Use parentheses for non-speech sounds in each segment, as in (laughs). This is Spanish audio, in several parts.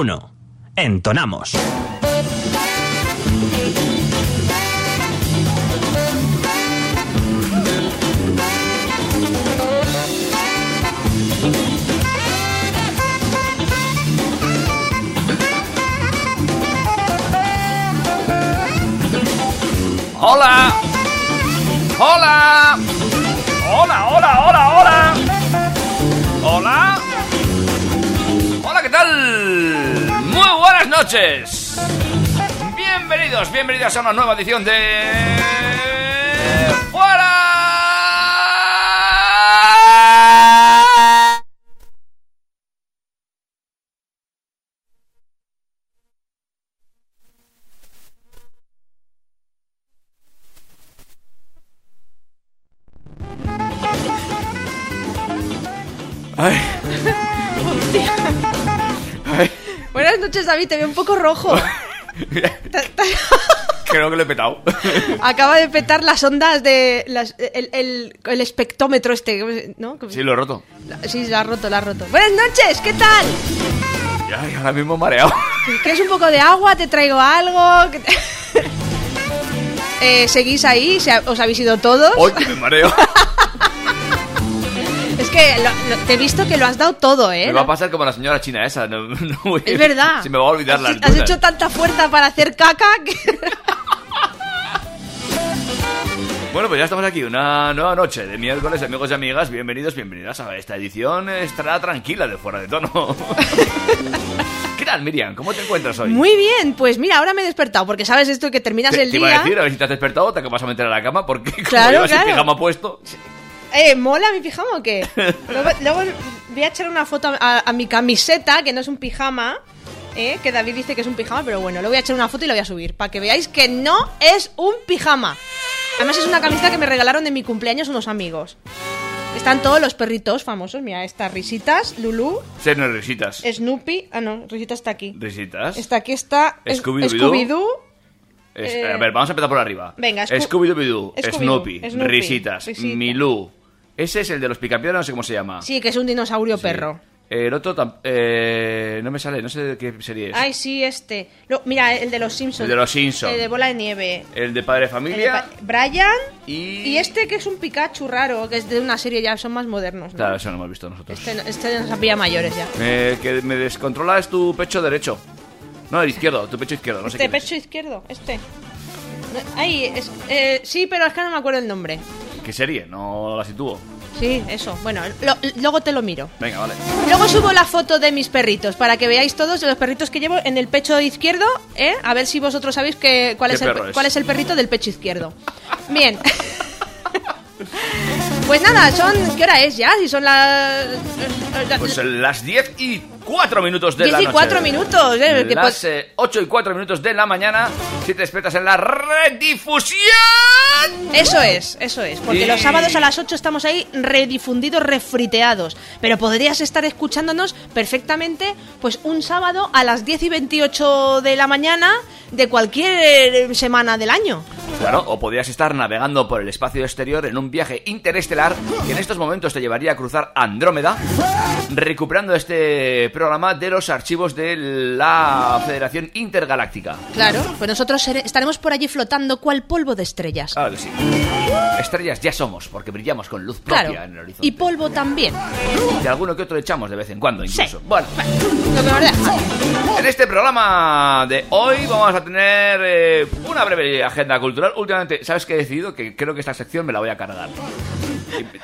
3, 2, 1. Entonamos. ¡Hola! ¡Hola! Noches! Bienvenidos, bienvenidas a una nueva edición de... David, te veo un poco rojo. (laughs) Creo que lo he petado. Acaba de petar las ondas de. las- el, el- el espectómetro este, ¿no? Sí, lo he roto. Sí, la has roto, la has roto. Buenas noches, ¿qué tal? Ay, ahora mismo mareado. ¿Quieres un poco de agua? ¿Te traigo algo? ¿Qué te- (laughs) Eh, ¿Seguís ahí? ¿Se ha- ¿Os habéis ido todos? Hoy que me mareo. (laughs) Es que lo- lo- te he visto que lo has dado todo, ¿eh? Me va a pasar como la señora china esa. No, (laughs) no voy- Es verdad. (laughs) Se me va a olvidar has, las has hecho tanta fuerza para hacer caca que... (laughs) Bueno, pues ya estamos aquí, una nueva noche de miércoles, amigos y amigas. Bienvenidos, bienvenidas a esta edición. Estará tranquila de fuera de tono. ¿Qué tal, Miriam? ¿Cómo te encuentras hoy? Muy bien, pues mira, ahora me he despertado porque sabes esto que terminas te, el te día... iba a decir, a ver si te has despertado o te vas a meter a la cama porque como Claro, llevas claro. el pijama puesto. Eh, ¿mola mi pijama o qué? luego, luego voy a echar una foto a, a mi camiseta, que no es un pijama, eh, que David dice que es un pijama, pero bueno, le voy a echar una foto y la voy a subir, para que veáis que no es un pijama. Además es una camiseta que me regalaron de mi cumpleaños unos amigos. Están todos los perritos famosos, mira, estas Risitas, Lulu, Ser no risitas. Snoopy, ah no, Risitas está aquí. Risitas. Está aquí, está es- Scooby-Doo. Eh, a ver, vamos a empezar por arriba. venga, Sco- Scooby-Doo, Scooby-Doo, Snoopy, Snoopy, Risitas, Risita. Milú. Ese es el de los picapiedras, no sé cómo se llama. Sí, que es un dinosaurio perro. Eh, El otro tam- eh, no me sale, no sé de qué serie es. Ay, sí, este. Lo- mira, el de los Simpsons. El de los Simpsons. El de Bola de Nieve. El de Padre El de Familia. Pa- Brian. Y- Y este que es un Pikachu raro, que es de una serie ya, son más modernos. ¿no? Claro, eso no hemos visto nosotros. Este, no- este nos pilla mayores ya. Eh, que me descontrola es tu pecho derecho. No, el izquierdo, tu pecho izquierdo, no sé Este es. pecho izquierdo, este. Ahí, es, eh, sí, pero es que no me acuerdo el nombre. ¿Qué serie? No la sitúo. Sí, eso. Bueno, lo- luego te lo miro. Venga, vale. Luego subo la foto de mis perritos para que veáis todos los perritos que llevo en el pecho izquierdo, ¿eh? A ver si vosotros sabéis que, cuál, ¿Qué es el, perro es? cuál es el perrito del pecho izquierdo. Bien. (laughs) Pues nada, son. ¿Qué hora es ya? Si son las. Pues en las 10 y 4 minutos de 10 la y noche. 4 minutos, ¿eh? Que Las pues- eh, 8 y 4 minutos de la mañana, si te despiertas en la redifusión. Eso es, eso es. Porque Y- los sábados a las 8 estamos ahí redifundidos, refriteados. Pero podrías estar escuchándonos perfectamente, pues un sábado a las 10 y 28 de la mañana de cualquier semana del año. Claro, o podrías estar navegando por el espacio exterior en un viaje interestelar que en estos momentos te llevaría a cruzar Andrómeda, recuperando este programa de los archivos de la Federación Intergaláctica. Claro, pues nosotros estaremos por allí flotando cual polvo de estrellas. Claro que sí. Estrellas ya somos, porque brillamos con luz propia Claro. en el horizonte. Y polvo también. Y alguno que otro echamos de vez en cuando, Sí. incluso. Bueno, Lo que nos en este programa de hoy vamos a tener eh, una breve agenda cultural. Últimamente, ¿sabes qué he decidido? Que creo que esta sección me la voy a cargar.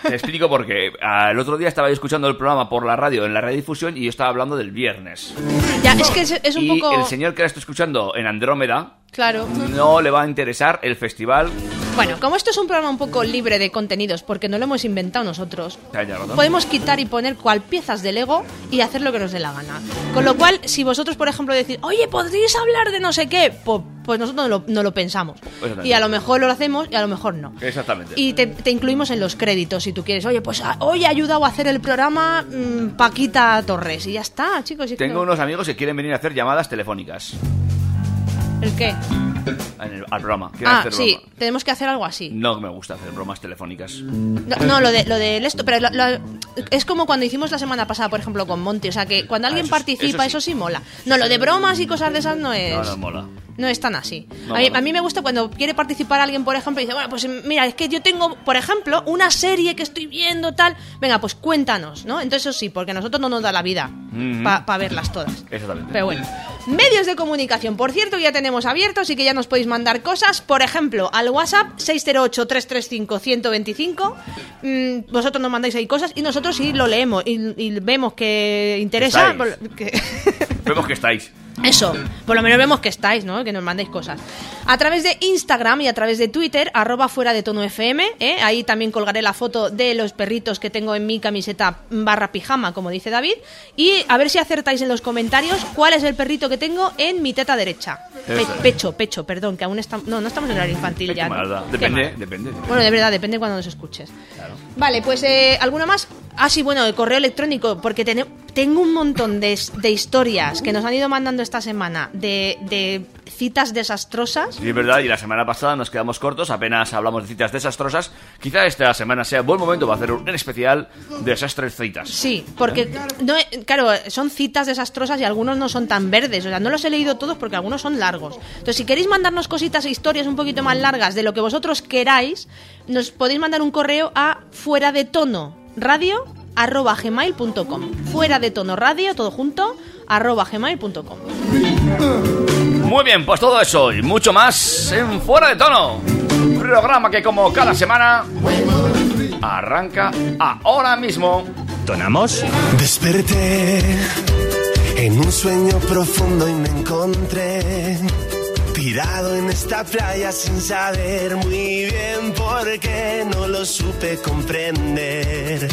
Te explico por qué. Ah, El otro día estaba yo escuchando el programa por la radio, en la redifusión, y yo estaba hablando del viernes. Ya, es que es, es un y poco. el señor que la está escuchando en Andrómeda Claro. no le va a interesar el festival. Bueno, como esto es un programa un poco libre de contenidos, porque no lo hemos inventado nosotros, podemos quitar y poner cual piezas de Lego y hacer lo que nos dé la gana. Con lo cual, si vosotros, por ejemplo, decís, oye, ¿podríais hablar de no sé qué? Po- Pues, nosotros no lo, no lo pensamos. Y a lo mejor lo hacemos y a lo mejor no. Exactamente. Y te, te incluimos en los créditos si tú quieres. Oye, pues ah, hoy ha ayudado a hacer el programa mm, Paquita Torres. Y ya está, chicos. y Tengo no- unos amigos que quieren venir a hacer llamadas telefónicas. ¿El qué? en el- al programa. Quiero Ah, hacer sí, broma. tenemos que hacer algo así. No me gusta hacer bromas telefónicas. No, no, lo de lo del esto, pero lo- lo- es como cuando hicimos la semana pasada, por ejemplo, con Monty, o sea que cuando alguien Ah, eso sí, participa, eso eso sí. sí. mola. No, lo de bromas y cosas de esas no es No, no mola. no es tan así. No a, mí, mola. a mí me gusta cuando quiere participar alguien, por ejemplo, y dice, bueno, pues mira, es que yo tengo, por ejemplo, una serie que estoy viendo, tal. Venga, pues cuéntanos, ¿no? Entonces eso sí, porque a nosotros no nos da la vida Ujú. para verlas todas. Exactamente. Pero bueno. Medios de comunicación, por cierto, ya tenemos abiertos y que ya nos podéis mandar cosas. Por ejemplo, al WhatsApp 608-335-125. Mm, vosotros nos mandáis ahí cosas y nosotros sí lo leemos y, y vemos que interesa. Que- Vemos que estáis. Eso, por lo menos vemos que estáis, ¿no? Que nos mandéis cosas. A través de Instagram y a través de Twitter, arroba fuera de tono FM, ¿eh? ahí también colgaré la foto de los perritos que tengo en mi camiseta barra pijama, como dice David, y a ver si acertáis en los comentarios cuál es el perrito que tengo en mi teta derecha. Pe- pecho, pecho, perdón, que aún estamos... No, no estamos en horario infantil ya. Depende, mal. depende. Bueno, de verdad, depende cuando nos escuches. Vale, pues eh, ¿alguna más? Ah, sí, bueno, el correo electrónico, porque tengo un montón de, de historias que nos han ido mandando esta semana de, de citas desastrosas. Sí, es verdad, y la semana pasada nos quedamos cortos, apenas hablamos de citas desastrosas. Quizá esta semana sea buen momento para hacer un especial de esas tres citas. Sí, porque, no, eh, claro, son citas desastrosas y algunos no son tan verdes. O sea, no los he leído todos porque algunos son largos. Entonces, si queréis mandarnos cositas e historias un poquito más largas de lo que vosotros queráis, nos podéis mandar un correo a fuera de tono radio arroba gmail.com fuera de tono radio todo junto arroba gmail.com Muy bien, pues todo eso y mucho más en Fuera de Tono. Programa que como cada semana arranca ahora mismo. ¿Tonamos? Desperté en un sueño profundo y me encontré tirado en esta playa sin saber muy bien por qué no lo supe comprender.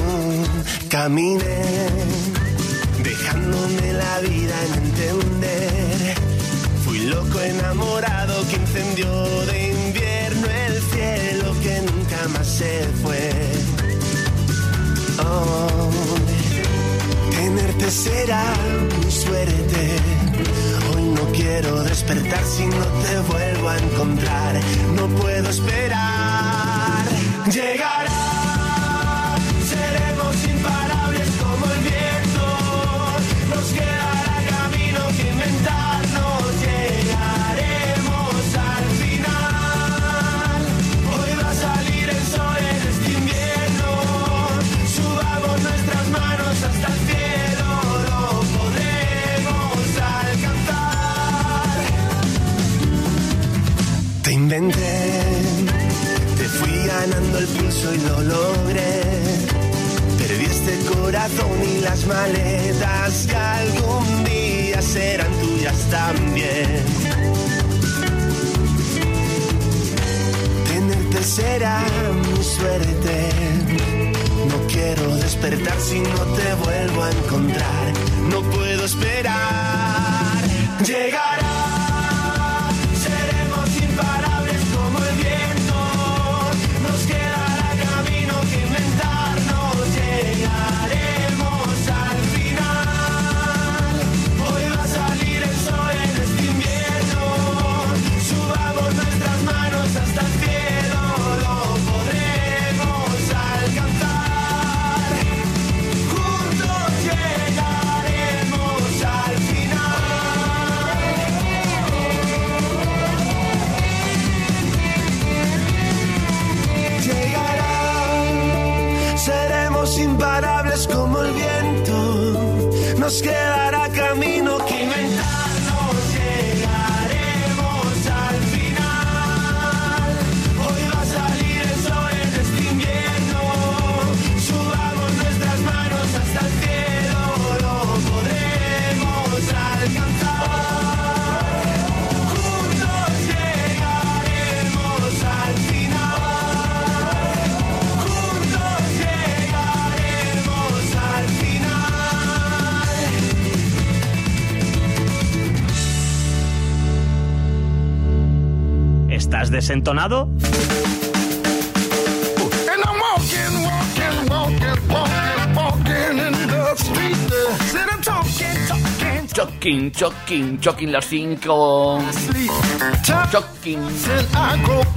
Mm, caminé dejándome la vida en entender. Fui loco enamorado que incendió de invierno el cielo que nunca más se fue. Oh, tenerte será mi suerte. Hoy no quiero despertar si no te vuelvo a encontrar. No puedo esperar. Llegará, te fui ganando el pulso y lo logré. Perdí este corazón y las maletas que algún día serán tuyas también. Tenerte será mi suerte. No quiero despertar si no te vuelvo a encontrar. No puedo esperar. Llegará. Nos quedará talking. Choking, choking, choking los cinco. Choking.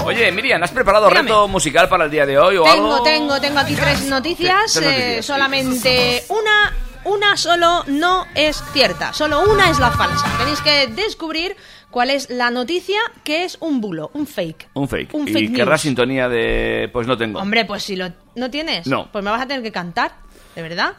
Oye, Miriam, ¿has preparado Dígame. reto musical para el día de hoy o Tengo, algo? tengo, tengo aquí tres noticias. Sí, tres eh, noticias, sí. solamente una, una solo no es cierta. Solo una es la falsa. Tenéis que descubrir cuál es la noticia que es un bulo, un fake. Un fake. Un y fake querrá news. sintonía de... Pues no tengo. Hombre, pues si lo no tienes, No. pues me vas a tener que cantar, ¿de verdad?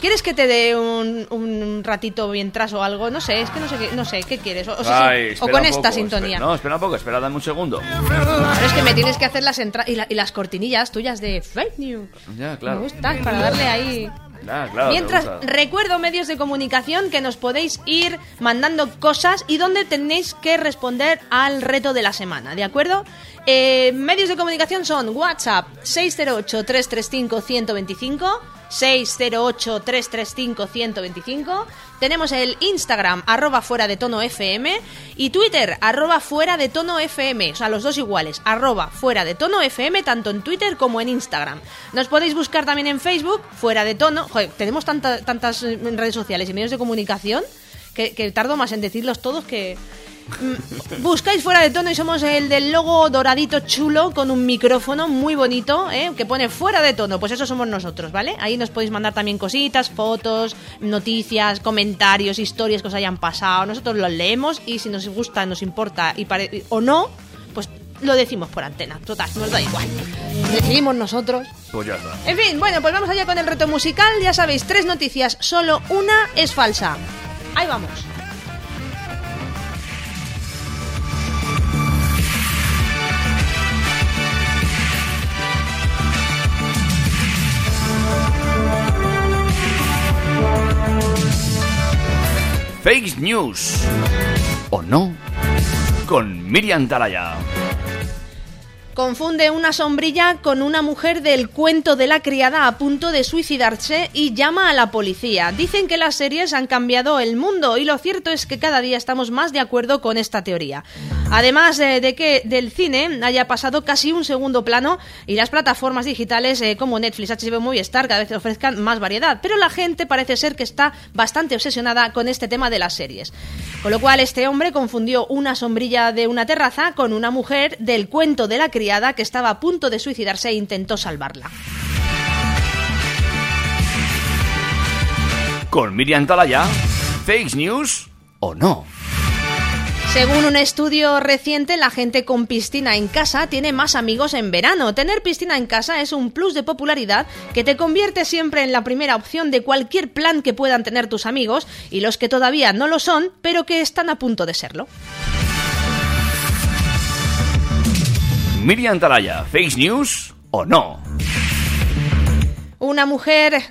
¿Quieres que te dé un, un ratito mientras o algo? No sé, es que no sé qué, no sé, ¿qué quieres? O, o sea, Ay, o con esta poco, sintonía. espera- no, espera un poco, espera, dame un segundo. Pero es que me tienes que hacer las entradas y, la- y las cortinillas tuyas de fake news. Ya, claro. Me gusta, para darle ahí... Claro, Mientras, recuerdo medios de comunicación que nos podéis ir mandando cosas y donde tenéis que responder al reto de la semana, ¿de acuerdo? Eh, medios de comunicación son WhatsApp 608-335-125, 608-335-125, tenemos el Instagram arroba fuera de tono FM y Twitter arroba fuera de tono FM, o sea, los dos iguales, arroba fuera de tono FM, tanto en Twitter como en Instagram. Nos podéis buscar también en Facebook, fuera de tono. Joder, tenemos tanta- tantas eh, redes sociales y medios de comunicación que, que tardo más en decirlos todos que... Mm, Buscáis fuera de tono y somos el del logo doradito chulo con un micrófono muy bonito, ¿eh? que pone fuera de tono. Pues eso somos nosotros, ¿vale? Ahí nos podéis mandar también cositas, fotos, noticias, comentarios, historias que os hayan pasado. Nosotros los leemos y si nos gusta, nos importa y pare- o no, pues lo decimos por antena. Total, nos da igual. Decidimos nosotros. Pues ya está. En fin, bueno, pues vamos allá con el reto musical. Ya sabéis, tres noticias, solo una es falsa. Ahí vamos. Fake News. ¿O no? Con Miriam Talaya. Confunde una sombrilla con una mujer del cuento de la criada a punto de suicidarse y llama a la policía. Dicen que las series han cambiado el mundo y lo cierto es que cada día estamos más de acuerdo con esta teoría. Además eh, de que del cine haya pasado casi un segundo plano y las plataformas digitales eh, como Netflix, HBO Movistar cada vez ofrezcan más variedad, pero la gente parece ser que está bastante obsesionada con este tema de las series. Con lo cual este hombre confundió una sombrilla de una terraza con una mujer del cuento de la criada que estaba a punto de suicidarse e intentó salvarla. Con Miriam Talaya. Fake News. ¿O no? Según un estudio reciente, la gente con piscina en casa tiene más amigos en verano. Tener piscina en casa es un plus de popularidad que te convierte siempre en la primera opción de cualquier plan que puedan tener tus amigos y los que todavía no lo son, pero que están a punto de serlo. Miriam Talaya. Fake News. ¿O no? Una mujer.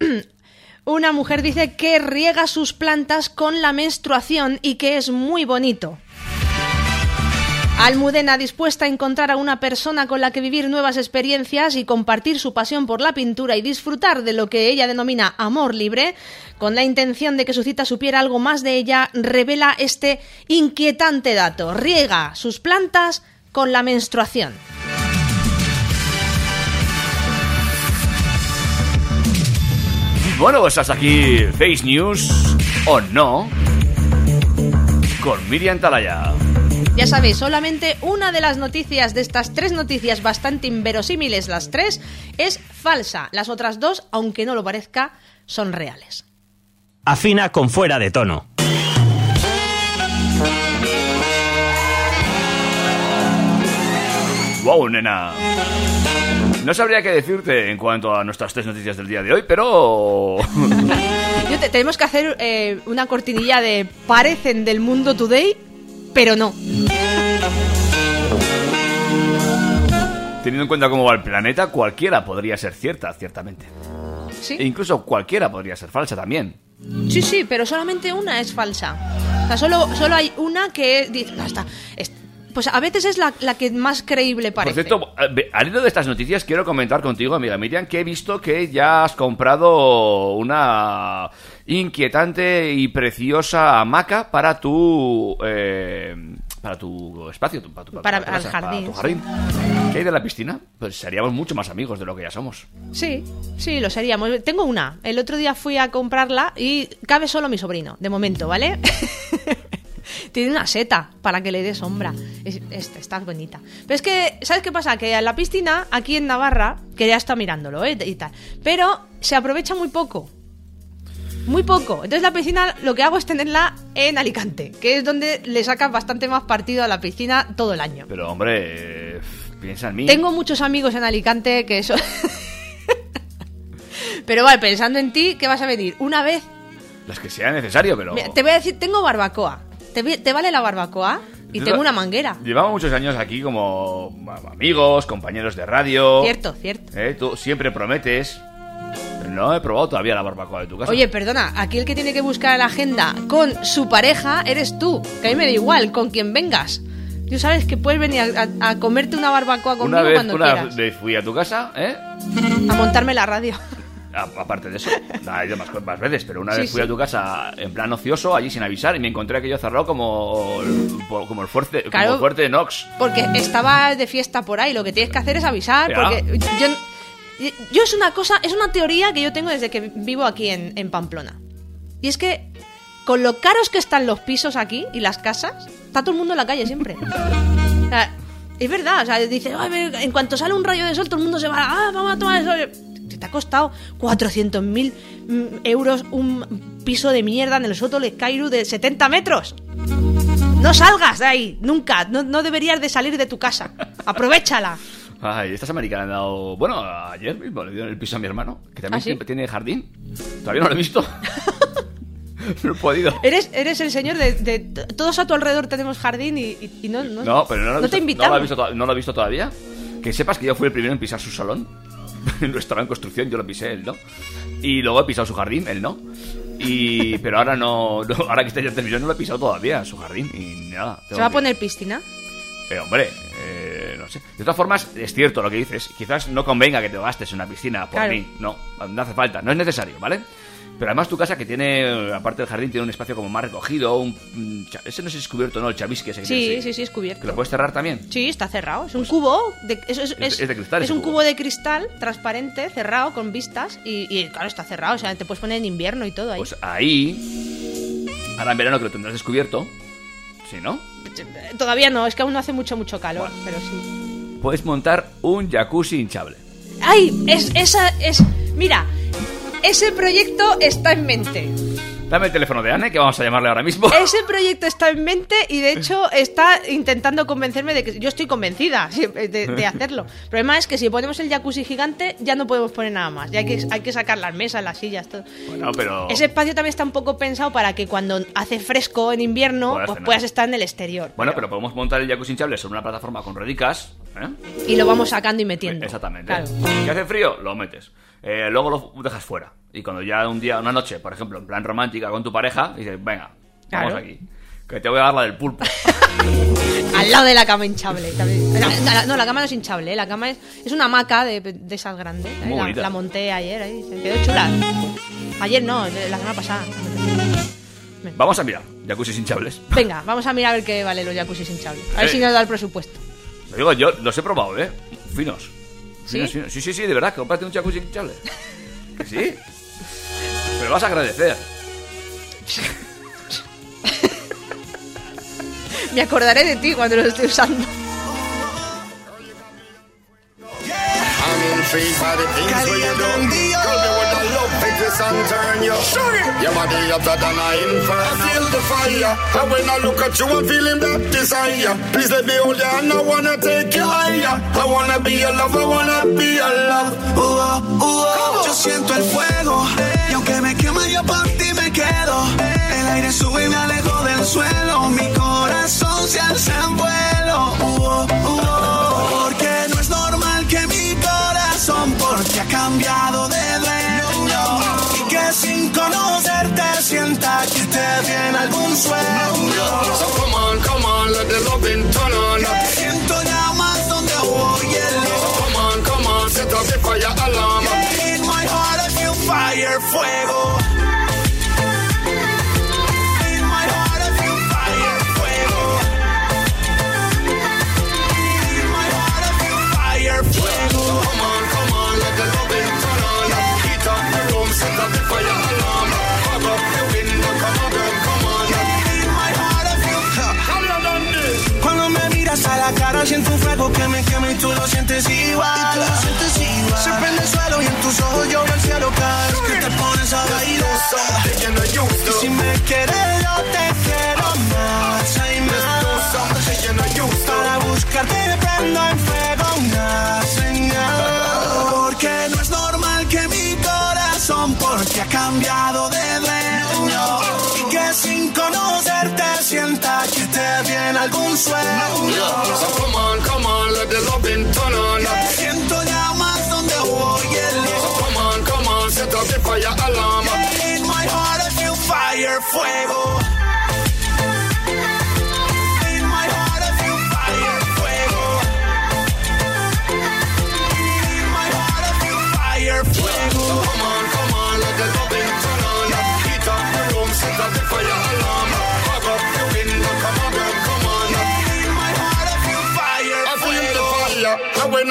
(clears throat) Una mujer dice que riega sus plantas con la menstruación y que es muy bonito. Almudena dispuesta a encontrar a una persona con la que vivir nuevas experiencias y compartir su pasión por la pintura y disfrutar de lo que ella denomina amor libre, con la intención de que su cita supiera algo más de ella, revela este inquietante dato. Riega sus plantas con la menstruación. Bueno, pues hasta aquí Face News. ¿O no? Con Miriam Talaya. Ya sabéis, solamente una de las noticias de estas tres noticias bastante inverosímiles, las tres, es falsa. Las otras dos, aunque no lo parezca, son reales. Afina con fuera de tono. Wow, nena. No sabría qué decirte en cuanto a nuestras tres noticias del día de hoy, pero... (laughs) Te- tenemos que hacer eh, una cortinilla de parecen del mundo today, pero no. Teniendo en cuenta cómo va el planeta, cualquiera podría ser cierta, ciertamente. E ¿Sí? incluso cualquiera podría ser falsa también. sí, sí, pero solamente una es falsa. O sea, solo, solo hay una que dice, "No, está, es- pues a veces es la, la que más creíble Por parece. cierto, eh, al hilo de estas noticias, quiero comentar contigo, amiga Miriam, que he visto que ya has comprado una inquietante y preciosa hamaca para tu... eh, para tu espacio, para tu, Para- tu al casa, jardín, tu jardín. ¿Qué hay de la piscina? Pues seríamos mucho más amigos de lo que ya somos. Sí, sí, lo seríamos. Tengo una. El otro día fui a comprarla y cabe solo mi sobrino, de momento, ¿vale? (laughs) Tiene una seta para que le dé sombra. Es, está bonita. Pero es que, ¿sabes qué pasa? Que en la piscina, aquí en Navarra, que ya está mirándolo, ¿eh? Y tal. Pero se aprovecha muy poco. Muy poco. Entonces la piscina lo que hago es tenerla en Alicante, que es donde le sacas bastante más partido a la piscina todo el año. Pero, hombre, piensa en mí. Tengo muchos amigos en Alicante que eso. (laughs) Pero vale, pensando en ti, ¿qué vas a venir? Una vez. Las que sea necesario, pero... Mira, te voy a decir, tengo barbacoa. ¿Te, te vale la barbacoa? Y tengo una manguera. Llevamos muchos años aquí como amigos, compañeros de radio. Cierto, cierto. ¿Eh? Tú siempre prometes. No he probado todavía la barbacoa de tu casa. Oye, perdona, aquí el que tiene que buscar la agenda con su pareja eres tú. Que a mí me da igual, con quien vengas. Tú sabes que puedes venir a, a- a comerte una barbacoa conmigo una vez, cuando una quieras. vez fui a tu casa, ¿eh? A montarme la radio. (laughs) Aparte de eso, (laughs) ha ido más, más veces, pero una Sí, vez fui sí. a tu casa en plan ocioso, allí sin avisar, y me encontré aquello cerrado como, el- como el fuerte, como el fuerte de Nox. Porque estaba de fiesta por ahí, lo que tienes que hacer es avisar, Ya. porque yo, yo es una cosa, es una teoría que yo tengo desde que vivo aquí en, en Pamplona. Y es que con lo caros que están los pisos aquí y las casas, está todo el mundo en la calle siempre. (laughs) O sea, es verdad, o sea, dice, "Ay, ve, en cuanto sale un rayo de sol, todo el mundo se va, ah, vamos a tomar el sol. Te ha costado 400.000 mm, euros un piso de mierda en el Soto de Cairo de 70 metros. No salgas de ahí, nunca. No, no deberías de salir de tu casa. Aprovechala. (laughs) Ay, estas americanas han dado. Bueno, ayer mismo le dieron el piso a mi hermano, que también ¿Ah, sí? tiene jardín. Todavía no lo he visto. (laughs) no he podido. Eres, eres el señor de, Todos a tu alrededor tenemos jardín y, y- y no, no, No, pero no lo, he te visto, no, invitamos. lo visto, to- no lo he visto todavía. Que sepas que yo fui el primero en pisar su salón. (laughs) no estaba en construcción, yo lo pisé, él no. Y luego he pisado su jardín, él no. Y, (laughs) pero ahora no, no- ahora que está ya en televisión no lo he pisado todavía, su jardín. Y nada. ¿Se va a poner piscina? Eh, hombre, eh, no sé. De todas formas, es cierto lo que dices. Quizás no convenga que te gastes en una piscina por Claro. mí. No, no hace falta. No es necesario, ¿vale? Pero además tu casa que tiene, aparte del jardín, tiene un espacio como más recogido. Un, ese no sé si es cubierto no, el chavisque ese que Sí, sí, sí, es ¿Que cubierto. lo puedes cerrar también? Sí, está cerrado. Es un cubo. De, es, es- Es- es de cristal es un cubo. cubo de cristal transparente, cerrado, con vistas. Y, y, claro, está cerrado. O sea, te puedes poner en invierno y todo ahí. Pues ahí, ahora en verano que lo tendrás descubierto, ¿sí, no? Todavía no, es que aún no hace mucho, mucho calor. Pero sí. Puedes montar un jacuzzi hinchable. ¡Ay! Es, esa es. Mira, ese proyecto está en mente. Dame el teléfono de Anne, que vamos a llamarle ahora mismo. Ese proyecto está en mente y de hecho está intentando convencerme de que yo estoy convencida (laughs) de, de (laughs) hacerlo. El problema es que si ponemos el jacuzzi gigante ya no podemos poner nada más. Ya hay que, hay que sacar las mesas, las sillas, todo. Bueno, pero... Ese espacio también está un poco pensado para que cuando hace fresco en invierno Puedas pues puedas estar en el exterior. Bueno, pero podemos montar el jacuzzi hinchable sobre una plataforma con redicas, ¿eh? Y lo vamos sacando y metiendo. Exactamente. Claro. ¿Que hace frío? Lo metes. Eh, luego lo dejas fuera. Y cuando ya un día, una noche, por ejemplo, en plan romántica con tu pareja, dices, venga, vamos aquí. Que te voy a dar la del pulpo. (laughs) Al lado de la cama hinchable. La- no, la cama no es hinchable, ¿eh? la cama es, es una hamaca de, de esas grandes. ¿eh? La, monté ayer, ahí, se quedó chula. Ayer no, la semana pasada. Vamos a mirar, jacuzzis hinchables. (laughs) Venga, vamos a mirar a ver qué vale los jacuzzis hinchables. A ver Eh. si nos da el presupuesto. Lo digo, yo los he probado, ¿eh? Finos. ¿Sí? Sí, sí, sí, de verdad, cómprate un jacuzzi hinchable. ¿Que sí? Pero vas a agradecer. Me acordaré de ti cuando lo esté usando. Twist and turn you. Your body hotter than a inferno. I feel the fire. And when I look at you, I'm feeling that desire. Please let me hold you and I wanna take you higher. I wanna be your love, I wanna be your love. Uh, uh, yo siento el fuego y aunque me quema yo por ti me quedo. El aire sube y me alejo del suelo. Mi corazón se alza en vuelo. Uh, uh, porque no es normal que mi corazón por ti ha cambiado algún sueño.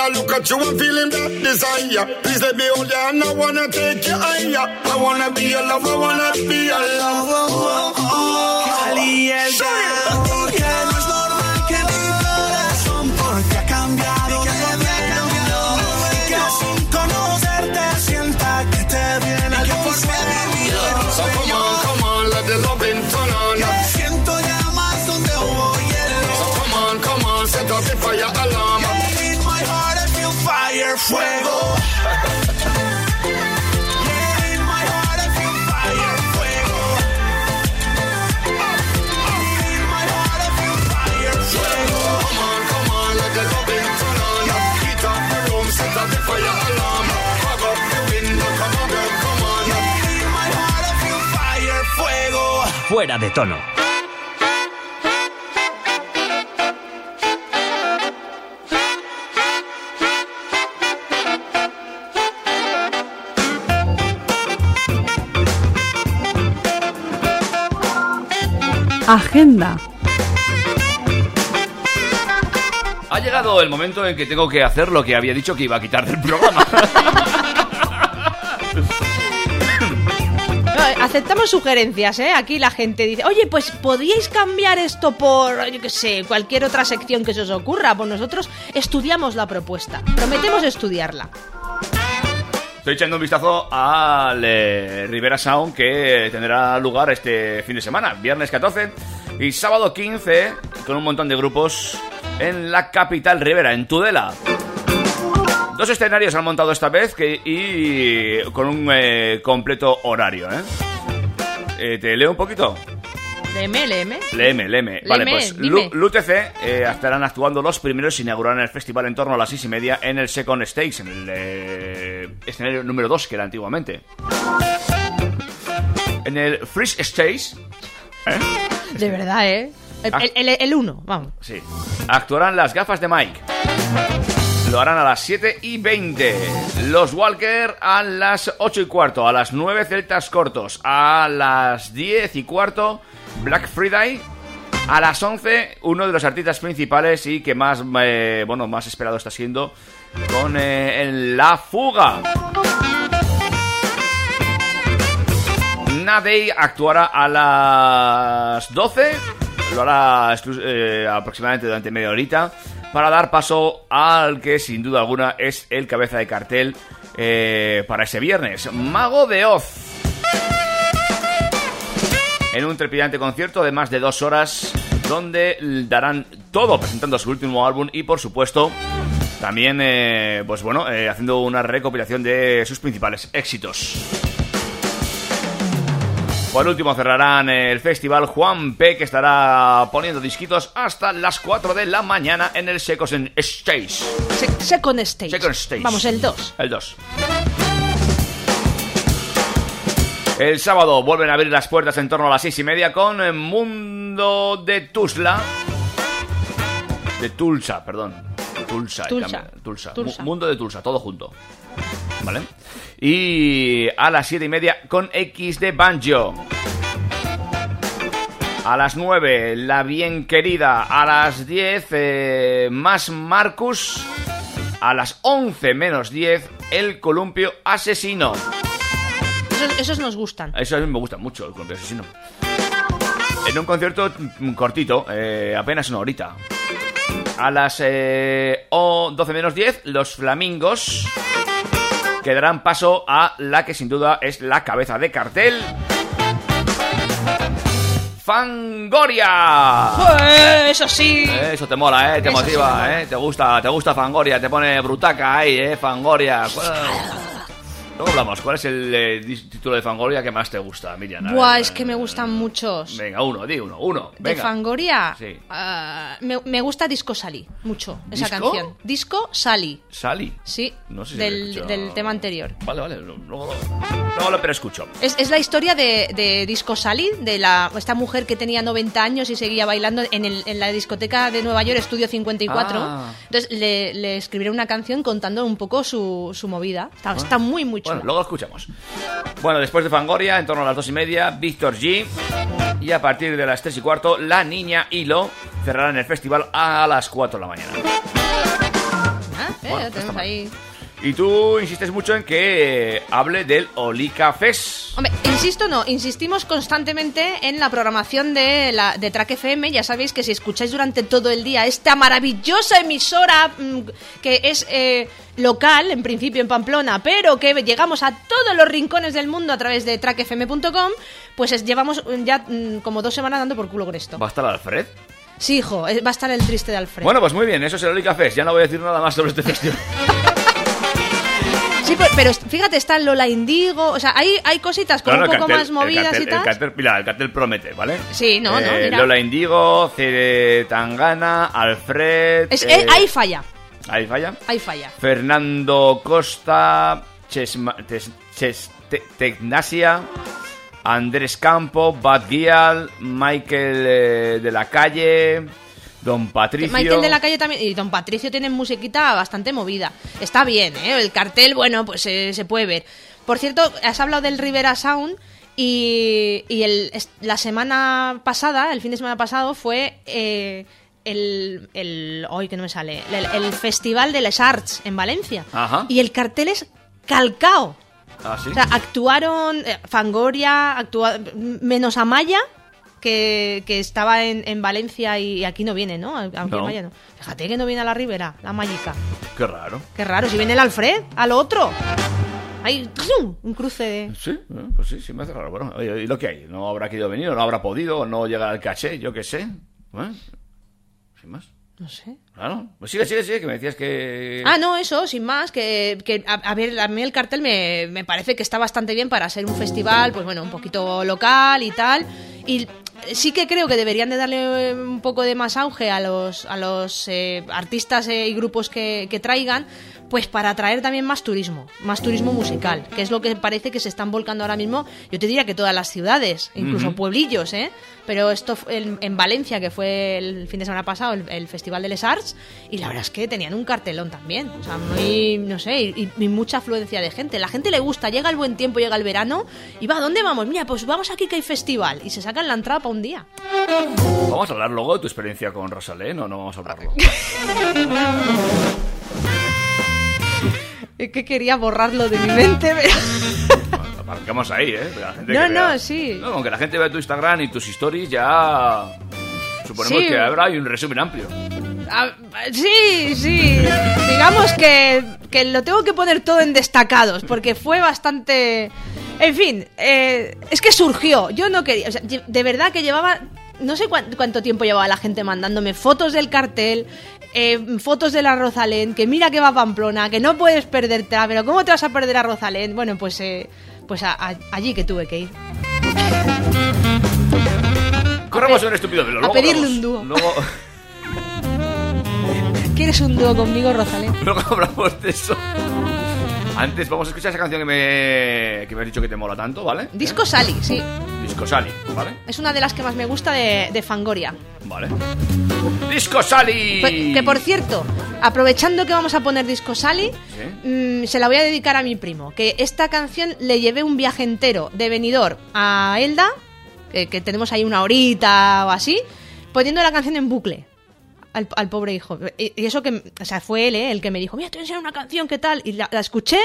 I look at you, I'm feeling that desire. Please let me hold you, and I wanna take you higher. I wanna be your lover, I wanna be your love. Caliente. Que no es Fuera de tono. Agenda. Ha llegado el momento en que tengo que hacer lo que había dicho que iba a quitar del programa. (laughs) aceptamos sugerencias, ¿eh? Aquí la gente dice, oye, pues podríais cambiar esto por, yo qué sé, cualquier otra sección que se os ocurra. Pues nosotros estudiamos la propuesta. Prometemos estudiarla. Estoy echando un vistazo al Rivera Sound que tendrá lugar este fin de semana, viernes 14 y sábado 15, con un montón de grupos en la capital Rivera, en Tudela. Dos escenarios han montado esta vez y con un eh, completo horario, ¿eh? Eh, ¿Te leo un poquito? Léeme, léeme. Léeme, léeme. Vale, pues LUTC eh, estarán actuando los primeros y inaugurarán el festival en torno a las seis y media en el Second Stage, en el eh, escenario número 2 que era antiguamente. En el Freeze Stage, De verdad, ¿eh? El, Ah. el, el- el uno, vamos. sí, actuarán las gafas de Mike. Lo harán a las 7 y 20. Los Walker a las 8 y cuarto. A las 9 Celtas Cortos. A las 10 y cuarto Black Friday. A las 11 uno de los artistas principales y que más, eh, bueno, más esperado está siendo con eh, La Fuga. Nadey actuará a las 12, lo hará eh, aproximadamente durante media horita, para dar paso al que sin duda alguna es el cabeza de cartel eh, para ese viernes, Mago de Oz. En un trepidante concierto de más de dos horas, donde darán todo presentando su último álbum y por supuesto también, eh, pues bueno, eh, haciendo una recopilación de sus principales éxitos. Por último cerrarán el festival Juan P, que estará poniendo disquitos hasta las 4 de la mañana en el Second Stage. Se- second Stage. Second Stage. Vamos, el 2. El 2. El sábado vuelven a abrir las puertas en torno a las 6 y media con eh, Mundo de Tuzla. De Tulsa, perdón. Tulsa. Tulsa. Tulsa. Tulsa. Mu- Mundo de Tulsa, todo junto. ¿Vale? Y a las 7 y media con X de Banjo. A las 9, La Bien Querida. A las 10, eh, Más Marcus. A las 11 menos 10, El Columpio Asesino. Esos, esos nos gustan. Eso a mí me gusta mucho, El Columpio Asesino. En un concierto mm, cortito, eh, apenas una horita. A las eh, o 12 menos 10, Los Flamingos. Que darán paso a la que sin duda es la cabeza de cartel. ¡Fangoria! ¡Eh, Eso sí. Eso te mola, ¿eh? Te Eso motiva. ¿eh? Te gusta, te gusta Fangoria, te pone brutaca ahí, ¿eh? Fangoria. Luego hablamos. ¿Cuál es el eh, título de Fangoria que más te gusta, Miriam? Buah, ver, es que me gustan muchos. Venga, uno, di uno, uno. De Venga. Fangoria, Sí. ah, me, me gusta Disco Sally, mucho, esa ¿Disco? canción. Disco Sally, Sally. sí, No sé si del, del tema anterior. Vale, vale. Luego, luego lo pero escucho. Es, es la historia de, de Disco Sally, de la, esta mujer que tenía 90 años y seguía bailando en, el- en la discoteca de Nueva York, Estudio 54. Ah. Entonces le, le escribieron una canción contando un poco su, su movida. Está, está muy, muy Bueno, luego lo escuchamos. Bueno, después de Fangoria, en torno a las dos y media, Víctor G. Y a partir de las tres y cuarto, La Niña Hilo cerrarán el festival a las 4 de la mañana. Ah, eh, Bueno, lo tenemos ahí. Y tú insistes mucho en que hable del Olica Fest. Hombre, insisto, no, insistimos constantemente en la programación de, la, de Track FM. Ya sabéis que si escucháis durante todo el día esta maravillosa emisora mm, que es eh, local, en principio en Pamplona, pero que llegamos a todos los rincones del mundo a través de trackfm.com, pues es- llevamos ya mm, como dos semanas dando por culo con esto. ¿Va a estar Alfred? Sí, hijo, eh, va a estar el triste de Alfred. Bueno, pues muy bien, eso es el Olica Fest. Ya no voy a decir nada más sobre este festival. (laughs) Sí, pero, pero fíjate, está Lola Indigo, o sea, hay, hay cositas como No, no, un poco cartel- más movidas cartel, y tal. El el cartel promete, ¿vale? Sí, no, no, Eh, mira. Lola Indigo, Cere Tangana, Alfred... Es- eh, eh, ahí falla, Ahí falla. ahí falla. Fernando Costa, Chesma, Tes- Ches- Te- Tecnasia, Andrés Campo, Bad Gial, Michael eh, de la Calle, Don Patricio. Michael de la calle también y Don Patricio tienen musiquita bastante movida. Está bien, ¿eh? El cartel, bueno, pues eh, se puede ver. Por cierto, has hablado del Rivera Sound y, y el, la semana pasada, el fin de semana pasado, fue eh, el, el... Hoy que no me sale. El, el Festival de les Arts en Valencia. Ajá. Y el cartel es calcao. Ah, ¿sí? O sea, actuaron eh, Fangoria, actua- menos Amaya, que, que estaba en, en Valencia y aquí no viene, ¿no? Aquí No. Amaya no. Fíjate que no viene a la Ribera, la Mágica. Qué raro. Qué raro, si viene el Alfred, al otro. Hay un cruce de... Sí, eh, pues sí, sí me hace raro. Bueno, oye, ¿y lo que hay? ¿No habrá querido venir o no habrá podido o no llegar al caché? Yo qué sé. ¿Eh? Sin más. No sé. Claro. Pues sigue, sigue, sigue, que me decías que... Ah, no, eso, sin más, que, que, a, a ver, a mí el cartel me, me parece que está bastante bien para ser un festival, pues bueno, un poquito local y tal. Y sí que creo que deberían de darle eh, un poco de más auge a los, a los eh, artistas eh, y grupos que, que traigan, pues para atraer también más turismo, más turismo musical, que es lo que parece que se están volcando ahora mismo, yo te diría que todas las ciudades, incluso pueblillos, ¿eh? Pero esto fue en, en Valencia, que fue el fin de semana pasado, el, el Festival de Les Arts, y la verdad es que tenían un cartelón también, o sea, muy, no sé, y, y mucha afluencia de gente. La gente le gusta, llega el buen tiempo, llega el verano, y va, ¿a dónde vamos? Mira, pues vamos aquí que hay festival, y se sacan la entrada para un día. ¿Vamos a hablar luego de tu experiencia con Rosalén o no vamos a hablarlo? (laughs) Es que quería borrarlo de mi mente. Bueno, Aparcamos ahí, ¿eh? Que la gente No, que vea- no, sí. No, aunque la gente vea tu Instagram y tus stories, ya... Suponemos Sí. que habrá un resumen amplio. Ah, sí, sí. Digamos que, que lo tengo que poner todo en destacados, porque fue bastante... En fin, eh, es que surgió. Yo no quería... o sea, de verdad que llevaba... No sé cuán- cuánto tiempo llevaba la gente mandándome fotos del cartel, eh, fotos de la Rosalén, que mira que va a Pamplona, que no puedes perdértela, pero ¿cómo te vas a perder a Rosalén? Bueno, pues, eh, pues a- a- allí que tuve que ir. Corremos pe- un estúpido velo. a pedirle un dúo. Luego, ¿Quieres un dúo conmigo, Rosalén? (laughs) luego hablamos de eso. Antes vamos a escuchar esa canción que me, que me has dicho que te mola tanto, ¿vale? Disco Sally, sí. Disco Sally, ¿vale? Es una de las que más me gusta de, de Fangoria. Vale. Disco Sally. Pues, Que por cierto, aprovechando que vamos a poner Disco Sally, mm, se la voy a dedicar a mi primo. Que esta canción le llevé un viaje entero de venidor a Elda, que, que tenemos ahí una horita o así, poniendo la canción en bucle. Al, al pobre hijo. Y, y eso que, o sea, fue él, ¿eh? el que me dijo, mira, te voy a enseñar una canción, ¿qué tal? Y la, la escuché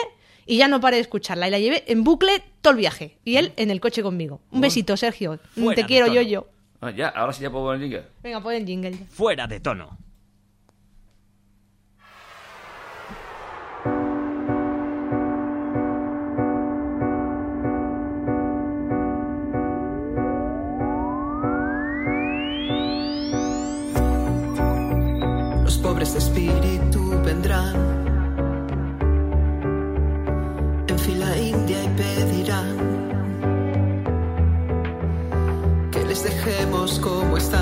y ya no paré de escucharla. Y la llevé en bucle todo el viaje. Y él en el coche conmigo. Un besito, Sergio. Te quiero, yo, yo. Ah, ya, ahora sí ya puedo poner el jingle. Venga, pon el jingle. Fuera de tono. En fila india y pedirán que les dejemos como están,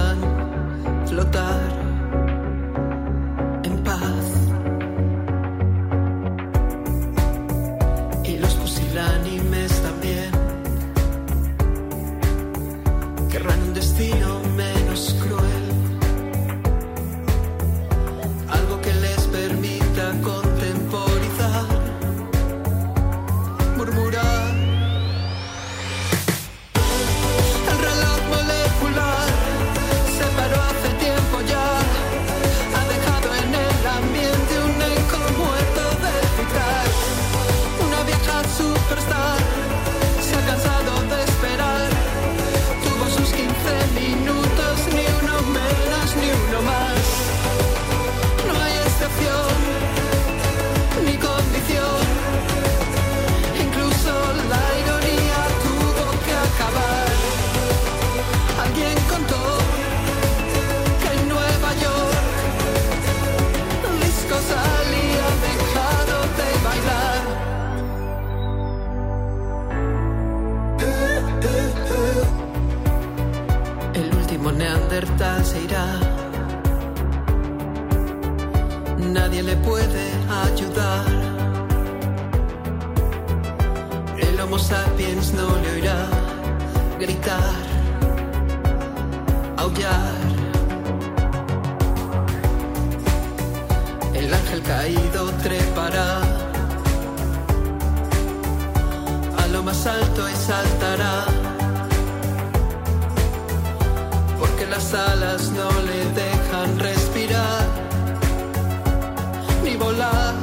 Nadie le puede ayudar. El Homo sapiens no le oirá gritar, aullar. El ángel caído trepará a lo más alto y saltará. Porque las alas no le dejan respirar ni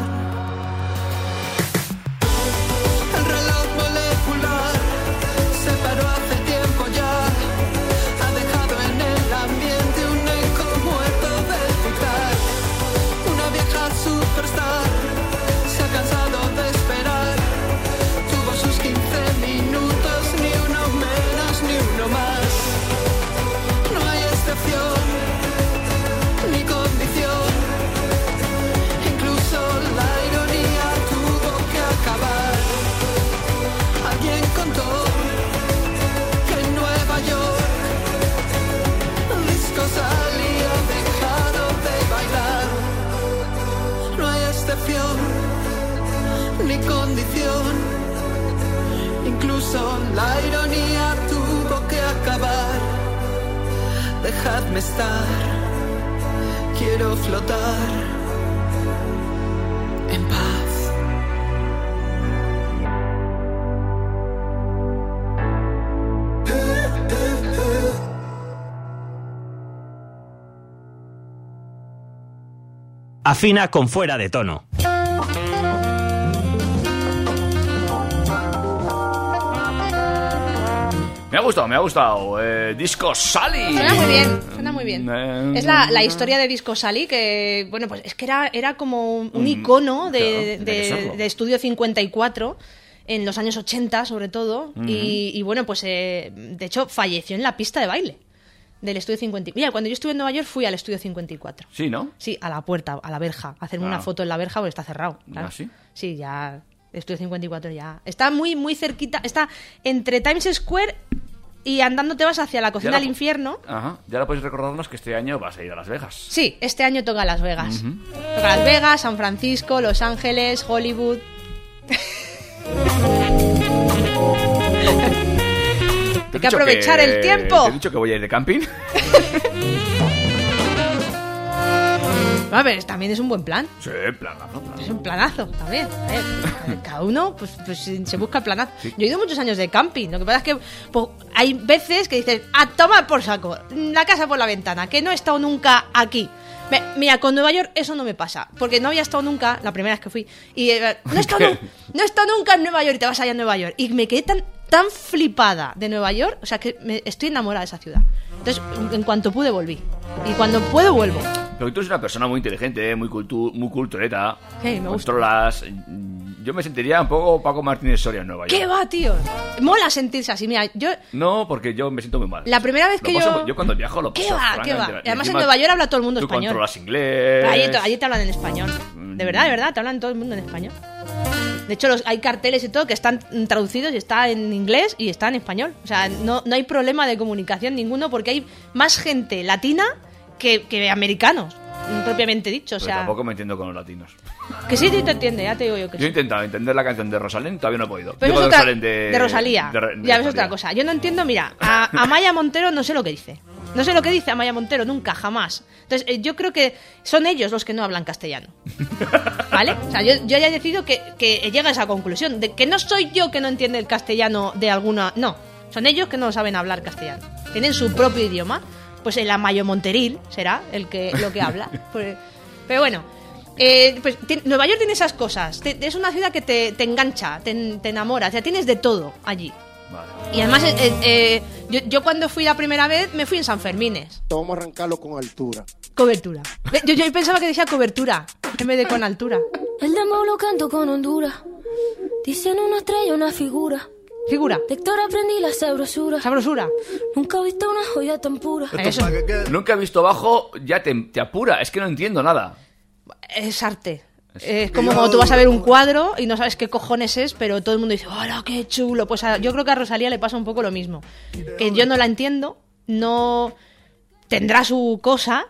La ironía tuvo que acabar. Dejadme estar, quiero flotar en paz. Afina con fuera de tono. Me ha gustado, me ha gustado. Eh, Disco Sally. Suena muy bien, suena muy bien. Eh, Es la, la historia de Disco Sally, que, bueno, pues es que era, era como un, un icono de, claro, de- serlo. de Estudio 54, en los años 80 sobre todo, y, y, bueno, pues eh, de hecho falleció en la pista de baile del Estudio 54. Mira, cuando yo estuve en Nueva York fui al Estudio 54. Sí, ¿no? Sí, a la puerta, a la verja, a hacerme Ah. una foto en la verja porque está cerrado. claro. ¿Ah, sí? Sí, ya. Estudio 54 ya. Está muy, muy cerquita. Está entre Times Square y andando te vas hacia la cocina la del infierno. Ajá. Ya ahora podéis recordarnos que este año vas a ir a Las Vegas. Sí, este año toca Las Vegas. Toca Las Vegas, San Francisco, Los Ángeles, Hollywood. (laughs) He que aprovechar el tiempo. Te he dicho que voy a ir de camping. (laughs) A ver, también es un buen plan. sí, planazo, planazo. Es un planazo también. A ver, cada uno pues, pues, se busca el planazo. Yo he ido muchos años de camping. Lo que pasa es que pues, hay veces que dices, a tomar por saco, la casa por la ventana, que no he estado nunca aquí. Me- Mira, con Nueva York eso no me pasa, porque no había estado nunca, la primera vez que fui, y eh, no he estado, nu- no he estado nunca en Nueva York y te vas allá a Nueva York. Y me quedé tan, tan flipada de Nueva York, o sea que me- estoy enamorada de esa ciudad. Entonces, en cuanto pude, volví. Y cuando puedo, vuelvo. Pero tú eres una persona muy inteligente, muy, cultu muy cultureta. Sí, me gusta. controlas. Yo me sentiría un poco Paco Martínez Soria en Nueva York. ¿Qué va, tío? Mola sentirse así. Mira, yo No, porque yo me siento muy mal. La primera vez Lo que paso- yo- Yo cuando viajo lo ¿Qué paso va? ¿Qué va? francamente mal. Y además en Nueva York habla todo el mundo tú español. controlas inglés. Allí, allí te hablan en español. De verdad, de verdad, te hablan todo el mundo en español. De hecho, los, hay carteles y todo que están traducidos y está en inglés y está en español. O sea, no, no hay problema de comunicación ninguno porque hay más gente latina que, que americanos, propiamente dicho. O Pero sea, tampoco me entiendo con los latinos. que sí, sí te entiende, ya te digo yo que Yo he sí. intentado entender la canción de Rosalén, todavía no he podido. Pero Digo, es otra, Rosalén de, Rosalía. de Re- de ya ves Rosalía. otra cosa. Yo no entiendo, mira, a, a Maya Montero no sé lo que dice. No sé lo que dice Amaya Montero, nunca, jamás. Entonces, eh, yo creo que son ellos los que no hablan castellano. (laughs) ¿Vale? O sea, yo, yo ya he decidido que, que llega a esa conclusión, de que no soy yo que no entiende el castellano de alguna... No, son ellos que no saben hablar castellano. Tienen su propio idioma. Pues el Amayo Monteril será el que, lo que habla. (laughs) Pues- Pero bueno, eh, pues Nueva York tiene esas cosas. Te- es una ciudad que te, te engancha, te, te enamora. O sea, tienes de todo allí. Vale. Y además, eh, eh, eh, yo, yo cuando fui la primera vez me fui en San Fermines. Vamos a arrancarlo con altura. Cobertura. Yo, yo pensaba que decía cobertura en vez de con altura. El dembow lo canto con Honduras. Dicen una estrella, una figura. Figura. De Héctor aprendí la sabrosura. Sabrosura. Nunca he visto una joya tan pura. Eso Nunca he visto bajo, ya te, te apura. Es que no entiendo nada. es arte. Es como cuando tú vas a ver un cuadro y no sabes qué cojones es, pero todo el mundo dice, ¡hola, qué chulo! Pues a- yo creo que a Rosalía le pasa un poco lo mismo. Que yo no la entiendo, no tendrá su cosa,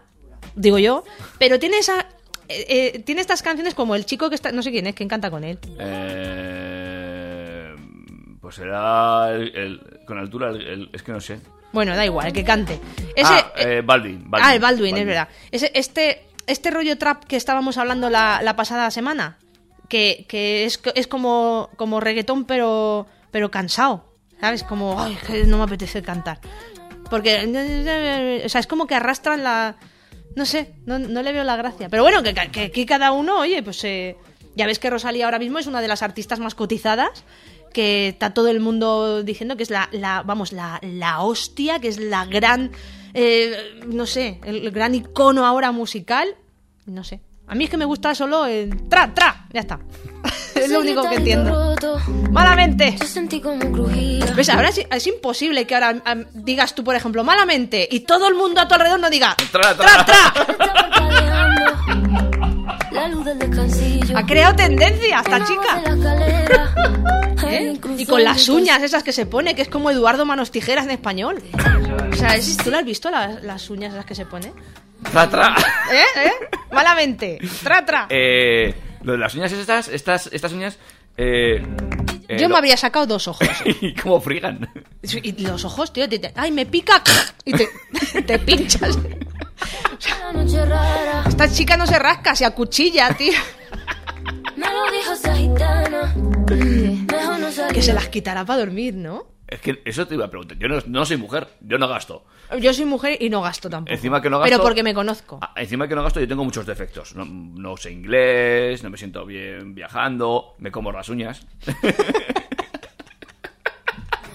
digo yo, pero tiene esa. eh, eh, tiene estas canciones como el chico que está. No sé quién es, que canta con él. Eh, pues será el, el- con altura, el- el- es que no sé. Bueno, da igual, el que cante. Ese, ah, eh, Baldwin, Baldwin. Ah, el Baldwin, es verdad. Ese- este, este rollo trap que estábamos hablando la, la pasada semana, que, que es, es como, como reggaetón, pero, pero cansado. ¿Sabes? Como, ay, que no me apetece cantar. Porque, o sea, es como que arrastran la. No sé, no, no le veo la gracia. Pero bueno, que, que aquí cada uno, oye, pues eh, ya ves que Rosalía ahora mismo es una de las artistas más cotizadas. Que está todo el mundo diciendo que es la, la vamos, la, la hostia, que es la gran, eh, no sé, el gran icono ahora musical. No sé. A mí es que me gusta solo el tra, tra, ya está. (laughs) es lo único que entiendo. Roto, Malamente. yo sentí como. ¿Ves? Ahora es, es imposible que ahora digas tú, por ejemplo, malamente y todo el mundo a tu alrededor no diga Tra, tra, tra. tra. (laughs) Ha creado tendencia esta chica. (laughs) ¿Eh? Y con las uñas esas que se pone, que es como Eduardo Manos Tijeras en español. O sea, es- ¿tú lo has visto las, las uñas esas que se pone? Tra, tra. ¿Eh? ¿Eh? Malamente. Tra, tra. Eh, lo de las uñas estas, estas, estas uñas. Eh, eh, Yo lo- me habría sacado dos ojos. (laughs) ¿Y cómo frigan? Y los ojos, tío, te- te- ¡ay, me pica! (laughs) Y te, te pinchas. Esta chica no se rasca, se acuchilla, tío. me lo dijo. Que se las quitará para dormir, ¿no? Es que eso te iba a preguntar. Yo no, no soy mujer, yo no gasto. Yo soy mujer y no gasto tampoco. Encima que no gasto. Pero porque me conozco. Ah, encima que no gasto, yo tengo muchos defectos. No, no sé inglés, no me siento bien viajando, me como las uñas. (laughs)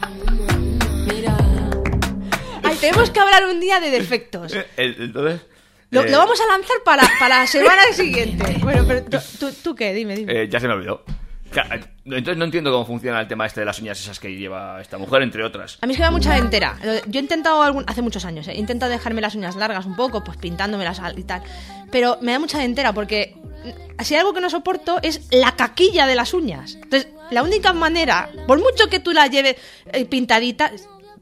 Ay, tenemos que hablar un día de defectos. (laughs) Entonces. Lo, eh, lo vamos a lanzar para, para la semana (laughs) siguiente. Bueno, pero tú, tú- ¿tú qué? Dime, dime. eh, ya se me olvidó. Entonces no entiendo cómo funciona el tema este de las uñas esas que lleva esta mujer, entre otras. A mí es que me da mucha entera. Yo he intentado algún, hace muchos años, ¿eh? he intentado dejarme las uñas largas un poco, pues pintándomelas y tal. Pero me da mucha entera porque mm, si hay algo que no soporto es la caquilla de las uñas. Entonces, la única manera, por mucho que tú la lleves eh, pintadita,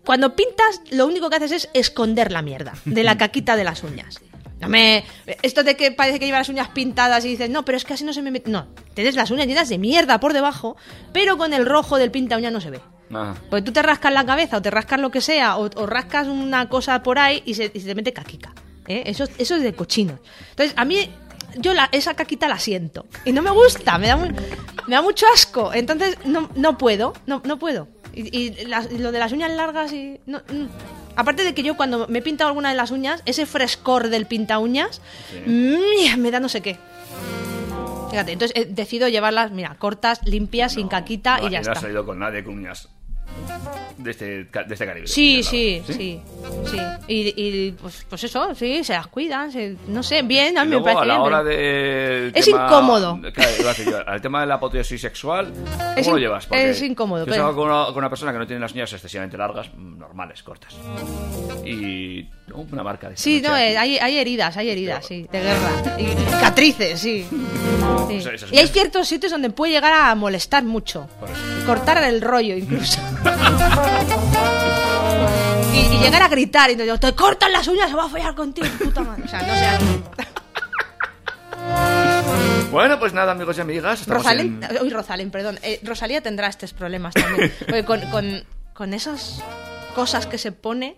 cuando pintas, lo único que haces es esconder la mierda de la caquita de las uñas. No me. Esto de que parece que lleva las uñas pintadas y dices, no, pero es que así no se me mete. No, tienes las uñas llenas de mierda por debajo, pero con el rojo del pinta uña no se ve. Ah. Porque tú te rascas la cabeza o te rascas lo que sea o, o rascas una cosa por ahí y se, y se te mete caquica. ¿eh? Eso, eso es de cochinos. Entonces, a mí, yo la, esa caquita la siento. Y no me gusta, me da, muy- me da mucho asco. Entonces, no, no puedo, no, no puedo. Y, y las- y lo de las uñas largas y... no- mm. Aparte de que yo cuando me he pintado alguna de las uñas, ese frescor del pinta uñas, mm, me da no sé qué. Fíjate, entonces eh, decido llevarlas, mira, cortas, limpias, sin caquita No, y ya no ha está. salido con nadie con uñas de este, de este calibre. Sí, Claro. sí, sí, sí. Y, y, pues, pues eso, sí, se las cuidan, se- no sé, bien, a mí me luego, parece a la bien, hora pero- de Es incómodo. (laughs) Claro, al tema de la apoteosis sexual, ¿cómo Es lo llevas? es incómodo, Yo pero- con una, con una persona que no tiene las uñas excesivamente largas, mm, normales, cortas. Y tengo una marca de Sí, no, eh, hay, hay heridas, hay heridas, sí, de guerra. Y cicatrices, sí. (laughs) Sí. Eso- eso es Y hay ciertos sitios donde puede llegar a molestar mucho. Cortar el rollo incluso. Y, y llegar a gritar y te digo, te cortan las uñas, se va a follar contigo, puta madre. O sea, no sé. Bueno, pues nada, amigos y amigas. Rosalén, en- uy, Rosalén, perdón. Eh, Rosalía tendrá estos problemas también. Porque con, con, con esas cosas que se pone.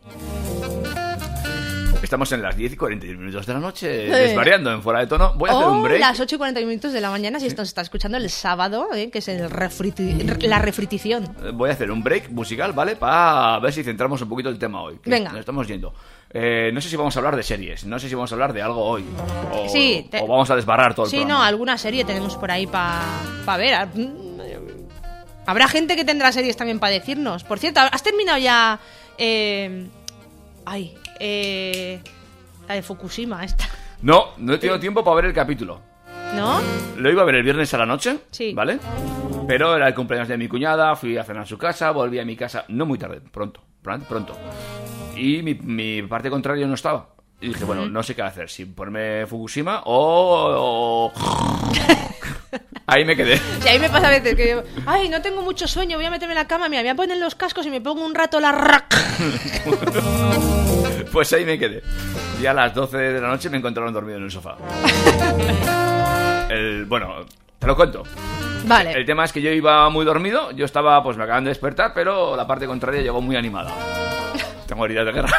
Estamos en las 10 y 41 minutos de la noche, desvariando en fuera de tono. Voy a hacer un break. las 8 y 40 minutos de la mañana, si esto se está escuchando el sábado, eh, que es el refriti- la refritición. Voy a hacer un break musical, ¿vale? Para ver si centramos un poquito el tema hoy. que Venga. Nos estamos yendo. Eh, no sé si vamos a hablar de series, no sé si vamos a hablar de algo hoy. O, Sí, te- o vamos a desbarrar todo el Sí, no, alguna serie tenemos por ahí para ver. Ah, mm, Habrá gente que tendrá series también para decirnos. Por cierto, ¿has terminado ya... eh, ay, eh, la de Fukushima esta, No, no he tenido tiempo para ver el capítulo. ¿no? Lo iba a ver el viernes a la noche, Sí. ¿vale? Pero era el cumpleaños de mi cuñada, fui a cenar a su casa, volví a mi casa, no muy tarde, pronto, pron- pronto. Y mi, mi parte contraria no estaba. Y dije, bueno, no sé qué hacer, si ponerme Fukushima o... o- (laughs) Ahí me quedé. Y ahí me pasa a veces que digo, ay, no tengo mucho sueño, voy a meterme en la cama, mira, voy a poner los cascos y me pongo un rato la rack. (laughs) Pues ahí me quedé. Y a las 12 de la noche me encontraron dormido en el sofá. (laughs) El, bueno, te lo cuento. Vale. El tema es que yo iba muy dormido, yo estaba, pues me acaban de despertar, pero la parte contraria llegó muy animada. (laughs) Tengo heridas de guerra.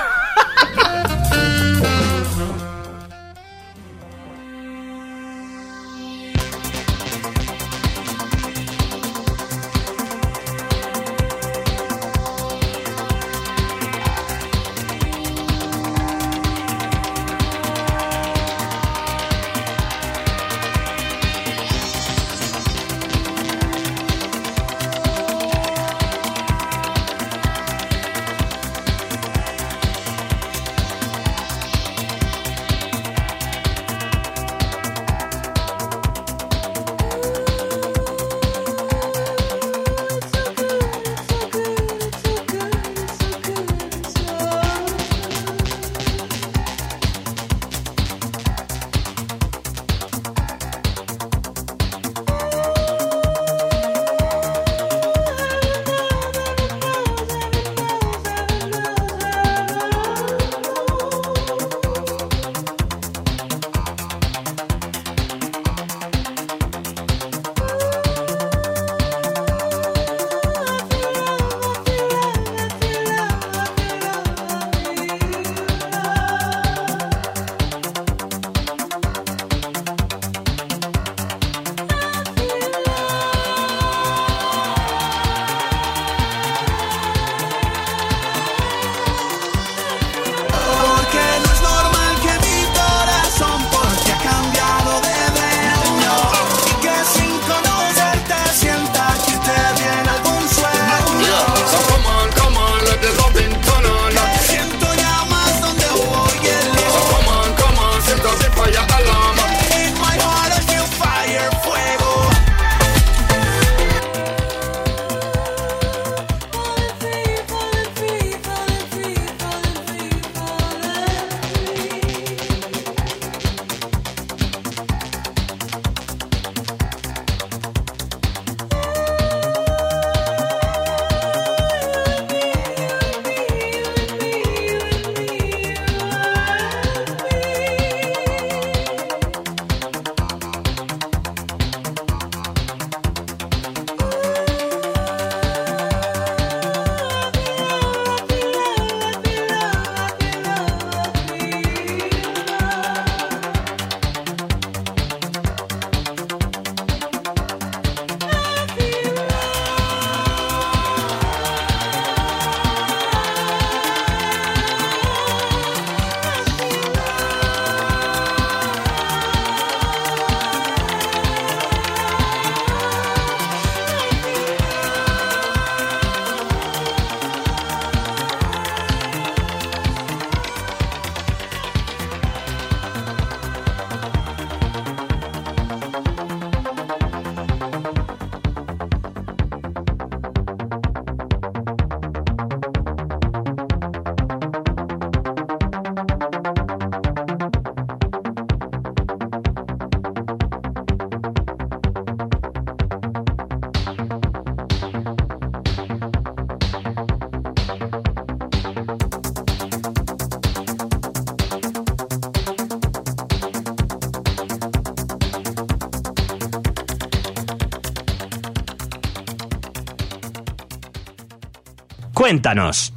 Cuéntanos.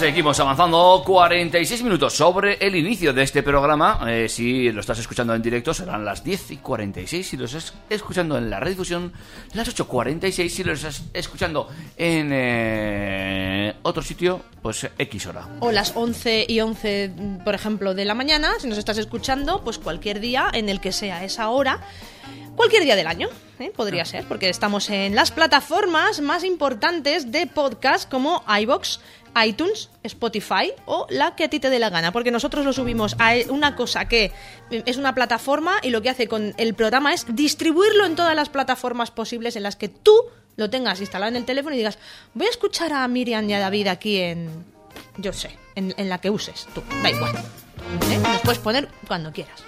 Seguimos avanzando 46 minutos sobre el inicio de este programa. Eh, si lo estás escuchando en directo serán las 10 y 46. Si lo estás escuchando en la redifusión, las 8.46. Si lo estás escuchando en eh, otro sitio, pues X hora. O las 11 y 11, por ejemplo, de la mañana, si nos estás escuchando, pues cualquier día en el que sea esa hora. Cualquier día del año, ¿eh? podría ser, porque estamos en las plataformas más importantes de podcast como iBox, iTunes, Spotify o la que a ti te dé la gana, porque nosotros lo subimos a una cosa que es una plataforma y lo que hace con el programa es distribuirlo en todas las plataformas posibles en las que tú lo tengas instalado en el teléfono y digas, voy a escuchar a Miriam y a David aquí en, yo sé, en, en la que uses tú, da igual. ¿eh? Los puedes poner cuando quieras.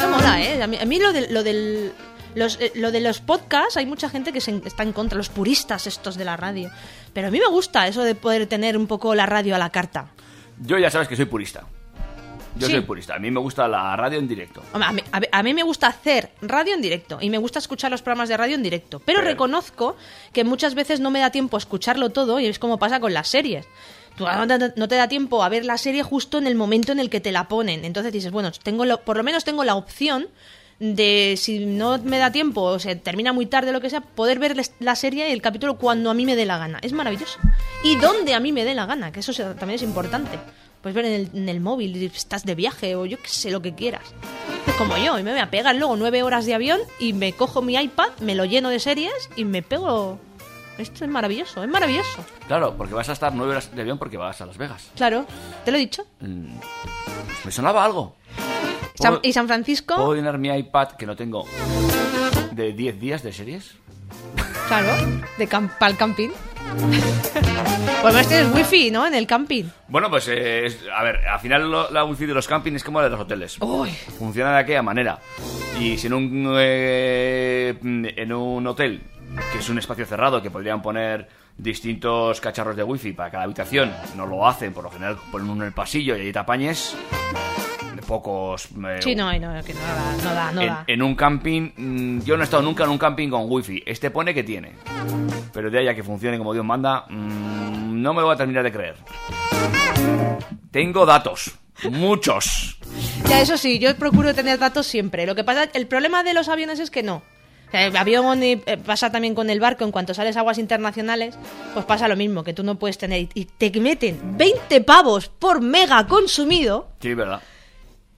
No mola, ¿eh? A mí, lo, de- lo del... Los, eh, lo de los podcasts, hay mucha gente que está en contra, los puristas estos de la radio. Pero a mí me gusta eso de poder tener un poco la radio a la carta. Yo ya sabes que soy purista. Yo Sí. soy purista. A mí me gusta la radio en directo. A mí, a mí- a mí me gusta hacer radio en directo y me gusta escuchar los programas de radio en directo. Pero Pero- reconozco que muchas veces no me da tiempo a escucharlo todo y es como pasa con las series. Tú no te- no te da tiempo a ver la serie justo en el momento en el que te la ponen. Entonces dices, bueno, tengo lo- por lo menos tengo la opción de, si no me da tiempo o se termina muy tarde o lo que sea, poder ver la serie y el capítulo cuando a mí me dé la gana. Es maravilloso. Y donde a mí me dé la gana, que eso también es importante. Puedes ver en el, en el móvil, estás de viaje o yo que sé, lo que quieras. Es como yo, y me voy a pegar luego nueve horas de avión y me cojo mi iPad, me lo lleno de series y me pego... Esto es maravilloso, es maravilloso. Claro, porque vas a estar nueve horas de avión porque vas a Las Vegas. Claro, te lo he dicho. Me sonaba algo. San- ¿Puedo- y San Francisco, ¿Puedo llenar mi iPad que no tengo de 10 días de series? claro, de para el camping. Pues más tienes wifi, ¿no? En el camping. Bueno, pues eh, es- a ver, al final lo- la wifi de los campings es como la de los hoteles. Uy, Funciona de aquella manera. Y si en un, eh, en un hotel, que es un espacio cerrado, que podrían poner distintos cacharros de wifi para cada habitación, no lo hacen, por lo general ponen uno en el pasillo y ahí te apañes. Pocos... eh, sí, no, no, que no da, no da, no en, da. en un camping, mm, yo no he estado nunca en un camping con wifi. Este pone que tiene. Pero de ahí a que funcione como Dios manda, mm, no me lo voy a terminar de creer. Tengo datos. Muchos. Ya, eso sí, yo procuro tener datos siempre. Lo que pasa, el problema de los aviones es que no. El avión eh, pasa también con el barco, en cuanto sales aguas internacionales, pues pasa lo mismo, que tú no puedes tener. Y- Y te meten 20 pavos por mega consumido, Sí, verdad.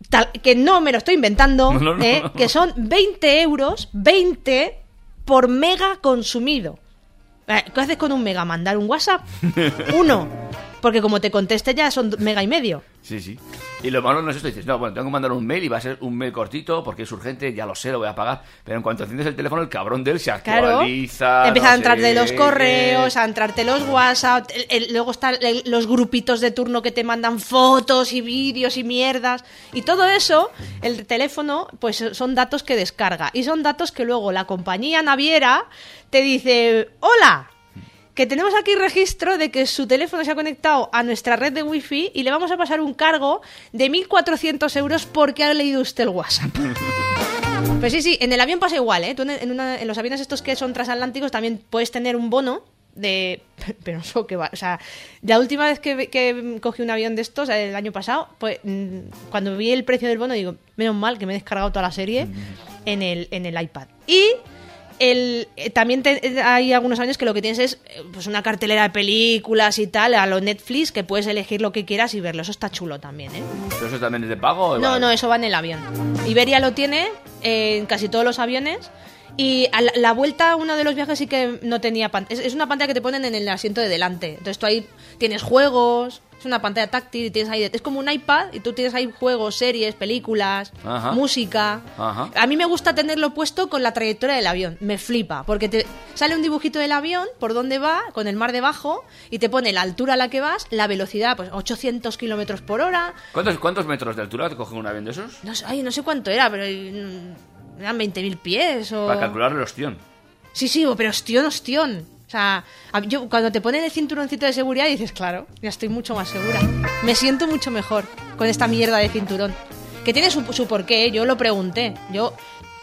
Tal, que no me lo estoy inventando, (laughs) No, no, no, ¿eh? no. que son 20 euros, 20 por mega consumido. Eh, ¿Qué haces con un mega? ¿Mandar un WhatsApp? (laughs) Uno. Porque como te conteste ya son mega y medio. Sí, sí. Y lo malo no es esto, dices, no, bueno, tengo que mandar un mail y va a ser un mail cortito porque es urgente, ya lo sé, lo voy a pagar. Pero en cuanto enciendes el teléfono, el cabrón de él se Claro. actualiza. Empieza no a entrar sé de los correos, a entrarte los WhatsApp, el- el- luego están los grupitos de turno que te mandan fotos y vídeos y mierdas. Y todo eso, el teléfono, pues son datos que descarga. Y son datos que luego la compañía naviera te dice, hola, que tenemos aquí registro de que su teléfono se ha conectado a nuestra red de wifi y le vamos a pasar un cargo de 1.400 euros porque ha leído usted el WhatsApp. (laughs) Pues sí, sí, en el avión pasa igual, ¿eh? Tú en, en una- en los aviones estos que son transatlánticos también puedes tener un bono de... (laughs) Pero eso que va... O sea, la última vez que, que cogí un avión de estos, el año pasado, pues mm, cuando vi el precio del bono digo, menos mal que me he descargado toda la serie en el, en el iPad. Y el, eh, también te- hay algunos años que lo que tienes es eh, pues una cartelera de películas y tal, a lo Netflix, que puedes elegir lo que quieras y verlo. Eso está chulo también, ¿eh? ¿Pero eso también es de pago? o No, vale? no, eso va en el avión. Iberia lo tiene eh, en casi todos los aviones. Y a la, la vuelta, uno de los viajes sí que no tenía pantalla. Es, es una pantalla que te ponen en el asiento de delante. Entonces tú ahí tienes juegos, es una pantalla táctil y tienes ahí. Es como un iPad y tú tienes ahí juegos, series, películas, Ajá. música. Ajá. A mí me gusta tenerlo puesto con la trayectoria del avión. Me flipa. Porque te sale un dibujito del avión, por dónde va, con el mar debajo, y te pone la altura a la que vas, la velocidad, pues 800 kilómetros por hora, ¿Cuántos, ¿Cuántos metros de altura te coge un avión de esos? no sé, ay, no sé cuánto era, pero mm, eran 20.000 pies o... Para calcular el ostión. Sí, sí, pero ostión, ostión. O sea, yo cuando te ponen el cinturoncito de seguridad dices, claro, ya estoy mucho más segura. Me siento mucho mejor con esta mierda de cinturón. Que tiene su, porqué, ¿eh? yo lo pregunté. Yo,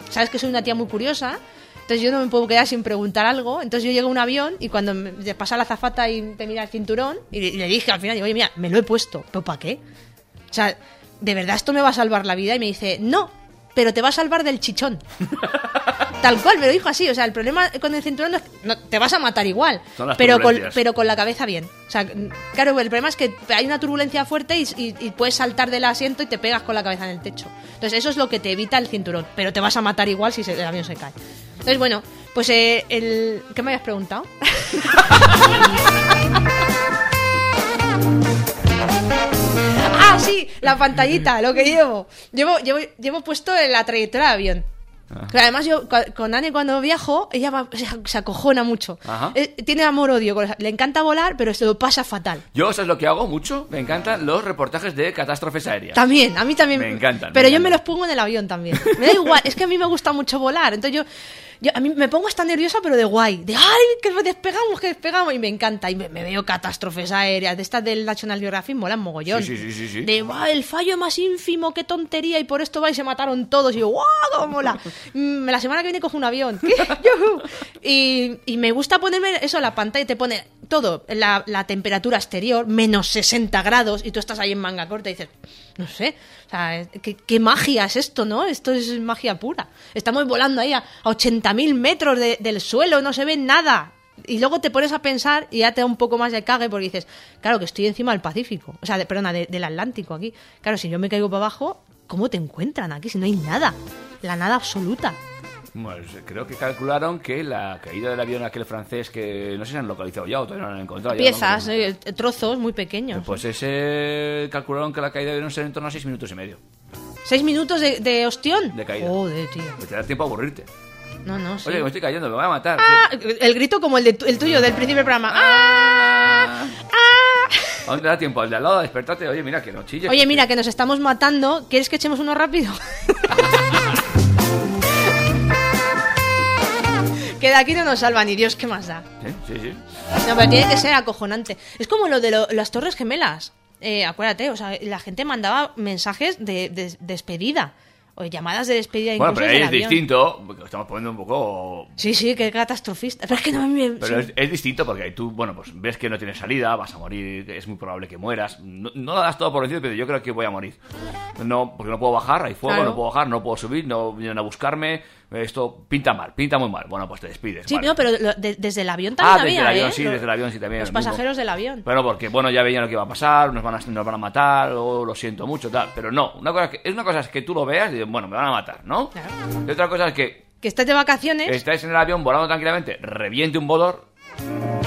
sabes que soy una tía muy curiosa, entonces yo no me puedo quedar sin preguntar algo. Entonces yo llego a un avión y cuando me pasa la azafata y te mira el cinturón, y le, dije al final, oye, mira, me lo he puesto, ¿pero para qué? O sea, ¿de verdad esto me va a salvar la vida? Y me dice, no, pero te va a salvar del chichón. Tal cual, me lo dijo así. O sea, el problema con el cinturón no es que no, te vas a matar igual, Son las pero con, pero con la cabeza bien. O sea, claro, el problema es que hay una turbulencia fuerte y, y- y puedes saltar del asiento y te pegas con la cabeza en el techo. Entonces, eso es lo que te evita el cinturón, pero te vas a matar igual si se- el avión se cae. Entonces, bueno, pues eh, el... ¿Qué me habías preguntado? (laughs) Ah, sí, la pantallita, lo que llevo. Llevo, llevo, llevo puesto en la trayectoria de avión. Ah. Pero además yo con Anne cuando viajo, ella va- se, se acojona mucho. Eh, tiene amor-odio, le encanta volar, pero se lo pasa fatal. Yo, ¿sabes lo que hago mucho? Me encantan los reportajes de catástrofes aéreas. También, a mí también. Me encantan, Pero me yo me los pongo en el avión también. Me da igual, es que a mí me gusta mucho volar. Entonces yo, yo a mí me pongo hasta nerviosa, pero de guay. De ay, que despegamos, que despegamos. Y me encanta. Y me, me veo catástrofes aéreas. De estas del National Geographic molan mogollón. Sí, sí, sí, sí, sí. De "Buah, el fallo más ínfimo, qué tontería. Y por esto va y se mataron todos. Y yo, ¡guau! ¡Cómo mola! (laughs) Mm, La semana que viene cojo un avión. (laughs) Y, y me gusta ponerme eso, la pantalla te pone todo, la, temperatura exterior, menos 60 grados, y tú estás ahí en manga corta y dices, no sé, o sea, ¿qué, qué magia es esto, no? Esto es magia pura. Estamos volando ahí a, a 80.000 metros de- del suelo, no se ve nada. Y luego te pones a pensar y ya te da un poco más de cague porque dices, claro que estoy encima del Pacífico, o sea, de- perdona, de- del Atlántico aquí. Claro, si yo me caigo para abajo, ¿cómo te encuentran aquí si no hay nada? La nada absoluta. Pues creo que calcularon que la caída del avión aquel francés que no sé si han localizado ya o todavía no lo han encontrado. ya, Piezas, ¿no? eh, trozos muy pequeños. Pues ese calcularon que la caída debe ser en torno a 6 minutos y medio. ¿Seis minutos de, de ostión? De caída. Joder, tío. Que te da tiempo a aburrirte. No, no, sí. Oye, me estoy cayendo, me voy a matar. Ah, el grito como el, de tu- el tuyo del principio del programa. ¡Ah! ¡Ah! Aún te da tiempo al de al lado a despertarte. Oye, mira, que no chilles. Oye, mira, que nos estamos matando. ¿Quieres que echemos uno rápido? (laughs) que de aquí no nos salva ni Dios, ¿qué más da? Sí, sí, sí. No, pero tiene que ser acojonante. Es como lo de lo- las Torres Gemelas. Eh, acuérdate, o sea, la gente mandaba mensajes de, de- despedida. O llamadas de despedida Bueno, pero ahí es avión. distinto. porque estamos poniendo un poco Sí, sí, qué catastrofista. Pero es que no me... Pero sí. es, es distinto porque tú, bueno, pues ves que no tienes salida, vas a morir, es muy probable que mueras. No, das todo por vencido, pero yo creo que voy a morir. No, porque no puedo bajar, hay fuego, Claro. no puedo bajar, no puedo subir, no vienen a buscarme. Esto pinta mal, pinta muy mal. Bueno, pues te despides. Sí, vale. no, pero lo- de- desde el avión también Ah, desde el avión, ¿eh? sí, desde el avión sí también. Los pasajeros del avión. Bueno, porque bueno, ya veían lo que iba a pasar, nos van a, nos van a matar, o lo siento mucho, tal. Pero no, una cosa que, es una cosa es que tú lo veas y dices, bueno, me van a matar, ¿no? Claro. Y otra cosa es que Que estés de vacaciones. estáis en el avión volando tranquilamente, reviente un motor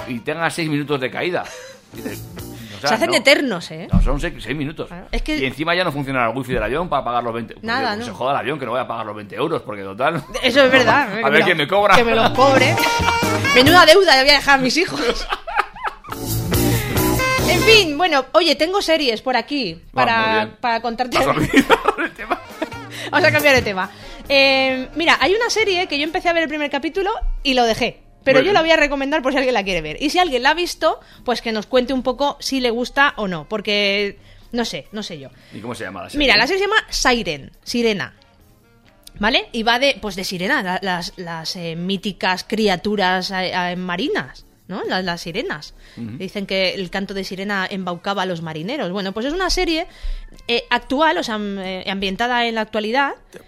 y tengas seis minutos de caída. Y dices, o sea, se hacen no. eternos, ¿eh? No, son seis, seis minutos. Claro, es que- Y encima ya no funciona el wifi del avión para pagar los 20. Porque, Nada, pues, ¿no? Se joda el avión que no voy a pagar los 20 euros porque total. Eso es verdad. (laughs) A ver quién me cobra. Que me los cobre. Menuda deuda le voy a dejar a mis hijos. (laughs) En fin, bueno, oye, tengo series por aquí para, para contarte. El tema. (laughs) Vamos a cambiar de tema. Eh, mira, hay una serie que yo empecé a ver el primer capítulo y lo dejé. Pero yo la voy a recomendar por si alguien la quiere ver. Y si alguien la ha visto, pues que nos cuente un poco si le gusta o no. Porque no sé, no sé yo. ¿Y cómo se llama la serie? Mira, la serie se llama Siren, Sirena. ¿Vale? Y va de, pues de sirena, la- las, las eh, míticas criaturas eh, eh, marinas, ¿no? Las, las sirenas. Dicen que el canto de sirena embaucaba a los marineros. Bueno, pues es una serie eh, actual, o sea, am- eh, ambientada en la actualidad. ¿Qué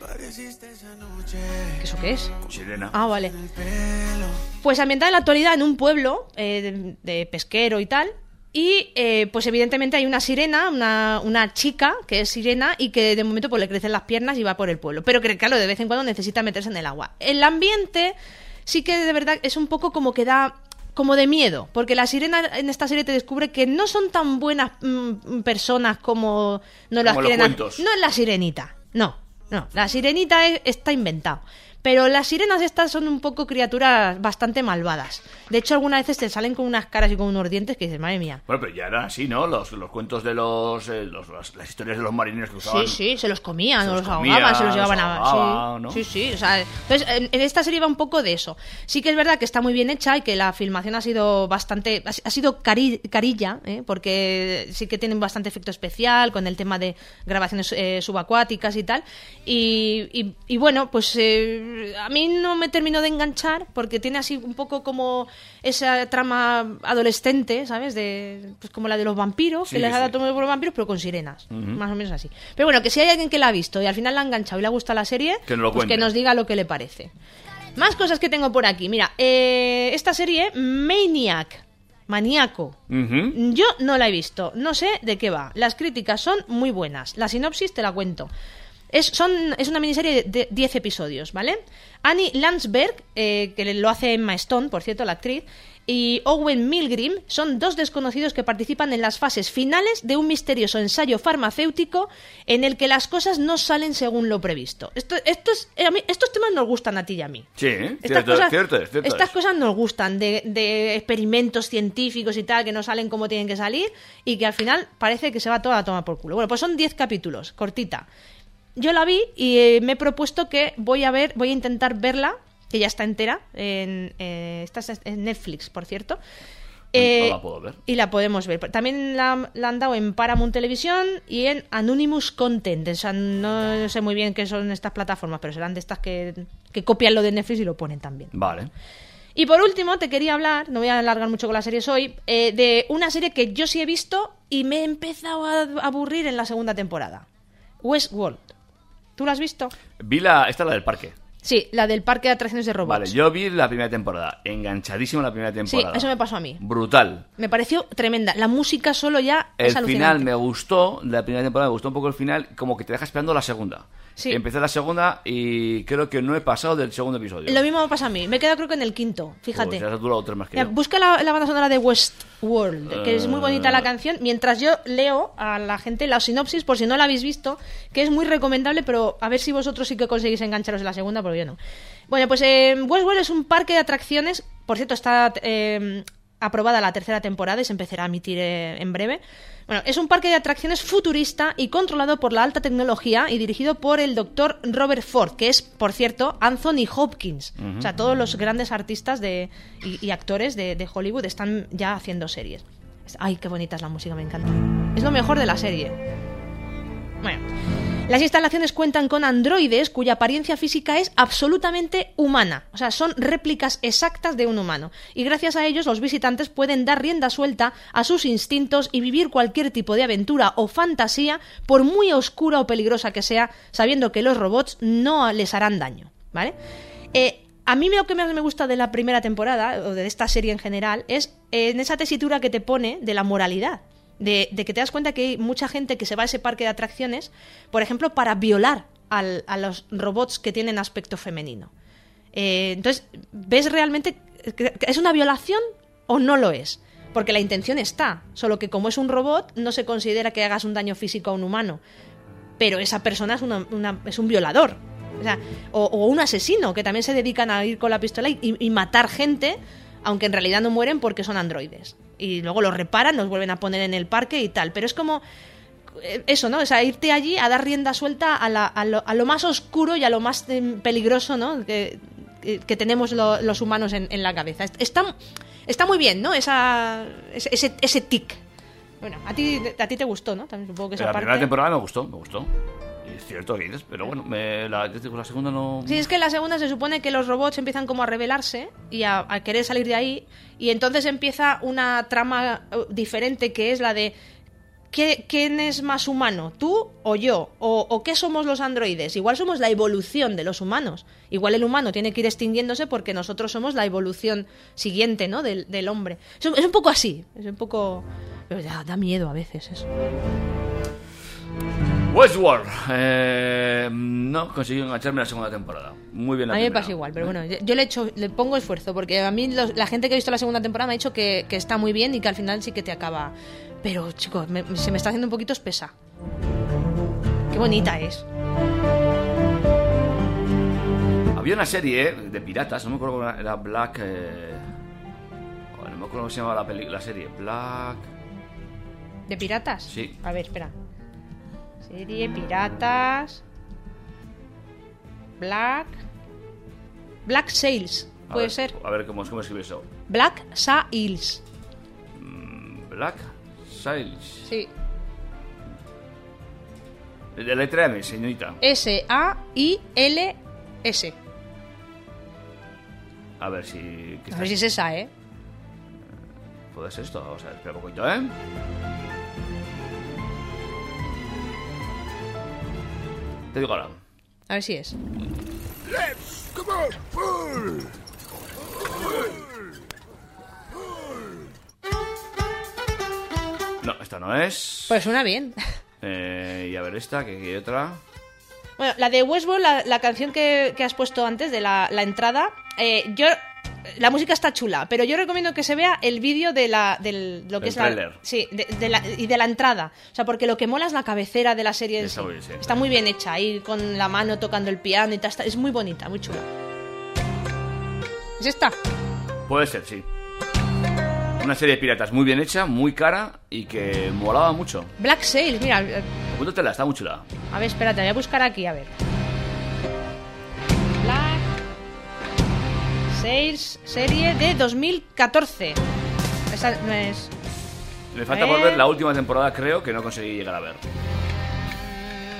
¿Eso qué es? Sirena. Ah, vale. Pues ambientada en la actualidad en un pueblo eh, de, de pesquero y tal. Y eh, pues evidentemente hay una sirena, una, una chica que es sirena y que de momento pues le crecen las piernas y va por el pueblo. Pero que claro, de vez en cuando necesita meterse en el agua. El ambiente sí que de verdad es un poco como que da como de miedo, porque la sirena en esta serie te descubre que no son tan buenas mm, personas como no las Como quieren. No es la sirenita, no, no, la sirenita es- está inventado. Pero las sirenas estas son un poco criaturas bastante malvadas. De hecho, algunas veces te salen con unas caras y con unos dientes que dices, madre mía. Bueno, pero ya eran así, ¿no? Los, los cuentos de los, eh, los- las, las historias de los marineros que usaban. Sí, sí, se los comían, Se los comían, ahogaban, se los llevaban a. sí, ¿no? sí, sí, o sea, entonces, en, en esta serie va un poco de eso. Sí que es verdad que está muy bien hecha y que la filmación ha sido bastante. Ha, ha sido cari- carilla, ¿eh? porque sí que tienen bastante efecto especial con el tema de grabaciones eh, subacuáticas y tal. Y, y- y bueno, pues eh, a mí no me terminó de enganchar porque tiene así un poco como esa trama adolescente, ¿sabes? De, pues como la de los vampiros, Sí, que les ha dado todo por los vampiros, pero con sirenas. Más o menos así. Pero bueno, que si hay alguien que la ha visto y al final la ha enganchado y le ha gustado la serie, Que pues que nos diga lo que le parece. Más cosas que tengo por aquí. Mira, eh, esta serie, Maniac. Maníaco. Yo no la he visto, no sé de qué va. Las críticas son muy buenas. La sinopsis te la cuento. Es, son, es una miniserie de 10 episodios, ¿vale? Annie Landsberg, eh, que lo hace Emma Stone, por cierto, la actriz, y Owen Milgrim son dos desconocidos que participan en las fases finales de un misterioso ensayo farmacéutico en el que las cosas no salen según lo previsto. Esto, esto es- eh, a mí- estos temas nos gustan a ti y a mí. Sí, Estas cierto, cosas, cierto es, cierto estas es. cosas nos gustan, de, de experimentos científicos y tal, que no salen como tienen que salir y que al final parece que se va toda a tomar por culo. Bueno, pues son 10 capítulos, cortita. Yo la vi y eh, me he propuesto que voy a ver, voy a intentar verla, que ya está entera, en, eh, esta es en Netflix, por cierto. Eh, No la puedo ver. Y la podemos ver. También la, la han dado en Paramount Televisión y en Anonymous Content. O sea, no sé muy bien qué son estas plataformas, pero serán de estas que, que copian lo de Netflix y lo ponen también. Vale. Y por último, te quería hablar, no voy a alargar mucho con las series hoy, eh, de una serie que yo sí he visto y me he empezado a aburrir en la segunda temporada. Westworld. ¿Tú la has visto? Vi la. Esta es la del parque. Sí, la del parque de atracciones de robots. Vale, yo vi la primera temporada. Enganchadísimo la primera Sí, temporada. eso me pasó a mí. Brutal. Me pareció tremenda. La música solo ya El es final me gustó, la primera temporada me gustó un poco el final, como que te deja esperando la segunda. Sí. Empecé la segunda y creo que no he pasado del segundo episodio. Lo mismo me pasa a mí. Me he quedado creo que en el quinto, fíjate. Pues ya has durado tres más que Mira, yo. busca la, la banda sonora de Westworld, que es muy bonita Eh. la canción, mientras yo leo a la gente la sinopsis, por si no la habéis visto, que es muy recomendable, pero a ver si vosotros sí que conseguís engancharos en la segunda, porque yo no. Bueno, pues eh, Westworld es un parque de atracciones, por cierto, está eh, aprobada la tercera temporada y se empezará a emitir eh, en breve. Bueno, es un parque de atracciones futurista y controlado por la alta tecnología y dirigido por el doctor Robert Ford, que es, por cierto, Anthony Hopkins. O sea, todos los grandes artistas de, y, y actores de, de Hollywood están ya haciendo series. Ay, qué bonita es la música, me encanta. Es lo mejor de la serie. Bueno, las instalaciones cuentan con androides cuya apariencia física es absolutamente humana. O sea, son réplicas exactas de un humano. Y gracias a ellos los visitantes pueden dar rienda suelta a sus instintos y vivir cualquier tipo de aventura o fantasía, por muy oscura o peligrosa que sea, sabiendo que los robots no les harán daño. ¿Vale? Eh, a mí lo que más me gusta de la primera temporada, o de esta serie en general, es eh, en esa tesitura que te pone de la moralidad. De, que te das cuenta que hay mucha gente que se va a ese parque de atracciones, por ejemplo, para violar a los robots que tienen aspecto femenino. Eh, entonces, ¿ves realmente que es una violación o no lo es? Porque la intención está, solo que como es un robot, no se considera que hagas un daño físico a un humano pero esa persona es, una- una- es un violador. O, sea, o, o un asesino, que también se dedican a ir con la pistola y, y matar gente, aunque en realidad no mueren porque son androides. Y luego los reparan, los vuelven a poner en el parque y tal. Pero es como eh, eso, ¿no? O sea, irte allí a dar rienda suelta a, la- a lo, a lo más oscuro y a lo más eh, peligroso, ¿no? Que, tenemos lo- los humanos en, en la cabeza. Está, está muy bien, ¿no? Esa, ese, ese, ese tic. Bueno, a ti, a ti te gustó, ¿no? También supongo que esa la parte... primera temporada me gustó, me gustó. Cierto que pero bueno, la, segunda no... Sí, es que en la segunda se supone que los robots empiezan como a rebelarse y a, querer salir de ahí y entonces empieza una trama eh, diferente que es la de ¿qué- ¿quién es más humano? ¿Tú o yo? ¿O, qué somos los androides? Igual somos la evolución de los humanos. Igual el humano tiene que ir extinguiéndose porque nosotros somos la evolución siguiente ¿no? del, hombre. Es un, es un poco así, es un poco... Pero da, da miedo a veces eso. Westworld. Eh, no conseguí engancharme en la segunda temporada. Muy bien la A mí me pasa igual, pero bueno, yo, le, echo, le pongo esfuerzo, porque a mí los- la gente que ha visto la segunda temporada me ha dicho que, que está muy bien y que al final sí que te acaba. Pero, chicos, me- se me está haciendo un poquito espesa. Qué bonita es. Había una serie eh, de piratas, no me acuerdo cómo era, Black. eh, no me acuerdo cómo se llamaba la, la serie. Black. ¿De piratas? Sí. A ver, espera. Serie Piratas. Black. Black Sails. A Puede ver, ser. A ver cómo, cómo escribe eso. Black Sails. Black Sails. Sí. De letra M, señorita. S-A-I-L-S. A ver si. ¿qué A ver si es esa, ¿eh? ¿Puede ser esto? Vamos a ver, espera un poquito, ¿eh? Te digo ahora. A ver si es. No, esta no es. Pues suena bien. Eh, y a ver esta, que aquí hay otra. Bueno, la de Westworld, la, la canción que, que has puesto antes de la, la entrada, eh, yo la música está chula, pero yo recomiendo que se vea el vídeo de la del lo que El es la sí, de, de la- y de la entrada, o sea, porque lo que mola es la cabecera de la serie en Está sí. muy bien, sí. Está muy bien hecha, ahí con la mano tocando el piano y tal, está- es muy bonita, muy chula. ¿Es esta? Puede ser, sí. Una serie de piratas muy bien hecha, muy cara y que molaba mucho. Black Sails, mira, eh, Apúntatela, está muy chula. a ver, espérate, voy a buscar aquí, a ver. 6, serie de 2014. Esa no es. Me falta por ver eh. la última temporada, creo, que no conseguí llegar a ver.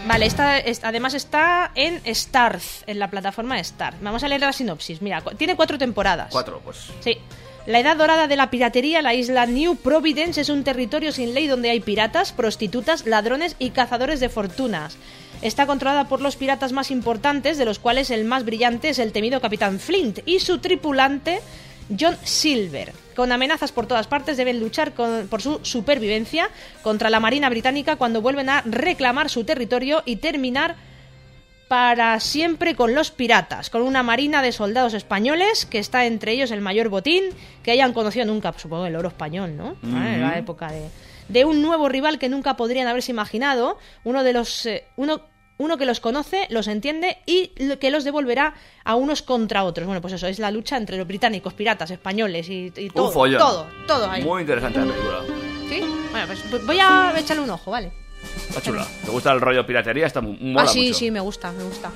Vale, esta, además está en Starz, en la plataforma Star. Vamos a leer la sinopsis. Mira, tiene cuatro temporadas. Cuatro, pues. Sí. La edad dorada de la piratería, la isla New Providence es un territorio sin ley donde hay piratas, prostitutas, ladrones y cazadores de fortunas. Está controlada por los piratas más importantes, de los cuales el más brillante es el temido capitán Flint y su tripulante John Silver. Con amenazas por todas partes deben luchar con- por su supervivencia contra la Marina Británica cuando vuelven a reclamar su territorio y terminar para siempre con los piratas, con una marina de soldados españoles que está entre ellos el mayor botín que hayan conocido nunca, supongo el oro español, ¿no? En la época de, de un nuevo rival que nunca podrían haberse imaginado, uno de los eh, uno uno que los conoce, los entiende y que los devolverá a unos contra otros. Bueno, pues eso, es la lucha entre los británicos, piratas, españoles y, y todo. Un. Todo, todo ahí. Muy interesante la película. ¿Sí? Bueno, pues voy a echarle un ojo, ¿vale? Está chula. ¿Te gusta el rollo piratería? Está muy mola ah, sí, mucho. sí, me gusta, me gusta.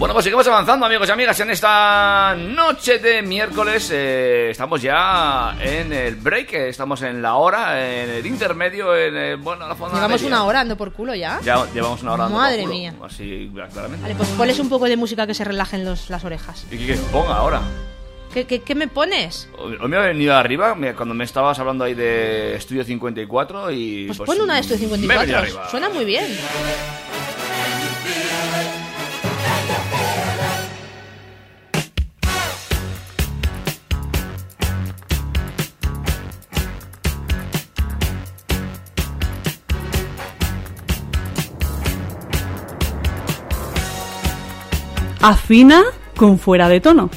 Bueno, pues seguimos avanzando, amigos y amigas, en esta noche de miércoles. eh, estamos ya en el break, eh, estamos en la hora, en el intermedio, en el, bueno, la zona Llevamos media. una hora ando por culo ya. Ya llevamos una hora. dando Madre por culo, mía. Así, claramente. Vale, pues ponles un poco de música que se relajen los, las orejas. ¿Y qué ponga ahora? ¿Qué, qué, qué me pones? Hoy me ha venido arriba cuando me estabas hablando ahí de Estudio 54 y... Pues, pon una de venido 54. arriba. Suena muy bien. Afina con fuera de tono.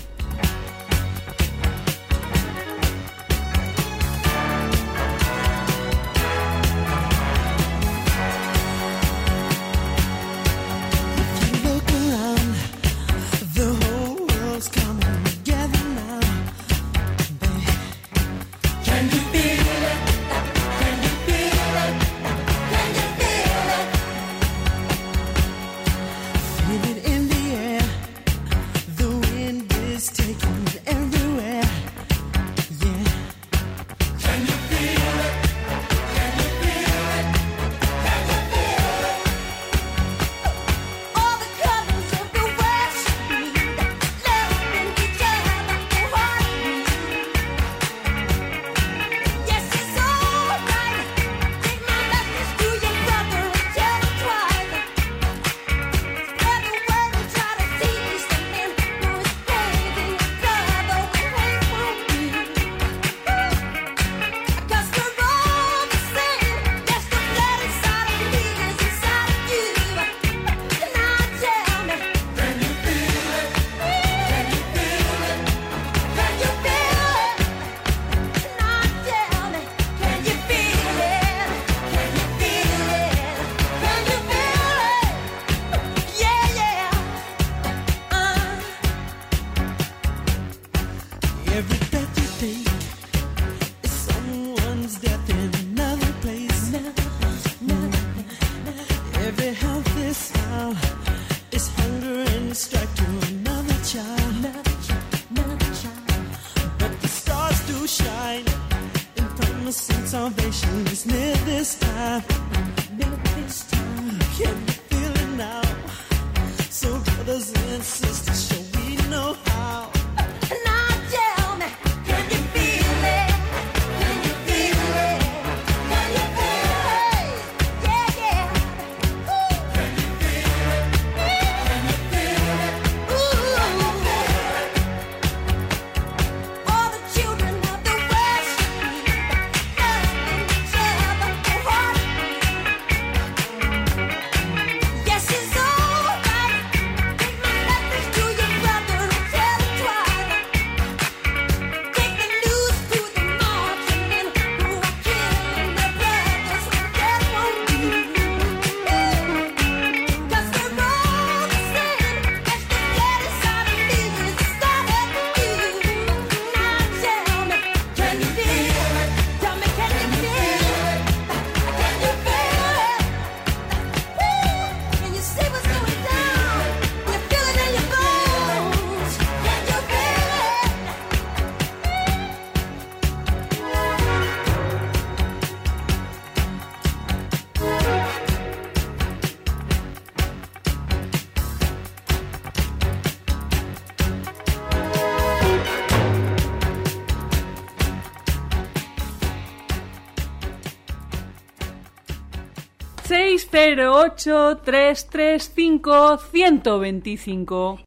Ocho, tres, tres, cinco, ciento veinticinco.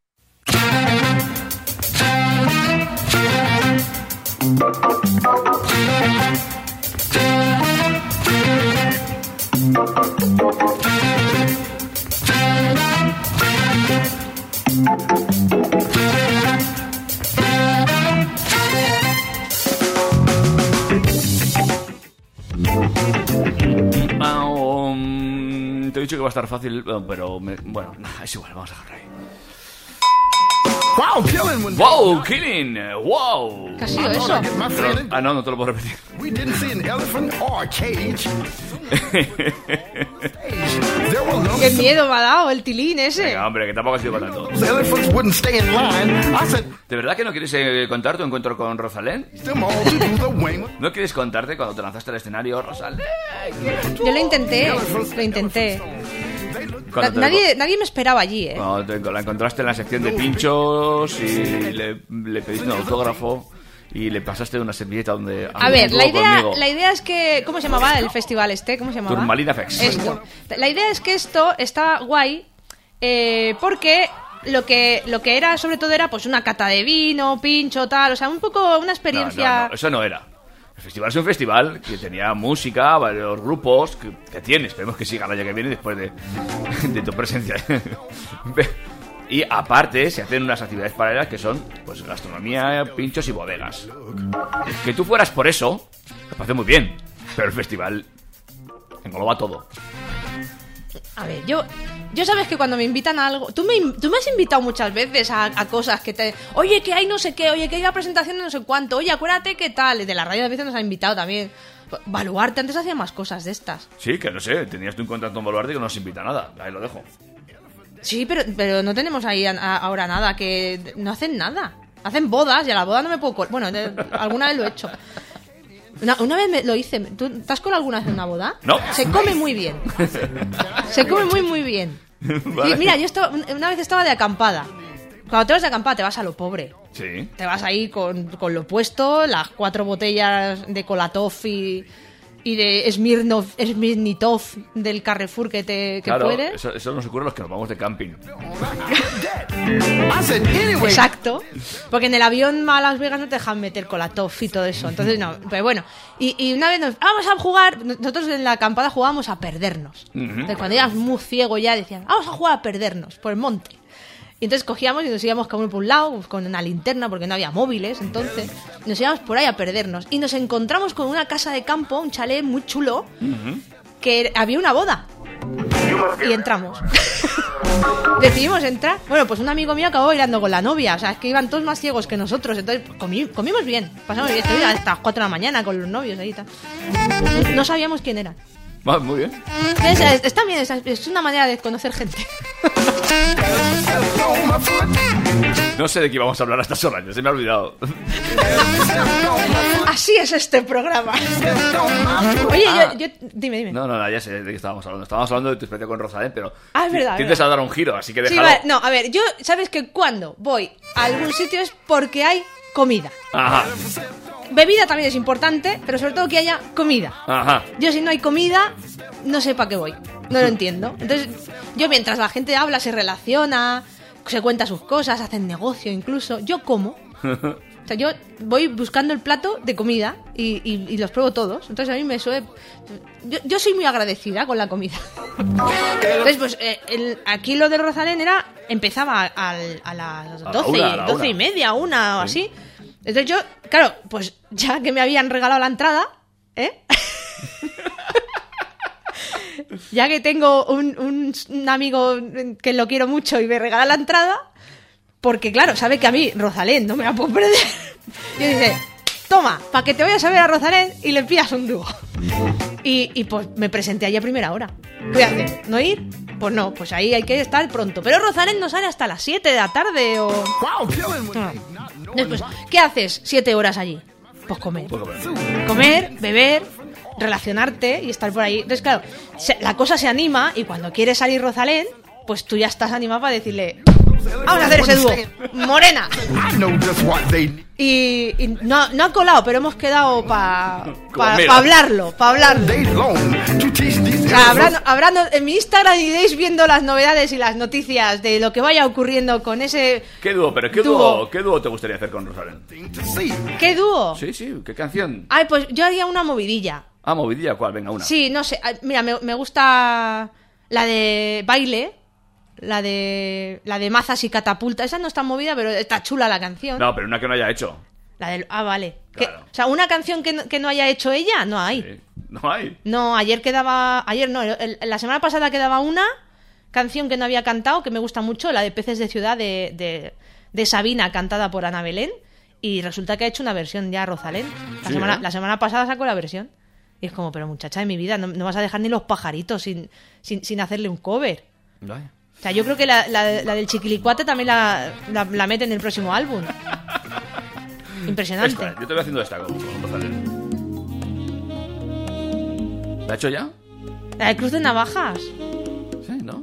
Dicho que va a estar fácil, pero me- bueno, es igual, vamos a dejarlo ahí. Wow, killing ¡Wow! ¡Killing! ¡Wow! ¿Qué ha sido eso? my feeling. Ah, no, no te lo puedo repetir. We didn't see an elephant or a cage. (laughs) Qué miedo me ha dado el tilín ese. Venga, hombre, que tampoco ha sido para tanto. ¿De verdad que no quieres eh, contar tu encuentro con Rosalén? ¿No quieres contarte cuando te lanzaste al escenario, Rosalén? Yo lo intenté, lo intenté. Na- nadie, nadie me esperaba allí, ¿eh? Cuando te la encontraste en la sección de pinchos y le, le pediste un autógrafo y le pasaste una servilleta donde... A ver, la idea, conmigo. la idea es que... ¿Cómo se llamaba el festival este? ¿Cómo se llamaba? Turmalina Fest. Esto. La idea es que esto está guay eh, porque lo que, lo que era sobre todo era pues una cata de vino, pincho, tal, o sea, un poco una No, experiencia... no, no, eso no era. El festival es un festival que tenía música, varios grupos, que, que tiene, esperemos que siga el año que viene después de, (laughs) de tu presencia. Y aparte se hacen unas actividades paralelas que son pues gastronomía, pinchos y bodegas. Que tú fueras por eso, me parece muy bien, pero el festival engloba todo. A ver, yo, yo sabes que cuando me invitan a algo, tú me, tú me has invitado muchas veces a, a cosas que te, oye que hay no sé qué, oye que hay la presentación de no sé cuánto, oye acuérdate qué tal, de la radio a veces nos ha invitado también. Baluarte antes hacía más cosas de estas. Sí, que no sé, tenías tú un contrato con Boluarte que no nos invita a nada, ahí lo dejo. Sí, pero, pero no tenemos ahí a- a- ahora nada, que no hacen nada. Hacen bodas y a la boda no me puedo col- Bueno, de- alguna vez lo he hecho. Una, una vez me, lo hice. ¿Tú te has colado alguna vez en una boda? No. Se come muy bien. Se come muy, muy bien. (laughs) Vale. Y mira, yo estaba, una vez estaba de acampada. Cuando te vas de acampada te vas a lo pobre. Sí. Te vas ahí con, con lo puesto, las cuatro botellas de Kolatov y, de Smirnov, Smirnitov del Carrefour que te que claro, puedes. eso, eso nos ocurre a los que nos vamos de camping. (laughs) Exacto. Porque en el avión a Las Vegas no te dejan meter Kolatov y todo eso. Entonces, no. Pero bueno. Y, y una vez nos. Vamos a jugar. Nosotros en la acampada jugábamos a perdernos. Entonces, cuando eras muy ciego ya decían, vamos a jugar a perdernos por el monte. Y entonces cogíamos y nos íbamos cada uno por un lado, con una linterna, porque no había móviles, entonces nos íbamos por ahí a perdernos. Y nos encontramos con una casa de campo, un chalet muy chulo, que había una boda. Y entramos. (laughs) Decidimos entrar. Bueno, pues un amigo mío acabó bailando con la novia. O sea, es que iban todos más ciegos que nosotros. Entonces, pues, comi- comimos bien. Pasamos bien. Estuvimos hasta las 4 de la mañana con los novios ahí y tal. No sabíamos quién eran. Va, muy bien. Es, es- está bien, es, es una manera de conocer gente. No sé de qué íbamos a hablar a estas horas, ya se me ha olvidado. Así es este programa. Oye, yo, yo- Dime, dime. No, no, no, ya sé de qué estábamos hablando. Estábamos hablando de tu experiencia con Rosalén, pero. Ah, es verdad, Tienes verdad. a dar un giro, así que Sí, déjalo. vale, no, a ver, yo, ¿sabes que cuando voy a algún sitio es porque hay comida? Ajá, Bebida también es importante, pero sobre todo que haya comida. ajá. Yo si no hay comida, no sé para qué voy. No lo entiendo. Entonces, yo mientras la gente habla, se relaciona, se cuenta sus cosas, hacen negocio incluso, yo como. (laughs) O sea, yo voy buscando el plato de comida y, y- y los pruebo todos. Entonces a mí me suele... Yo, yo soy muy agradecida con la comida. (laughs) Entonces, pues eh, el- aquí lo de Rosalén era... Empezaba al- a las A la 12, una, a la 12 una. y media, una o así. Entonces yo, claro, pues ya que me habían regalado la entrada, ¿eh? (laughs) ya que tengo un, un- un amigo que lo quiero mucho y me regala la entrada, porque claro, sabe que a mí Rosalén no me la puedo perder. (laughs) Y dice, toma, para que te vayas a ver a Rosalén y le pillas un dúo. Y, y, pues me presenté allí a primera hora. ¿Qué voy a hacer? ¿No ir? Pues no, pues ahí hay que estar pronto. Pero Rosalén no sale hasta las 7 de la tarde o... No. Después, ¿qué haces siete horas allí? Pues comer. Comer, beber, relacionarte y estar por ahí. Entonces, claro, se- la cosa se anima y cuando quiere salir Rosalén, pues tú ya estás animado para decirle, vamos a hacer ese dúo, morena. Y, y no, no ha colado, pero hemos quedado para hablarlo, para hablarlo. O sea, en mi Instagram iréis viendo las novedades y las noticias de lo que vaya ocurriendo con ese... ¿Qué dúo? ¿Pero qué Dúo. qué dúo te gustaría hacer con Rosalén? ¿Qué dúo? Sí, sí, ¿qué canción? Ay, pues yo haría una movidilla. Ah, movidilla, ¿cuál? Venga, una. Sí, no sé. Mira, me, me gusta la de baile. La de. La de mazas y catapulta. Esa no está movida, pero está chula la canción. No, pero una que no haya hecho. La del. Ah, vale. Que- o sea, una canción que no, que no haya hecho ella, no hay. Sí. No hay. No, ayer quedaba. Ayer no, el- la semana pasada quedaba una canción que no había cantado, que me gusta mucho, la de Peces de Ciudad de, de, de Sabina, cantada por Ana Belén. Y resulta que ha hecho una versión ya Rosalén. La, Sí, semana, ¿eh? la semana pasada sacó la versión. Y es como, pero muchacha de mi vida, no, no vas a dejar ni los pajaritos sin, sin, sin hacerle un cover. Vaya. O sea, yo creo que la, la- la del chiquilicuate también la, la, la mete en el próximo álbum. (laughs) Impresionante. Esta, yo te voy haciendo esta con, con Rosalén. ¿La ha hecho ya? La de Cruz de Navajas. Sí, ¿no?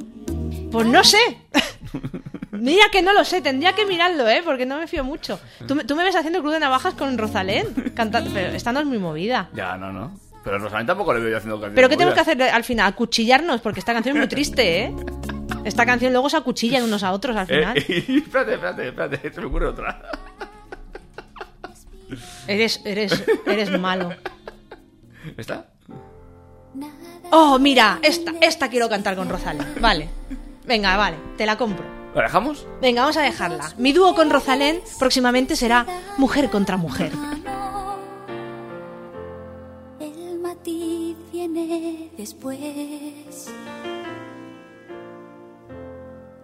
Pues no sé. (laughs) Mira que no lo sé, tendría que mirarlo, ¿eh? Porque no me fío mucho. Tú, me- tú me ves haciendo Cruz de Navajas con Rosalén. cantando, pero esta no es muy movida. Ya, no, no. Pero Rosalén tampoco le veo yo haciendo canciones ¿Pero qué tenemos que hacer al final? Acuchillarnos, porque esta canción es muy triste, ¿eh? Esta canción luego se acuchillan unos a otros al (laughs) final. Eh, (laughs) espérate, espérate, espérate, se me ocurre otra. Eres, eres, eres malo. ¿Está? Oh, mira, esta, esta quiero cantar con Rosalén. Vale. Venga, vale, te la compro. ¿La dejamos? Venga, vamos a dejarla. Mi dúo con Rosalén próximamente será Mujer contra Mujer. El matiz viene después.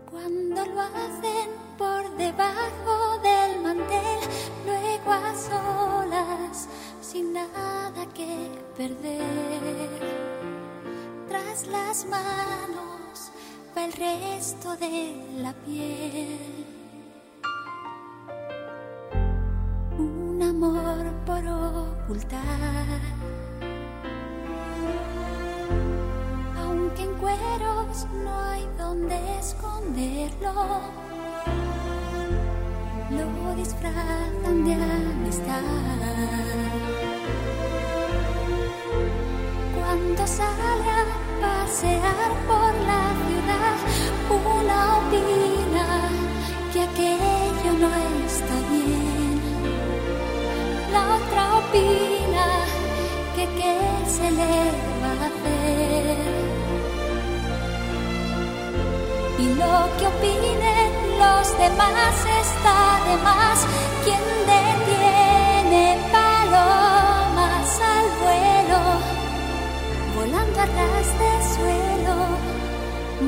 Cuando lo hacen por debajo del mantel, luego a solas, sin nada que perder. Tras las manos va el resto de la piel. Un amor por ocultar. Aunque en cueros no hay donde esconderlo, lo disfrazan de amistad. Cuando sale a pasear por la ciudad, una opina que aquello no está bien. La otra opina que qué se le va a hacer. Y lo que opinen los demás está de más. ¿Quién detiene palomas al vuelo? Volando a ras de suelo,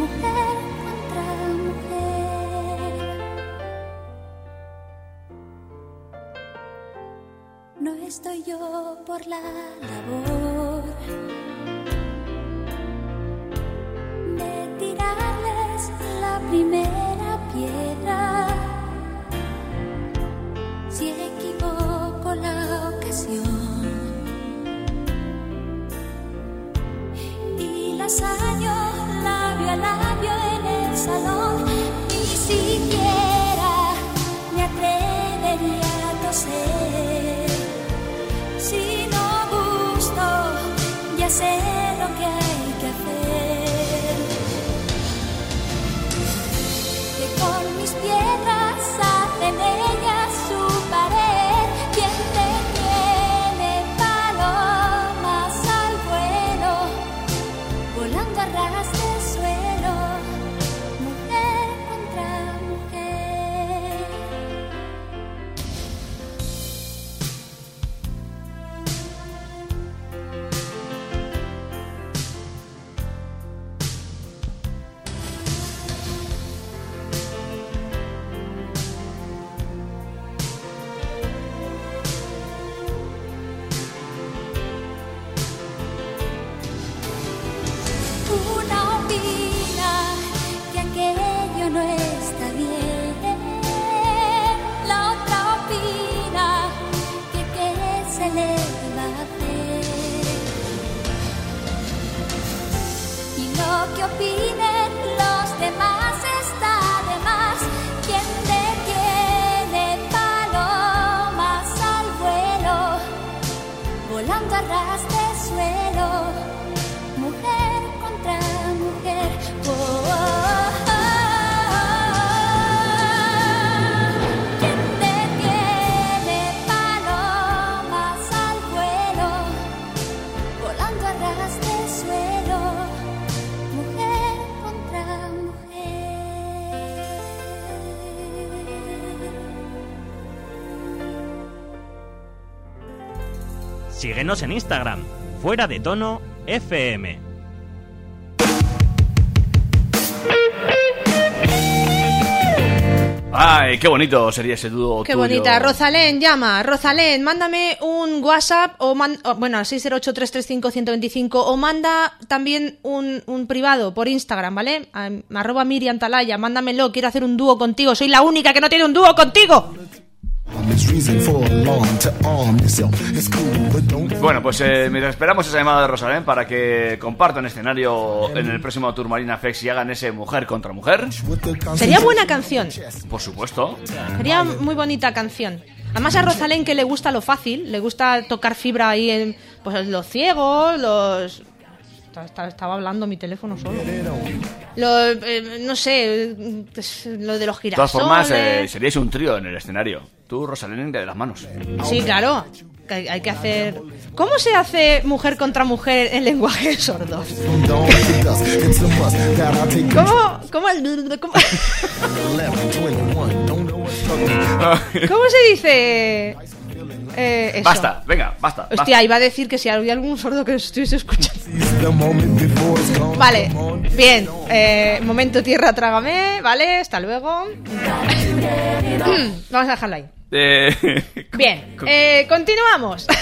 mujer contra mujer. No estoy yo por la labor Síguenos en Instagram, fuera de tono FM. Ay, qué bonito sería ese dúo Qué tuyo. bonita. Rosalén, llama. Rosalén, mándame un WhatsApp o man- o, bueno, al 608-335-125 o manda también un, un privado por Instagram, ¿vale? A- arroba Miriam Talaya, mándamelo. Quiero hacer un dúo contigo. Soy la única que no tiene un dúo contigo. Bueno, pues eh, mientras esperamos esa llamada de Rosalén para que compartan escenario en el próximo Tour Marina Fex y hagan ese mujer contra mujer, Sería buena canción. por supuesto. Sería muy bonita canción. Además a Rosalén que le gusta lo fácil, le gusta tocar fibra ahí en pues los ciegos, los Estaba hablando mi teléfono solo. Lo, eh, no sé, pues, lo de los De todas girasoles. formas, eh, seríais un trío en el escenario. Tú, Rosalén, de las manos. Sí, claro. hay, que hacer. ¿Cómo se hace mujer contra mujer en lenguaje (laughs) sordo? ¿Cómo, cómo, el- cómo- 11, 21. Don't know what's coming. cómo se dice? Eh, eso. Basta, venga, basta. basta. Hostia, iba a decir que si había algún sordo que estuviese escuchando. Vale, bien. Eh, momento tierra, trágame. Vale, hasta luego. (clears throat) Vamos a dejarlo ahí. Eh, (laughs) Bien, eh, continuamos. (laughs)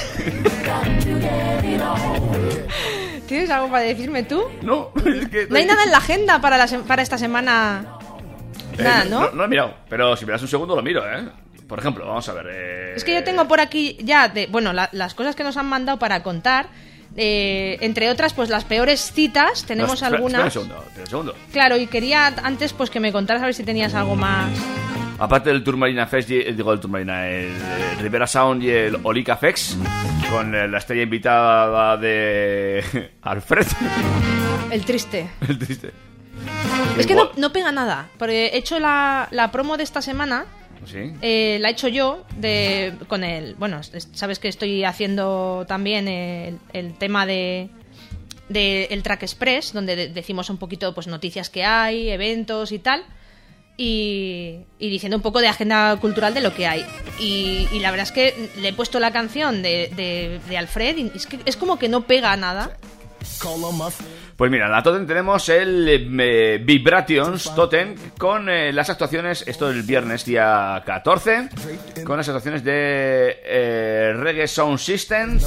¿Tienes algo para decirme tú? no, es que... No hay nada en la agenda para, la sem- para esta semana. Eh, Nada, ¿no? No, lo he mirado, pero si me das un segundo lo miro, ¿eh? Por ejemplo, vamos a ver. eh, Es que yo tengo por aquí ya, de, bueno, la- las cosas que nos han mandado para contar. eh, entre otras, pues las peores citas. no, Tenemos espera, algunas. Espera un segundo, espera un segundo. Claro, y quería antes pues que me contaras a ver si tenías algo más. Aparte del Tour Marina Fest, y- eh, digo el Tour Marina, el, eh, Rivera Sound y el Olica Fex, con eh, la estrella invitada de (laughs) Alfred, El triste. el triste. Es que no, pega nada. Porque he hecho la, la promo de esta semana. ¿Sí? eh, la he hecho yo de con el bueno es- sabes que estoy haciendo también el, el tema de de el track express donde de- decimos un poquito pues noticias que hay eventos y tal y, y diciendo un poco de agenda cultural de lo que hay. Y, la verdad es que le he puesto la canción de, de, Alfred y es que es como que no pega nada Pues mira, en la Totem tenemos el eh, Vibrations Totem con eh, las actuaciones, esto el viernes día 14, con las actuaciones de eh, Reggae Sound System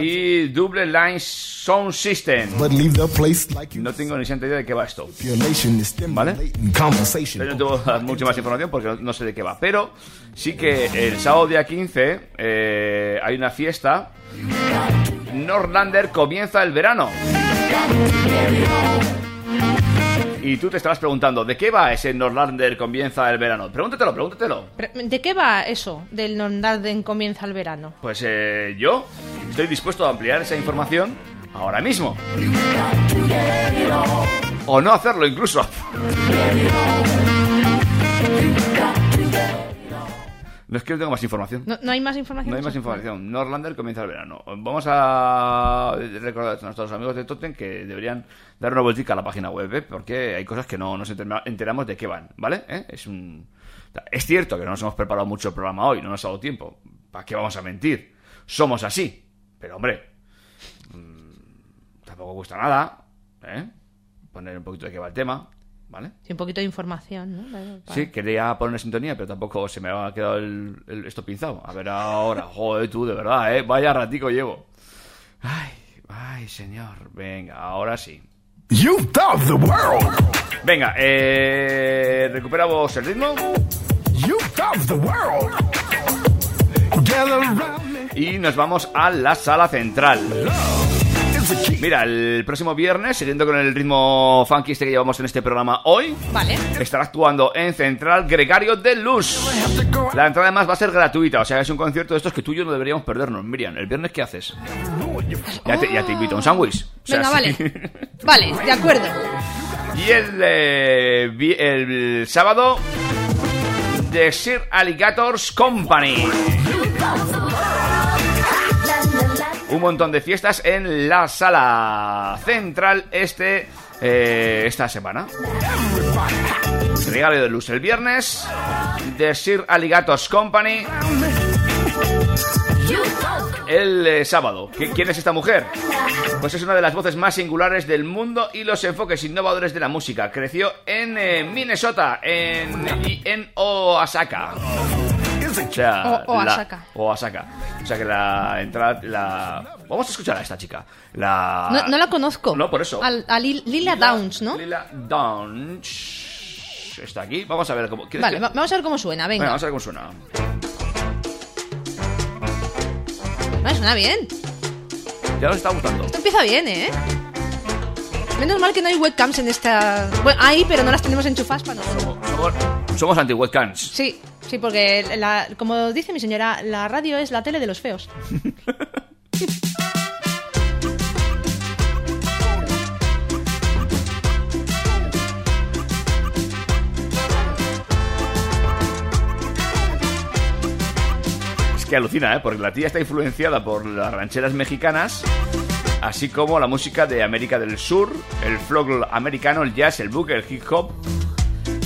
y Double Line Sound System. No tengo ni idea de qué va esto. ¿Vale? Pero no tengo (laughs) mucha más información porque no- sé de qué va. Pero sí que el sábado día 15 eh, hay una fiesta. Norlander comienza el verano. Y tú te estarás preguntando, ¿de qué va ese Norlander comienza el verano? Pregúntatelo, pregúntatelo. ¿De qué va eso del Nondarden comienza el verano? Pues eh, yo estoy dispuesto a ampliar esa información ahora mismo. O no hacerlo incluso. No es que no tengo más información. ¿No, no hay más información? No hay más información. Norlander comienza el verano. Vamos a recordar a nuestros amigos de Totem que deberían dar una vueltica a la página web, ¿eh? porque hay cosas que no nos enteramos de qué van, ¿vale? ¿Eh? Es un... Es cierto que no nos hemos preparado mucho el programa hoy, no nos ha dado tiempo. ¿Para qué vamos a mentir? Somos así. Pero hombre, mm, tampoco cuesta nada, ¿eh? Poner un poquito de qué va el tema, ¿vale? Sí, un poquito de información, ¿no? Vale. Sí, quería poner sintonía, pero tampoco se me ha quedado el, el- esto pinzado. A ver ahora, (laughs) joder, tú, de verdad, ¿eh? Vaya ratico llevo. Ay, ay, señor. Venga, ahora sí. You thought the world. Venga, eh, recuperamos el ritmo You thought the world. Gather around me. y nos vamos a la sala central. Key. Mira, el próximo viernes, siguiendo con el ritmo funky este que llevamos en este programa hoy, Vale. estará actuando en Central Gregario de Luz. La entrada además va a ser gratuita, o sea, es un concierto de estos que tú y yo no deberíamos perdernos. Miriam, ¿el viernes qué haces? Ya te, ya te invito a un sándwich. O sea, Venga, sí. vale. (laughs) Vale, de acuerdo. Y el, eh, el sábado, The Sir Alligators Company. Un montón de fiestas en la sala central este eh, esta semana. Regalo de luz el viernes. The Sir Alligators Company. El eh, sábado. ¿Qui- ¿Quién es esta mujer? Pues es una de las voces más singulares del mundo y los enfoques innovadores de la música. Creció en eh, Minnesota en, y en Oaxaca. (laughs) O sea, O- la- Oaxaca. Oaxaca. O sea que la entrada. La... Vamos a escuchar a esta chica. La... No, no la conozco. No, por eso. Al- a Lil- Lila Downs, ¿no? Lila Downs. Está aquí. Vamos a ver cómo. ¿quieres Vale, que- vamos a ver cómo suena, Venga, venga. vamos a ver cómo suena. Vale, suena bien. Ya nos está gustando. Esto empieza bien, ¿eh? Menos mal que no hay webcams en esta... Bueno, hay, pero no las tenemos enchufadas para nosotros. Somos, somos anti-webcams. Sí, sí, porque la- como dice mi señora, la radio es la tele de los feos. (laughs) Es que alucina, ¿eh? Porque la tía está influenciada por las rancheras mexicanas, así como la música de América del Sur, el folk americano, el jazz, el boogie, el hip hop.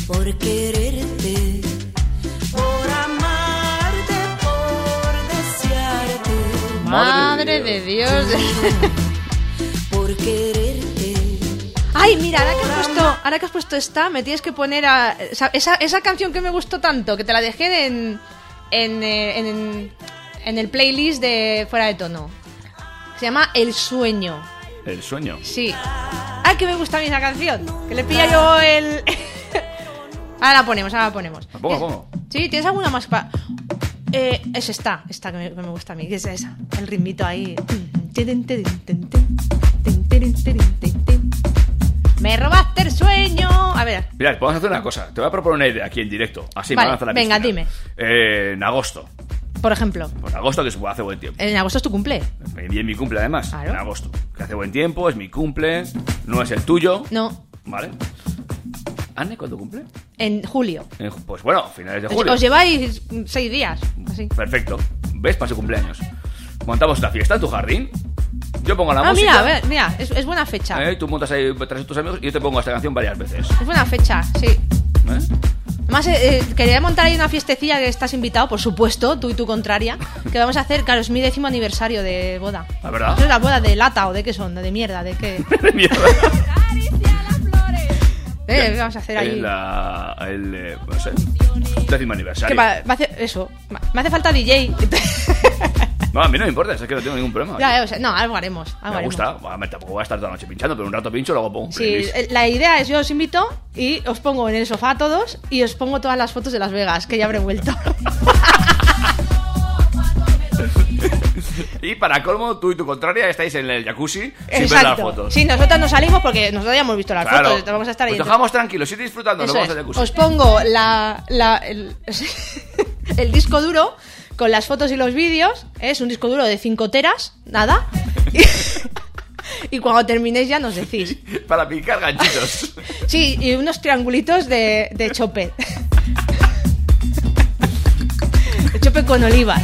Por quererte, por amarte, por desearte, Madre de Dios. (laughs) por quererte. Ay, mira, ahora que has puesto, ahora que has puesto esta, me tienes que poner a esa, esa, canción que me gustó tanto, que te la dejé en en, eh, en, en el playlist de Fuera de Tono. Se llama El Sueño. El sueño. Sí. Ay, que me gusta a mí esa canción. Que le pilla yo el. (laughs) ahora la ponemos, ahora la ponemos. La pongo, la pongo. Sí, ¿tienes alguna más pa- Eh, es esta, esta que me, me gusta a mí, que es esa. El ritmito ahí. Me robaste el sueño. A ver, Mirad, vamos a hacer una cosa. Te voy a proponer una idea aquí en directo. Así me Vale, van a a la venga, piscina. dime. Eh, en agosto. por ejemplo, Pues en agosto que hace buen tiempo. en agosto es tu cumple. Y en mi cumple además. Claro. En agosto. Que hace buen tiempo, es mi cumple. No es el tuyo. No, ¿Vale? ¿Anne cuándo cumple? en julio. En pues bueno, finales de Os, julio. os lleváis seis días, así. Perfecto. ¿Ves? Para su cumpleaños. Montamos una fiesta en tu jardín. Yo pongo la Ah, música. mira, a ver, mira, es, es buena fecha. ¿eh? Tú montas ahí tras tus amigos y yo te pongo esta canción varias veces. Es buena fecha, sí. ¿eh? Además Más, eh, eh, quería montar ahí una fiestecilla que estás invitado, por supuesto, tú y tu contraria, (laughs) que vamos a hacer, claro, es mi décimo aniversario de boda. ¿La verdad? ¿Es la boda de lata o de qué son? ¿De mierda? ¿De qué? (laughs) De mierda. (laughs) Eh, ¿qué vamos a hacer ahí? El, la- el, eh, no sé, décimo aniversario. va- va a hacer- eso, me hace falta DJ. No, a mí no me importa, es que no tengo ningún problema. Ya, o sea, no, algo haremos. Algo me haremos. gusta, tampoco voy a estar toda la noche pinchando, pero un rato pincho, luego pongo un Sí, la idea es yo os invito y os pongo en el sofá a todos y os pongo todas las fotos de Las Vegas, que ya habré vuelto. (laughs) (laughs) Y para colmo, tú y tu contraria estáis en el jacuzzi sin ver las fotos. Sí, nosotros no salimos porque nosotros ya hemos visto las Claro. fotos, vamos a estar ahí. Pues dejamos tranquilos, ir disfrutando, Eso nos vamos al jacuzzi. Os pongo la, la- el, (laughs) el disco duro con las fotos y los vídeos. ¿eh? Es un disco duro de 5 teras, nada. (laughs) Y, cuando terminéis ya nos decís. Para picar ganchitos. Sí, y unos triangulitos de, de chope. Chope con olivas.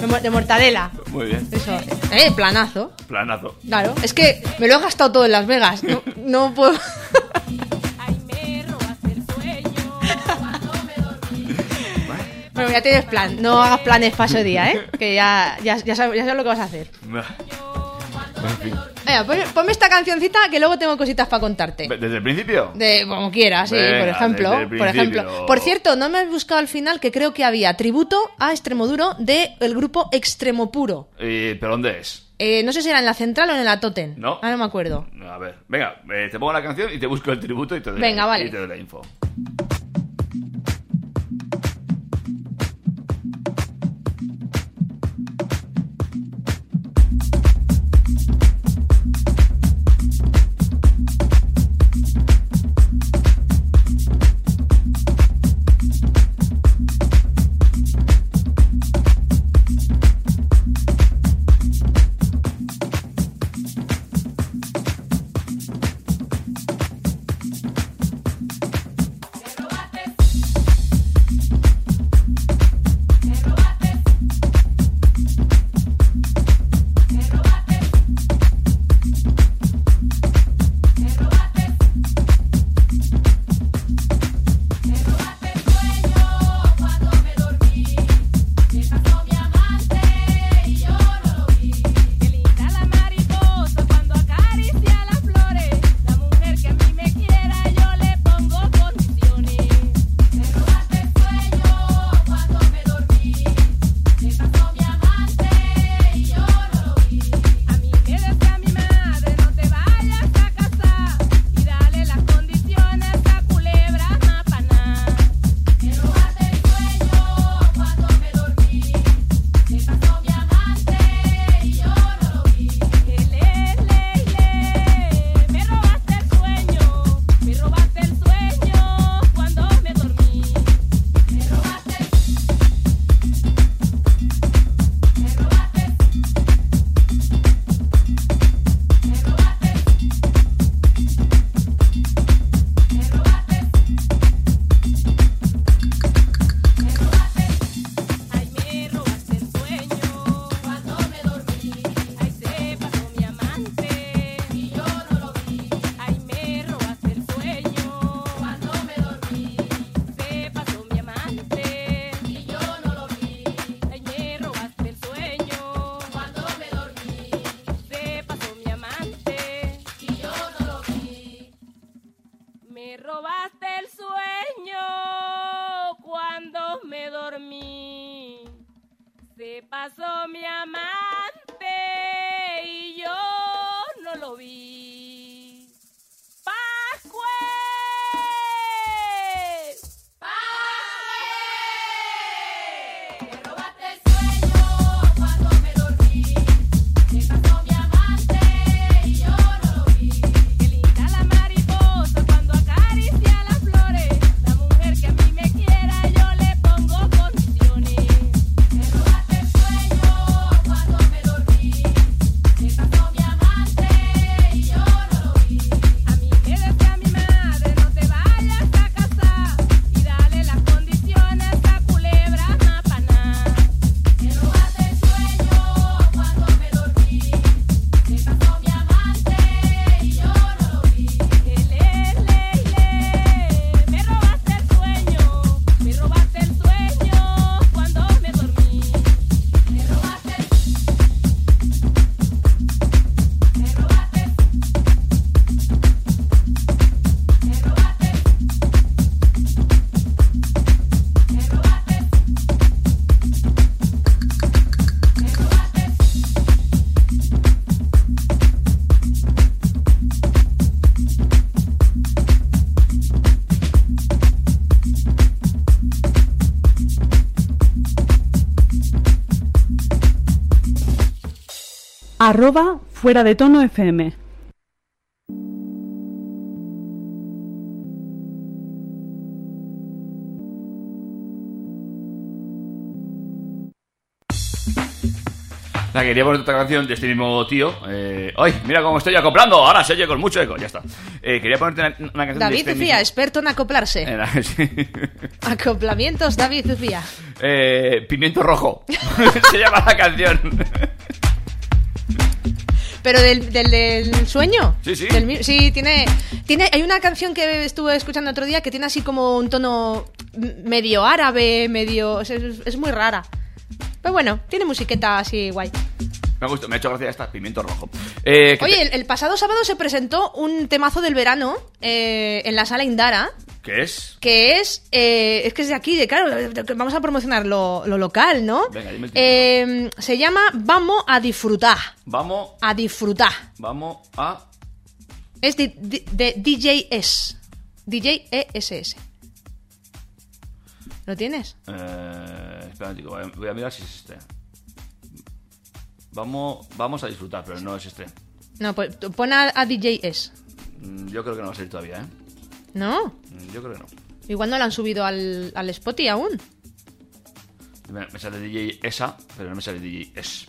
De, mo- de mortadela. Muy bien, Eso. Eh, planazo. planazo. Claro. Es que me lo he gastado todo en Las Vegas. No, no puedo. (laughs) Bueno, ya tienes plan. No hagas planes para ese día, ¿eh? Que ya, ya, ya, sabes, ya sabes lo que vas a hacer. En fin. Venga, ponme, ponme esta cancioncita que luego tengo cositas para contarte. ¿Desde el principio? De como quieras, sí, Venga, por ejemplo. desde el Por principio. ejemplo. Por cierto, no me has buscado al final que creo que había tributo a Extremoduro del grupo Extremo Puro. Eh, ¿Pero dónde es? Eh, no sé si era en la central o en la Toten. No. Ahora no me acuerdo. A ver, venga, eh, te pongo la canción y te busco el tributo y te doy, Venga, vale. y te doy la info. Arroba fuera de tono FM. La quería poner otra canción de este mismo tío. Eh, ¡Ay! Mira cómo estoy acoplando. Ahora se oye con mucho eco. Ya está. Eh, quería ponerte una, una canción de David este Zufía, mismo- experto en acoplarse. Era- (laughs) sí. Acoplamientos, David Zufía. Eh, Pimiento Rojo. (laughs) se llama la canción. Pero del, del, del sueño. Sí, sí. Del sí, tiene, tiene. Hay una canción que estuve escuchando otro día que tiene así como un tono medio árabe, medio. Es, es- muy rara. Pero bueno, tiene musiqueta así guay. Me ha gustado, me ha hecho gracia esta. Pimiento Rojo. Eh, ¿qué Oye, te- el, el pasado sábado se presentó un temazo del verano eh, en la sala Indara. ¿Qué es? Que es. eh, es que es de aquí, de claro, vamos a promocionar lo, lo local, ¿no? Venga, dime el título. Eh, se llama Vamos a disfrutar. Vamos, A disfrutar. vamos a. Es de, de, de DJ S. DJ ESS. ¿Lo tienes? Eh, espera momentico, voy a- voy a mirar si es este. Vamos, vamos a disfrutar, pero no es este. No, pues pon a, a DJ S. Mm, Yo creo que no va a salir todavía, ¿eh? No. Mm, Yo creo que no. Igual no lo han subido al, al Spotify aún. Me, me sale DJ esa, pero no me sale DJ es.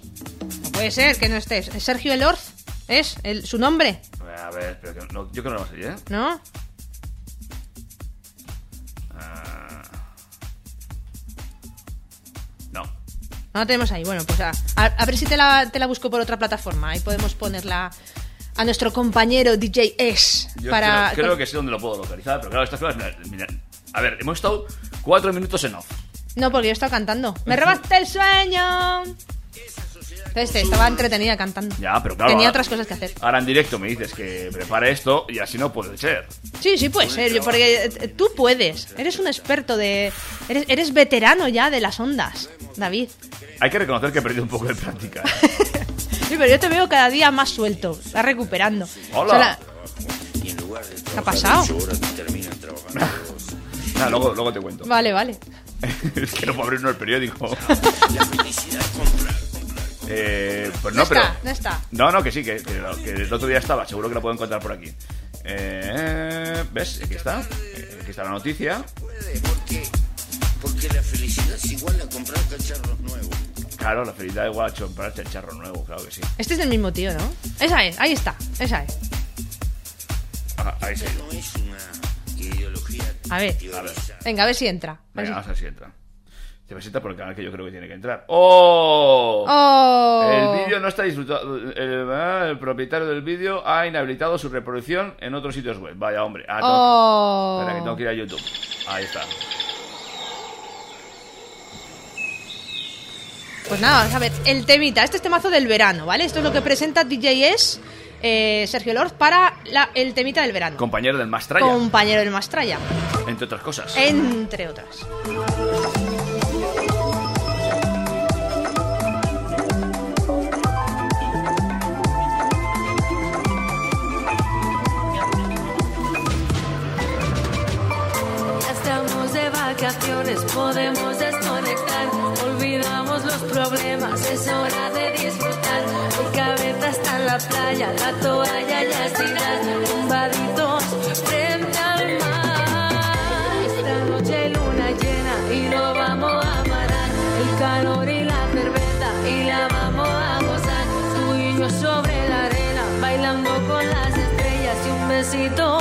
No puede ser que no estés. ¿Es Sergio Elorz? ¿Es el, su nombre? A ver, pero que no- yo creo que no a salir, ¿eh? ¿No? Ah. no. No la tenemos ahí. Bueno, pues a, a- a ver si te la, te la busco por otra plataforma. Ahí podemos ponerla a nuestro compañero DJ S. Yo para, creo, creo que sé dónde lo puedo localizar, pero claro, estas cosas. mira, a ver, hemos estado cuatro minutos en off. No, porque yo estaba cantando. ¡Me robaste el sueño! Entonces, estaba entretenida cantando. Ya, pero claro. Tenía ahora- otras cosas que hacer. Ahora en directo me dices que prepare esto y así no puede ser. Sí, sí puede ser, porque eh, tú puedes. Eres un experto de... Eres, eres veterano ya de las ondas, David. Hay que reconocer que he perdido un poco de práctica. (laughs) Sí, pero yo te veo cada día más suelto. Estás recuperando. Hola. O sea, la- ¿Qué ha pasado? (laughs) Nada, luego, luego te cuento. Vale, vale. (laughs) es que no puedo abrir uno el periódico. (laughs) eh, pues No, no, pero. está, no está. No, no, que sí, que, que lo- que el otro día estaba. Seguro que lo puedo encontrar por aquí. Eh, ¿Ves? Aquí está. Eh, Aquí está la noticia. Porque la felicidad es igual a comprar cacharros nuevos. Claro, la felicidad igual a comprarte el charro nuevo, claro que sí. Este es del mismo tío, ¿no? Esa es, ahí está, esa es. Ahí A ver, A ver, venga, a ver si entra. A ver venga, si- vamos a ver si entra. Se presenta por el canal que yo creo que tiene que entrar. ¡Oh! ¡Oh! El vídeo no está disfrutado. El, ah, el propietario del vídeo ha inhabilitado su reproducción en otros sitios web. Vaya, hombre. Ah, tengo que- ¡Oh! Espera, que tengo que ir a YouTube. Ahí está. Pues nada, vamos a ver, el temita, este es temazo del verano, ¿vale? Esto es lo que presenta DJS eh, Sergio Lord para la- el temita del verano. Compañero del Mastraya, Compañero del Mastraya, entre otras cosas. entre otras. Ya estamos de vacaciones, podemos la playa, la toalla ya estirada. Tumbaditos frente al mar. Esta noche luna llena y no vamos a parar. El calor y la cerveza y la vamos a gozar. Tú y sobre la arena, bailando con las estrellas y un besito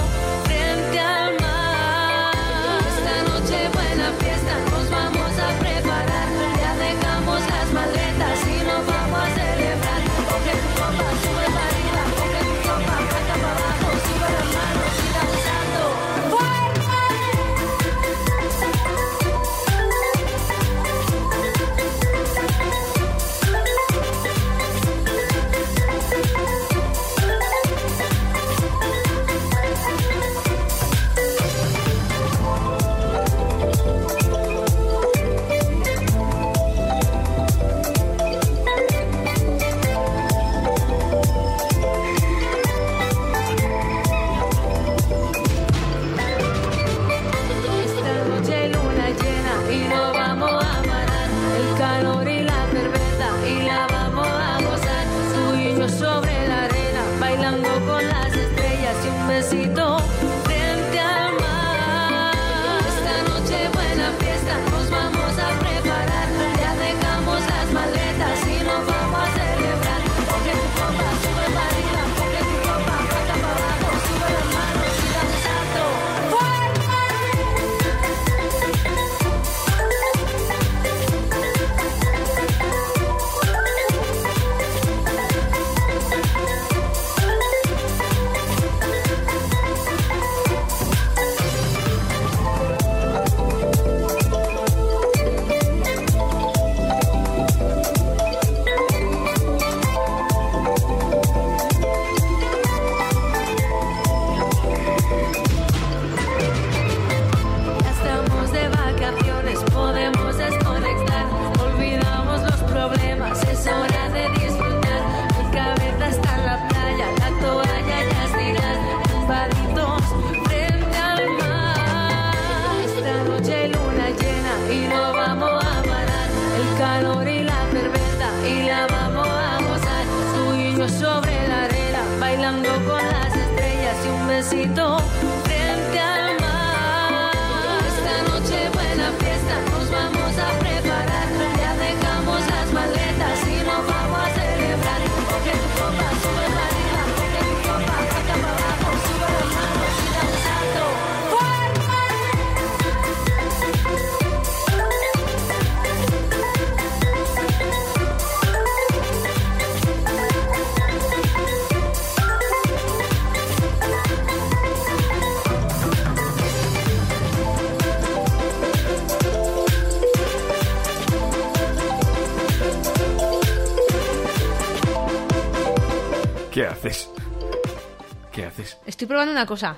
Estoy probando una cosa.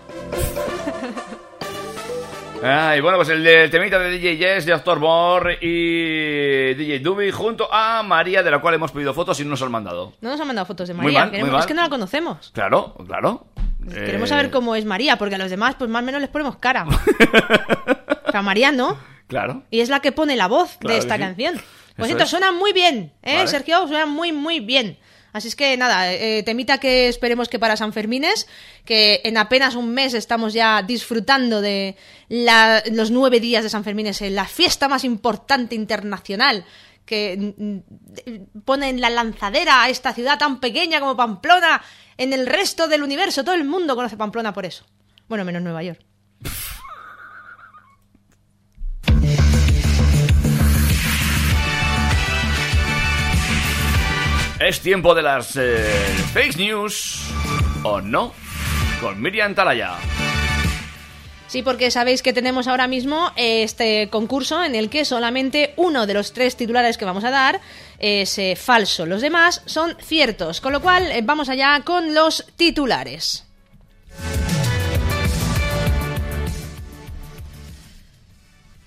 Ay, bueno, pues el de temita de DJ Yes, de Doctor Moore y DJ Duby junto a María, de la cual hemos pedido fotos y no nos han mandado. No nos han mandado fotos de Muy María. muy Queremos- mal. Es que no la conocemos. Claro, claro. Queremos Eh, saber cómo es María, porque a los demás, pues más o menos les ponemos cara. (laughs) Pero a María no. Claro. Y es la que pone la voz Claro de esta sí. canción. Por cierto, es. suena muy bien, ¿eh, Vale. Sergio? Suena muy, muy bien. Así es que nada, eh, temita que esperemos que para San Fermines, que en apenas un mes estamos ya disfrutando de la- los nueve días de San Fermines, eh, la fiesta más importante internacional que mm, eh, pone en la lanzadera a esta ciudad tan pequeña como Pamplona en el resto del universo. Todo el mundo conoce Pamplona por eso. Bueno, menos Nueva York. Es tiempo de las eh, fake news, ¿o no? Con Miriam Talaya. Sí, porque sabéis que tenemos ahora mismo este concurso en el que solamente uno de los tres titulares que vamos a dar es eh, falso. Los demás son ciertos. Con lo cual, eh, vamos allá con los titulares.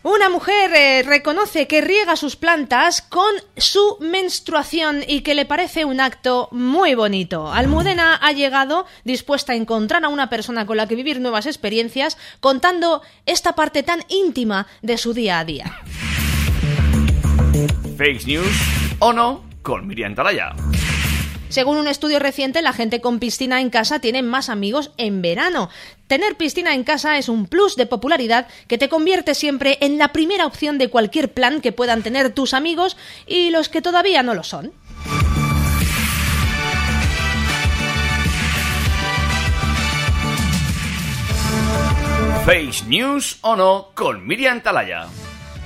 Una mujer eh, reconoce que riega sus plantas con su menstruación y que le parece un acto muy bonito. Almudena ha llegado dispuesta a encontrar a una persona con la que vivir nuevas experiencias, contando esta parte tan íntima de su día a día. Fake news, ¿o no? Con Miriam Talaya. Según un estudio reciente, la gente con piscina en casa tiene más amigos en verano. Tener piscina en casa es un plus de popularidad que te convierte siempre en la primera opción de cualquier plan que puedan tener tus amigos y los que todavía no lo son. Fake news, ¿o no? Con Miriam Talaya.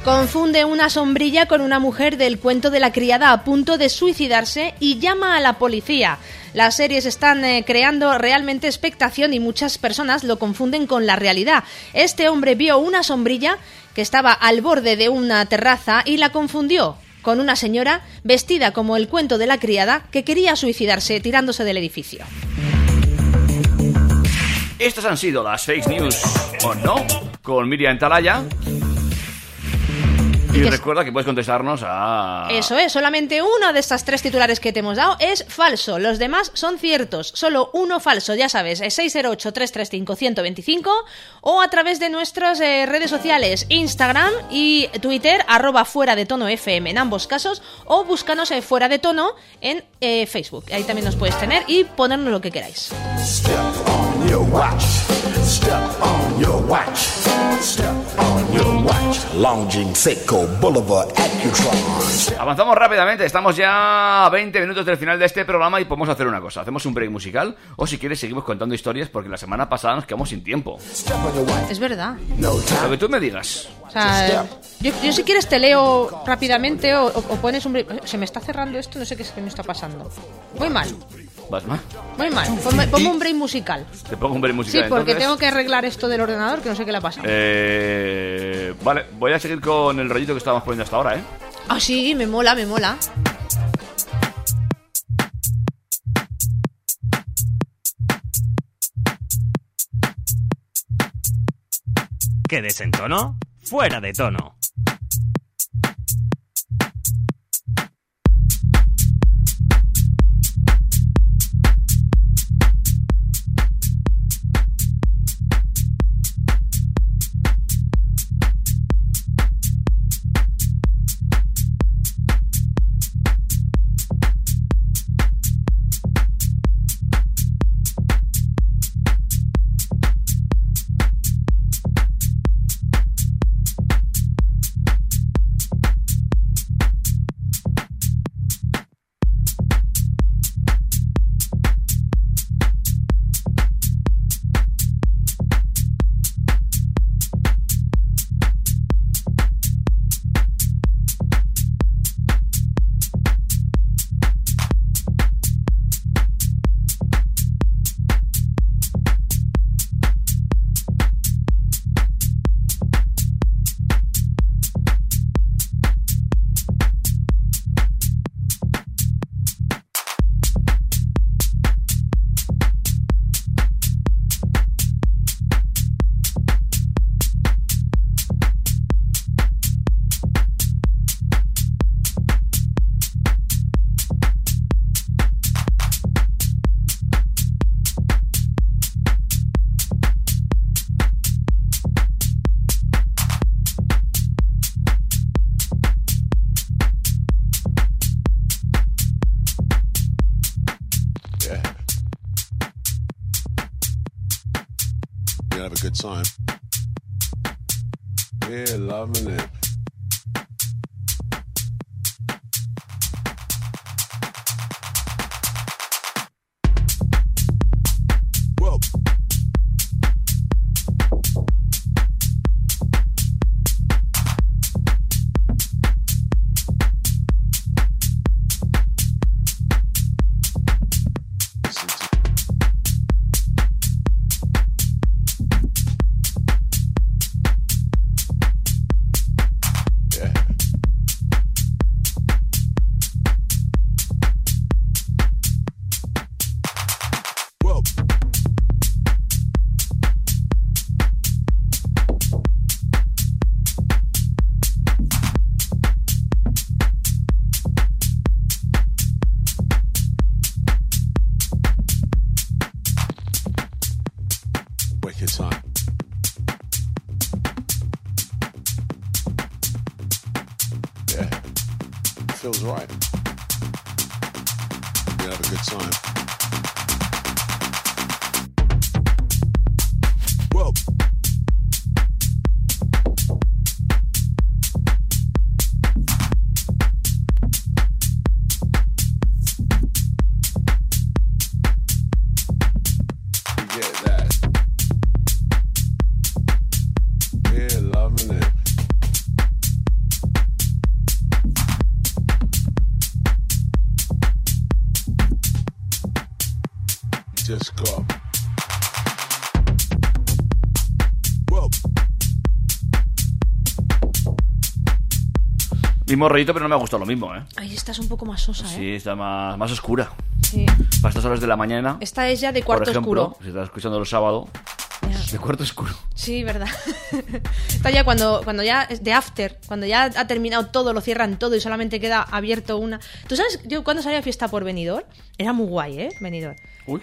Confunde una sombrilla con una mujer del cuento de la criada a punto de suicidarse y llama a la policía. Las series están eh, creando realmente expectación y muchas personas lo confunden con la realidad. Este hombre vio una sombrilla que estaba al borde de una terraza y la confundió con una señora vestida como el cuento de la criada que quería suicidarse tirándose del edificio. Estas han sido las fake news, ¿o no? Con Miriam Talaya. Y que- recuerda que puedes contestarnos a... Eso es, solamente uno de estas tres titulares que te hemos dado es falso. Los demás son ciertos. Solo uno falso, ya sabes, es 608-335-125 o a través de nuestras eh, redes sociales, Instagram y Twitter, arroba fuera de tono FM en ambos casos, o búscanos en fuera de tono en eh, Facebook. Ahí también nos puedes tener y ponernos lo que queráis. Step on your watch. Step on your watch. Step on your watch. Seco Boulevard. Avanzamos rápidamente, estamos ya a 20 minutos del final de este programa y podemos hacer una cosa. Hacemos un break musical o si quieres seguimos contando historias porque la semana pasada nos quedamos sin tiempo. Es verdad. Lo que tú me digas. O sea, yo, yo si quieres te leo rápidamente o, o- o pones un... break- Se me está cerrando esto, no sé qué, es que me está pasando. Muy mal, ¿Vas más? muy mal. Ponme, ponme un break musical. Te pongo un break Sí, musical porque entonces. tengo que arreglar esto del ordenador que no sé qué le ha pasado. Eh, vale, voy a seguir con el rollito que estábamos poniendo hasta ahora, ¿eh? Ah, sí, me mola, me mola. ¿Que desentono? Fuera de tono. Rollito, pero no me ha gustado lo mismo, ¿eh? Ahí estás un poco más sosa, ¿eh? Sí, está más, más oscura. Sí. Para estas horas de la mañana. Esta es ya de Por cuarto ejemplo, oscuro. si estás escuchando el sábado, De cuarto oscuro. Sí, verdad. (laughs) Está ya cuando, cuando ya es de after, cuando ya ha terminado todo, lo cierran todo y solamente queda abierto una. ¿Tú sabes yo cuando salí a fiesta por Benidorm? Era muy guay, ¿eh? Benidorm. Uy.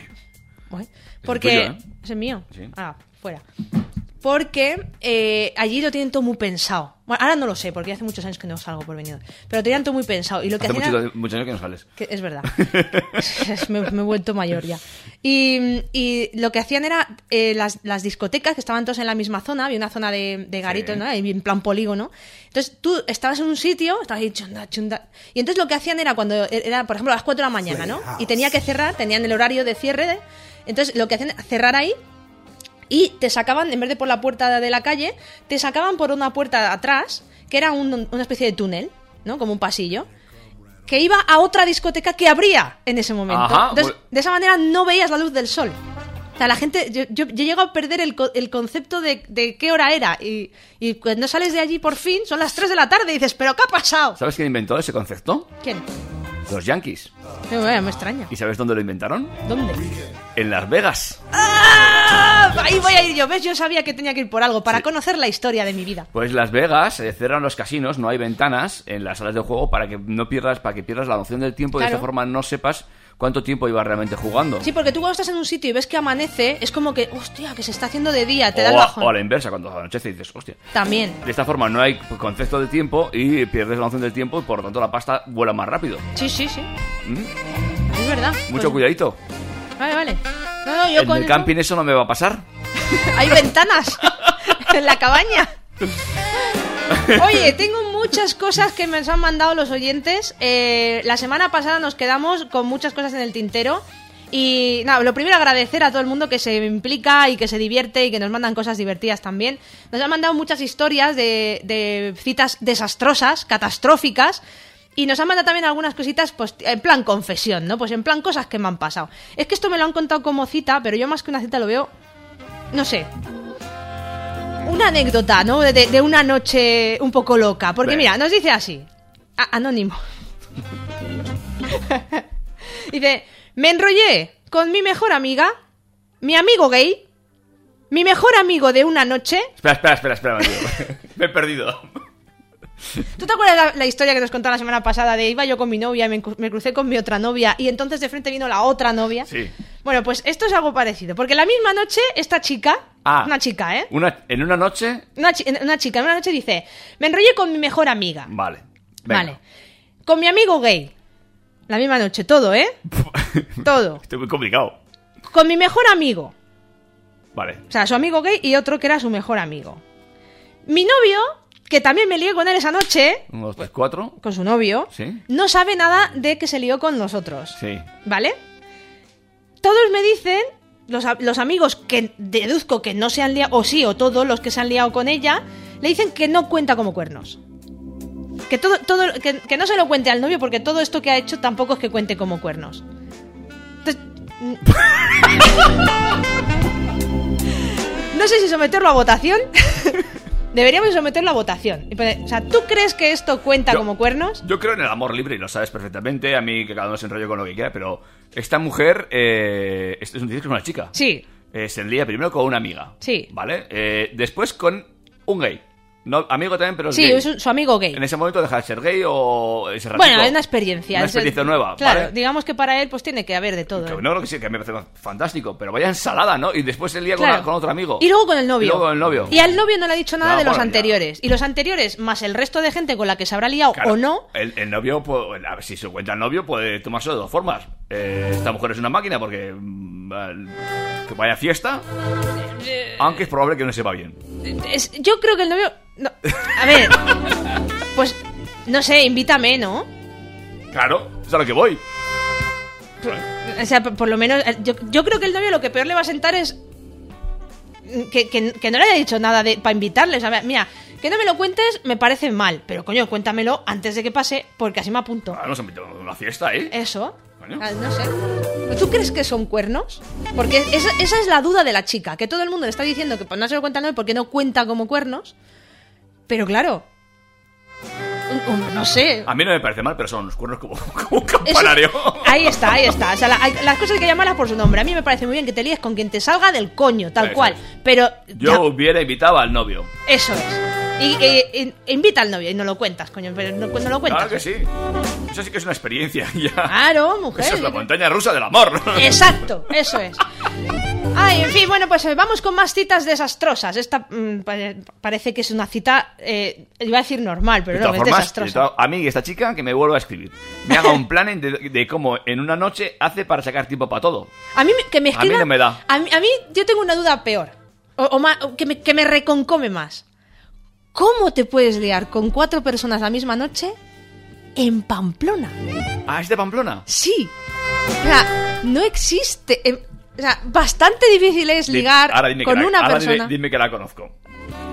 Guay. Es Porque. tuyo, ¿eh? ¿Es el mío? Sí. Ah, fuera. Porque eh, allí lo tienen todo muy pensado. Bueno, ahora no lo sé, porque hace muchos años que no salgo por Benidorm. Pero lo tenían todo muy pensado. Y lo que Hace hacían mucho, era- muchos años que no sales. que es verdad. (laughs) me, me he vuelto mayor ya. Y, y lo que hacían era eh, las, las discotecas que estaban todos en la misma zona, había una zona de, de garitos, Sí. ¿no? En plan polígono. Entonces tú estabas en un sitio, estabas ahí chunda, chunda. Y entonces lo que hacían era cuando era, por ejemplo, a las 4 de la mañana, ¿no? Y tenía que cerrar, tenían el horario de cierre. de- entonces lo que hacían era cerrar ahí y te sacaban, en vez de por la puerta de la calle, te sacaban por una puerta atrás, que era un- una especie de túnel, ¿no? Como un pasillo, que iba a otra discoteca que abría en ese momento. Ajá, Entonces, pues- de esa manera no veías la luz del sol. O sea, la gente, yo, yo, yo llego a perder el, el concepto de, de qué hora era. Y, y cuando sales de allí por fin, son las 3 de la tarde y dices, ¿pero qué ha pasado? ¿Sabes quién inventó ese concepto? ¿Quién? Los Yankees. Eh, bueno, me extraña. ¿Y sabes dónde lo inventaron? ¿Dónde? En Las Vegas. ¡Ah! Ahí voy a ir yo, ¿ves? Yo sabía que tenía que ir por algo, para conocer la historia de mi vida. Pues Las Vegas eh, cerran los casinos, no hay ventanas en las salas de juego para que no pierdas, para que pierdas la noción del tiempo y de esta forma no sepas cuánto tiempo ibas realmente jugando. Sí, porque tú cuando estás en un sitio y ves que amanece, es como que, hostia, que se está haciendo de día, te da el o, a, bajón. o a la inversa, cuando anochece dices, hostia. También. De esta forma no hay concepto de tiempo y pierdes la noción del tiempo y por lo tanto la pasta vuela más rápido. Sí, sí, sí. ¿Mm? Es verdad. Mucho Pues- cuidadito. Vale, vale. No, no, yo En con el eso- camping eso no me va a pasar. (laughs) Hay ventanas (laughs) en la cabaña. (laughs) Oye, tengo muchas (laughs) cosas que me han mandado los oyentes. Eh, la semana pasada nos quedamos con muchas cosas en el tintero. Y nada, lo primero agradecer a todo el mundo que se implica y que se divierte y que nos mandan cosas divertidas también. Nos han mandado muchas historias de, de citas desastrosas, catastróficas. Y nos han mandado también algunas cositas, pues, en plan confesión, ¿no? Pues en plan cosas que me han pasado. Es que esto me lo han contado como cita, pero yo más que una cita lo veo, no sé, una anécdota, ¿no? De, de una noche un poco loca. Porque Venga. mira, nos dice así. A- anónimo. dice, me enrollé con mi mejor amiga, mi amigo gay, mi mejor amigo de una noche. Espera, espera, espera, espera. (laughs) Me he perdido. ¿Tú te acuerdas la, la historia que nos contó la semana pasada de iba yo con mi novia, me, me crucé con mi otra novia y entonces de frente vino la otra novia? Sí. Bueno, pues esto es algo parecido. Porque la misma noche, esta chica, Ah. una chica, ¿eh? Una, en una noche. Una, chi- una chica en una noche dice, me enrollé con mi mejor amiga. Vale. Venga. Vale. Con mi amigo gay. La misma noche, todo, ¿eh? (laughs) todo. Estoy muy complicado. Con mi mejor amigo. Vale. O sea, su amigo gay y otro que era su mejor amigo. Mi novio, que también me lié con él esa noche, Uno, dos, tres, cuatro. con su novio, Sí. no sabe nada de que se lió con nosotros. Sí. ¿Vale? Todos me dicen, los, los amigos que deduzco que no se han liado, o sí, o todos los que se han liado con ella, le dicen que no cuenta como cuernos. Que, todo, todo, que, que no se lo cuente al novio porque todo esto que ha hecho tampoco es que cuente como cuernos. Entonces, (laughs) no sé si someterlo a votación. (laughs) Deberíamos someterlo a votación. Y poner, O sea, ¿tú crees que esto cuenta Yo- como cuernos? Yo creo en el amor libre y lo sabes perfectamente. A mí que cada uno se enrolle con lo que quiera, pero esta mujer. Eh, es, es un- dices que es una chica. Sí. Eh, se enlía primero con una amiga. Sí. ¿Vale? Eh, después con un gay. No, amigo también, pero es Sí, gay. es un- su amigo gay. En ese momento deja de ser gay o ese ratito. Bueno, es una experiencia. Una es el- experiencia nueva, Claro, ¿vale? digamos que para él pues tiene que haber de todo. Que ¿eh? no, creo que sí, que me parece fantástico, pero vaya ensalada, ¿no? Y después se lía con, Claro. con otro amigo. Y luego con el novio. Y luego con el novio. Y al novio no le ha dicho nada No, de los bueno, ya. anteriores. Y los anteriores, más el resto de gente con la que se habrá liado Claro, o no. El, el novio, pues, a ver, si se lo cuenta el novio, puede tomarse de dos formas. Eh, esta mujer es una máquina porque. mm, que vaya fiesta. Aunque es probable que no sepa bien. Es- yo creo que el novio. no, a ver. Pues. No sé, invítame, ¿no? Claro, es a lo que voy. O sea, por, por lo menos. eh, Yo, yo creo que el novio lo que peor le va a sentar es. Que, que- que no le haya dicho nada de, para invitarle. O sea, mira, que no me lo cuentes me parece mal. Pero coño, cuéntamelo antes de que pase, porque así me apunto. Ah, nos invitamos a una fiesta, ¿eh? Eso. Coño. Ah, No sé. ¿Tú crees que son cuernos? Porque esa, esa es la duda de la chica, que todo el mundo le está diciendo que pues, no se lo cuenta no porque no cuenta como cuernos. Pero claro. un- un- no sé. A mí no me parece mal, pero son unos cuernos como, (laughs) como un campanario. Ahí está, ahí está. O sea, la- hay- las cosas hay que llamarlas por su nombre. A mí me parece muy bien que te líes con quien te salga del coño, tal Eso cual. es. Pero Yo ya, hubiera invitado al novio. eso es. Y, e- e- invita al novio y no lo cuentas, coño, pero no, no lo cuentas. Claro que sí. Eso sí que es una experiencia (laughs) ya. Claro, mujer. Esa es la montaña rusa del amor. (laughs) Exacto, eso es. Ay, en fin, bueno, pues eh, vamos con más citas desastrosas. Esta mm, pare- parece que es una cita, eh, iba a decir normal, pero De no, es formas, desastrosa. de a mí esta chica que me vuelva a escribir. Me haga un plan de, de cómo en una noche hace para sacar tiempo para todo. A mí que me A mí escriba. no me da. A mí, a mí yo tengo una duda peor. O, o o que, me, que me reconcome más. ¿Cómo te puedes liar con cuatro personas la misma noche en Pamplona? Ah, ¿es de Pamplona? Sí. O sea, no existe. em, o sea, bastante difícil es ligar ahora dime que con la- una ahora dime- persona. Dime, que la conozco.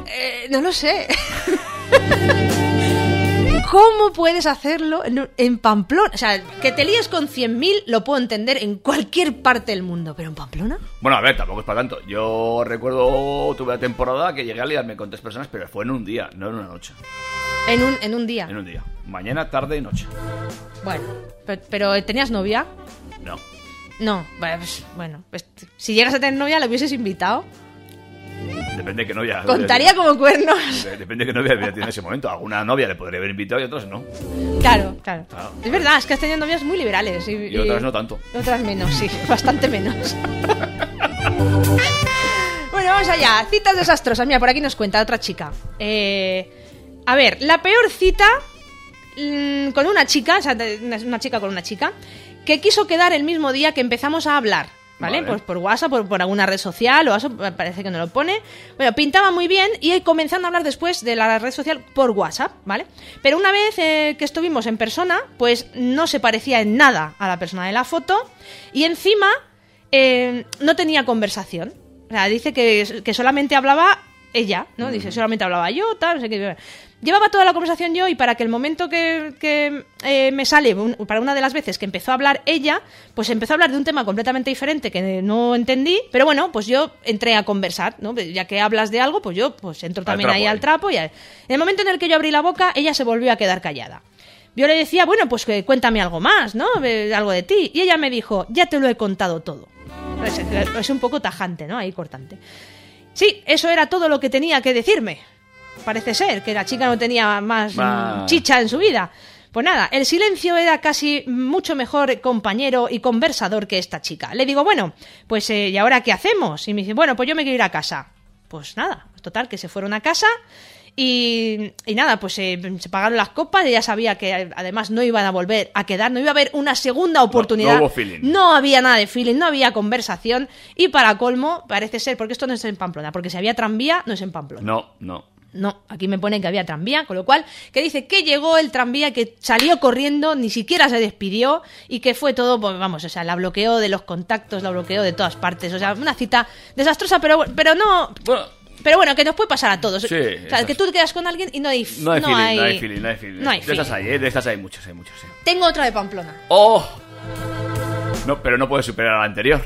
Eh, no lo sé. (laughs) ¿Cómo puedes hacerlo en, en Pamplona? O sea, que te líes con 100.000 lo puedo entender en cualquier parte del mundo, pero en Pamplona. Bueno, a ver, tampoco es para tanto. Yo recuerdo, tuve la temporada que llegué a liarme con tres personas, pero fue en un día, no en una noche. En un, en un día. En un día. Mañana, tarde y noche. Bueno, pero, pero ¿tenías novia? No. No, pues, bueno, pues, si llegas a tener novia, ¿la hubieses invitado? Depende de qué novia. Contaría como cuernos. De- Depende de qué novia había tenido en ese momento. Alguna novia le podría haber invitado y otras no. Claro, claro. Claro. Es verdad, es que has tenido novias muy liberales. Y, Y otras no tanto. Otras menos, sí, (laughs) bastante menos. (laughs) bueno, vamos allá. Citas desastrosas. Mira, por aquí nos cuenta otra chica. Eh, a ver, la peor cita mm, con una chica, o sea, una chica con una chica, que quiso quedar el mismo día que empezamos a hablar. ¿Vale? Vale. Pues por WhatsApp, por, por alguna red social o eso, parece que no lo pone. Bueno, pintaba muy bien y comenzaron a hablar después de la red social por WhatsApp, ¿vale? Pero una vez eh, que estuvimos en persona, pues no se parecía en nada a la persona de la foto y encima eh, no tenía conversación. O sea, dice que, que solamente hablaba ella, ¿no? Dice, solamente hablaba yo, tal, no sé qué. Llevaba toda la conversación yo y para que el momento que, que, eh, me sale, un- para una de las veces que empezó a hablar ella, pues empezó a hablar de un tema completamente diferente que no entendí, pero bueno, pues yo entré a conversar, ¿no? Ya que hablas de algo, pues yo pues entro también ahí al trapo y a- en el momento en el que yo abrí la boca, ella se volvió a quedar callada. Yo le decía, bueno, pues que cuéntame algo más, ¿no? Algo de ti. Y ella me dijo, ya te lo he contado todo. Es, es un poco tajante, ¿no? Ahí cortante. Sí, eso era todo lo que tenía que decirme. Parece ser que la chica no tenía más chicha en su vida. Pues nada, el silencio era casi mucho mejor compañero y conversador que esta chica. Le digo, bueno, pues eh, ¿y ahora qué hacemos? Y me dice, bueno, pues yo me quiero ir a casa. Pues nada, total, que se fueron a casa y, y nada, pues eh, se pagaron las copas, ella sabía que además no iban a volver a quedar, no iba a haber una segunda oportunidad. no hubo feeling. No había nada de feeling, no había conversación y para colmo, parece ser, porque esto no es en Pamplona, porque si había tranvía, no es en Pamplona. No, no. No, aquí me pone que había tranvía, con lo cual, que dice que llegó el tranvía, que salió corriendo, ni siquiera se despidió y que fue todo, pues vamos, o sea, la bloqueó de los contactos, la bloqueó de todas partes, o sea, una cita desastrosa, pero, pero no... Pero bueno, que nos puede pasar a todos. Sí, o sea, que tú te quedas con alguien y no hay... No hay, no feeling, hay- no hay feeling, no hay feeling. no hay de estas hay, ¿eh? De estas hay muchas, hay muchas, sí. Tengo otra de Pamplona. ¡Oh! No, pero no puedes superar a la anterior.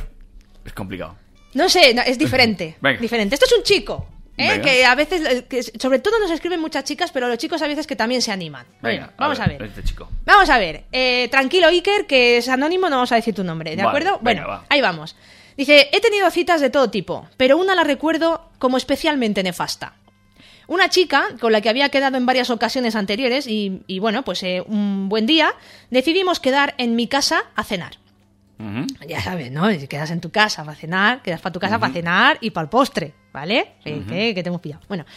Es complicado. No sé, no, es diferente. Venga. Diferente. Esto es un chico. ¿Eh? Que a veces, eh, que sobre todo nos escriben muchas chicas, pero los chicos a veces que también se animan. Venga, Bueno, vamos a ver. Este chico. Vamos a ver. Eh, tranquilo, Iker, que es anónimo, no vamos a decir tu nombre, ¿de Vale, acuerdo? venga, bueno, va. ahí vamos. Dice, he tenido citas de todo tipo, pero una la recuerdo como especialmente nefasta. Una chica con la que había quedado en varias ocasiones anteriores y, y bueno, pues eh, un buen día decidimos quedar en mi casa a cenar. Ya sabes, ¿no? Si quedas en tu casa para cenar, quedas para tu casa para cenar y para el postre, ¿vale? Que, que te hemos pillado. Bueno. (clears throat)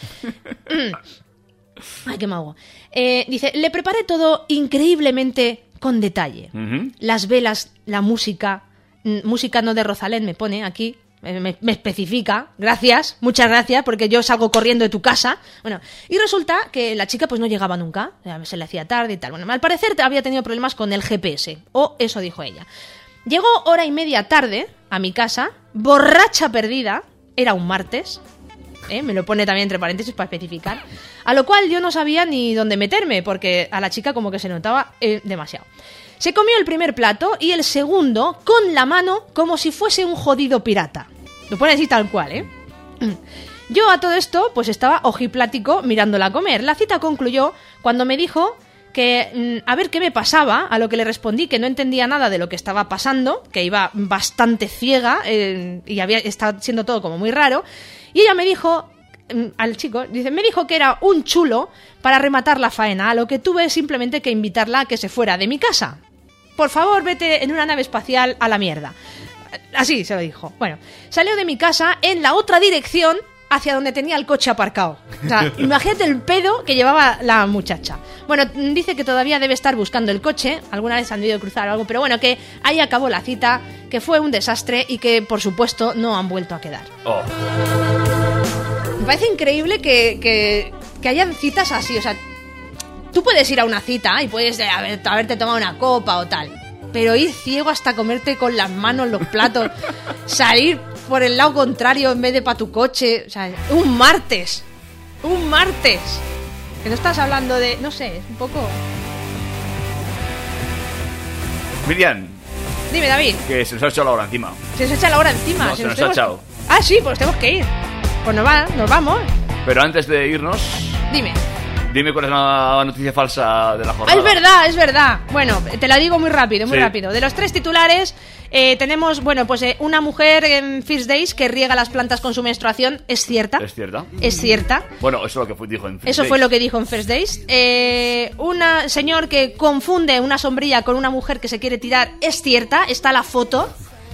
Ay, qué mago. Eh, dice, le preparé todo increíblemente con detalle. Las velas, la música, mm, música no de Rosalén me pone aquí, eh, me, me especifica, gracias, muchas gracias, porque yo salgo corriendo de tu casa. Bueno, y resulta que la chica pues no llegaba nunca, se le hacía tarde y tal. Bueno, al parecer había tenido problemas con el GPS, o eso dijo ella. Llegó hora y media tarde a mi casa, borracha perdida, era un martes, ¿eh? me lo pone también entre paréntesis para especificar, a lo cual yo no sabía ni dónde meterme, porque a la chica como que se notaba eh, demasiado. Se comió el primer plato y el segundo con la mano como si fuese un jodido pirata. Lo pone así tal cual, ¿eh? Yo a todo esto pues estaba ojiplático mirándola comer. La cita concluyó cuando me dijo que mm, a ver qué me pasaba, a lo que le respondí que no entendía nada de lo que estaba pasando, que iba bastante ciega eh, y había estado siendo todo como muy raro. Y ella me dijo mm, al chico, dice, me dijo que era un chulo para rematar la faena, a lo que tuve simplemente que invitarla a que se fuera de mi casa. Por favor, vete en una nave espacial a la mierda. Así se lo dijo. Bueno, salió de mi casa en la otra dirección hacia donde tenía el coche aparcado. O sea, (laughs) imagínate el pedo que llevaba la muchacha. Bueno, dice que todavía debe estar buscando el coche, alguna vez han debido cruzar o algo, pero bueno, que ahí acabó la cita, que fue un desastre y que por supuesto no han vuelto a quedar. Oh. Me parece increíble que, que, que hayan citas así, o sea, tú puedes ir a una cita y puedes haber- haberte tomado una copa o tal, pero ir ciego hasta comerte con las manos los platos, salir por el lado contrario en vez de para tu coche, o sea, un martes, un martes. Que no estás hablando de, no sé, un poco... Miriam, Dime, David, que se nos ha echado la hora encima. se nos echa la hora encima. No, se nos ha tenemos- echado. Ah, sí, pues tenemos que ir. Pues nos, va, nos vamos. Pero antes de irnos, Dime. Dime cuál es la noticia falsa de la Ah, jornada. es verdad, es verdad. Bueno, te la digo muy rápido, muy Sí. rápido. De los tres titulares, eh, tenemos, bueno, pues eh, una mujer en First Days que riega las plantas con su menstruación. ¿Es cierta? ¿Es cierta? Es cierta. Bueno, eso es lo que fue- dijo en Eso fue lo que dijo en First Days. Eh, un señor que confunde una sombrilla con una mujer que se quiere tirar. Es cierta, está la foto.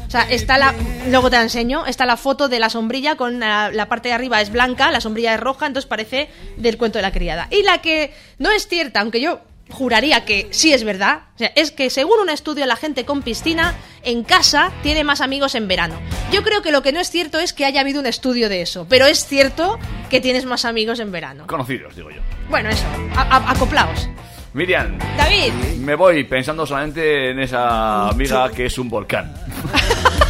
O sea, está la. Luego te la enseño. Está la foto de la sombrilla con la, la parte de arriba es blanca, la sombrilla es roja, entonces parece del cuento de la criada. Y la que no es cierta, aunque yo juraría que sí es verdad, o sea, es que según un estudio la gente con piscina en casa tiene más amigos en verano. Yo creo que lo que no es cierto es que haya habido un estudio de eso, pero es cierto que tienes más amigos en verano. Conocidos, digo yo. Bueno, eso, acoplaos. Miriam, David, me voy pensando solamente en esa amiga que es un volcán. (laughs)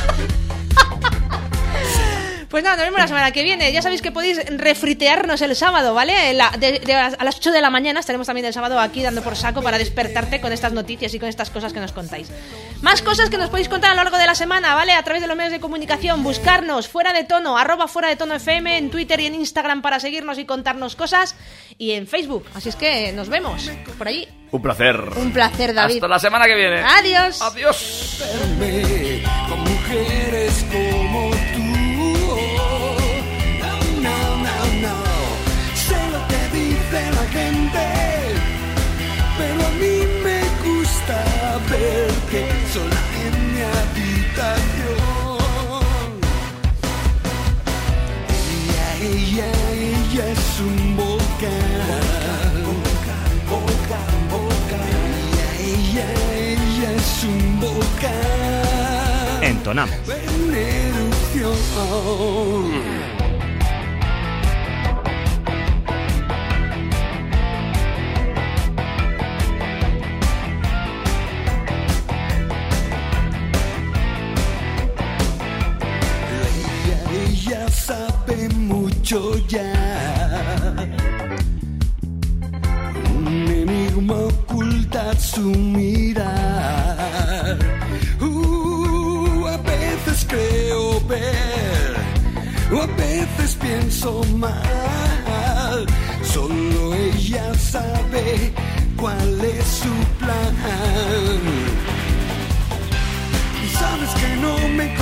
pues nada, nos vemos la semana que viene. Ya sabéis que podéis refritearnos el sábado, ¿vale? La- de- de- a las 8 de la mañana estaremos también el sábado aquí dando por saco para despertarte con estas noticias y con estas cosas que nos contáis. Más cosas que nos podéis contar a lo largo de la semana, ¿vale? A través de los medios de comunicación, buscarnos fuera de tono, arroba fuera de tono FM en Twitter y en Instagram para seguirnos y contarnos cosas y en Facebook. Así es que nos vemos por ahí. Un placer. Un placer, David. Hasta la semana que viene. Adiós. Adiós. Dice la gente, pero a mí me gusta verte sola en mi habitación. Ella, ella, ella es un volcán. Volcán, volcán, volcán. Ella, ella, ella es un volcán. Entonamos. En erupción. Ella sabe mucho ya. Un enigma oculta su mirar. Uh, a veces creo ver, o a veces pienso mal. Solo ella sabe cuál es su plan. Y sabes que no me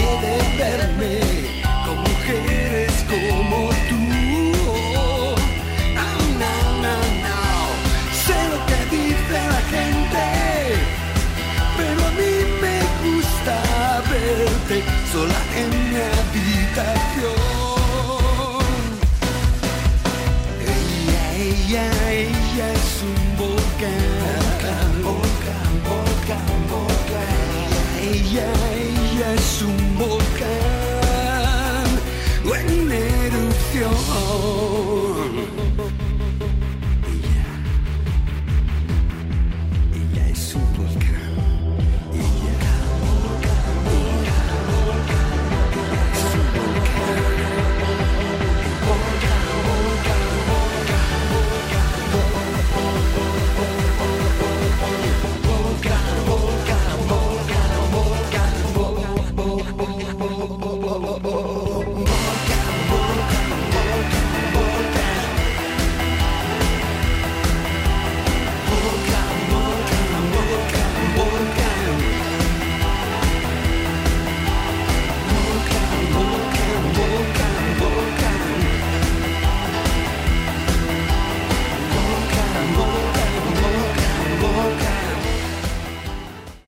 quiere verme con mujeres como tú. No, no, no. Sé lo que dice la gente, pero a mí me gusta verte sola en mi habitación. Ella, ella es un volcán. more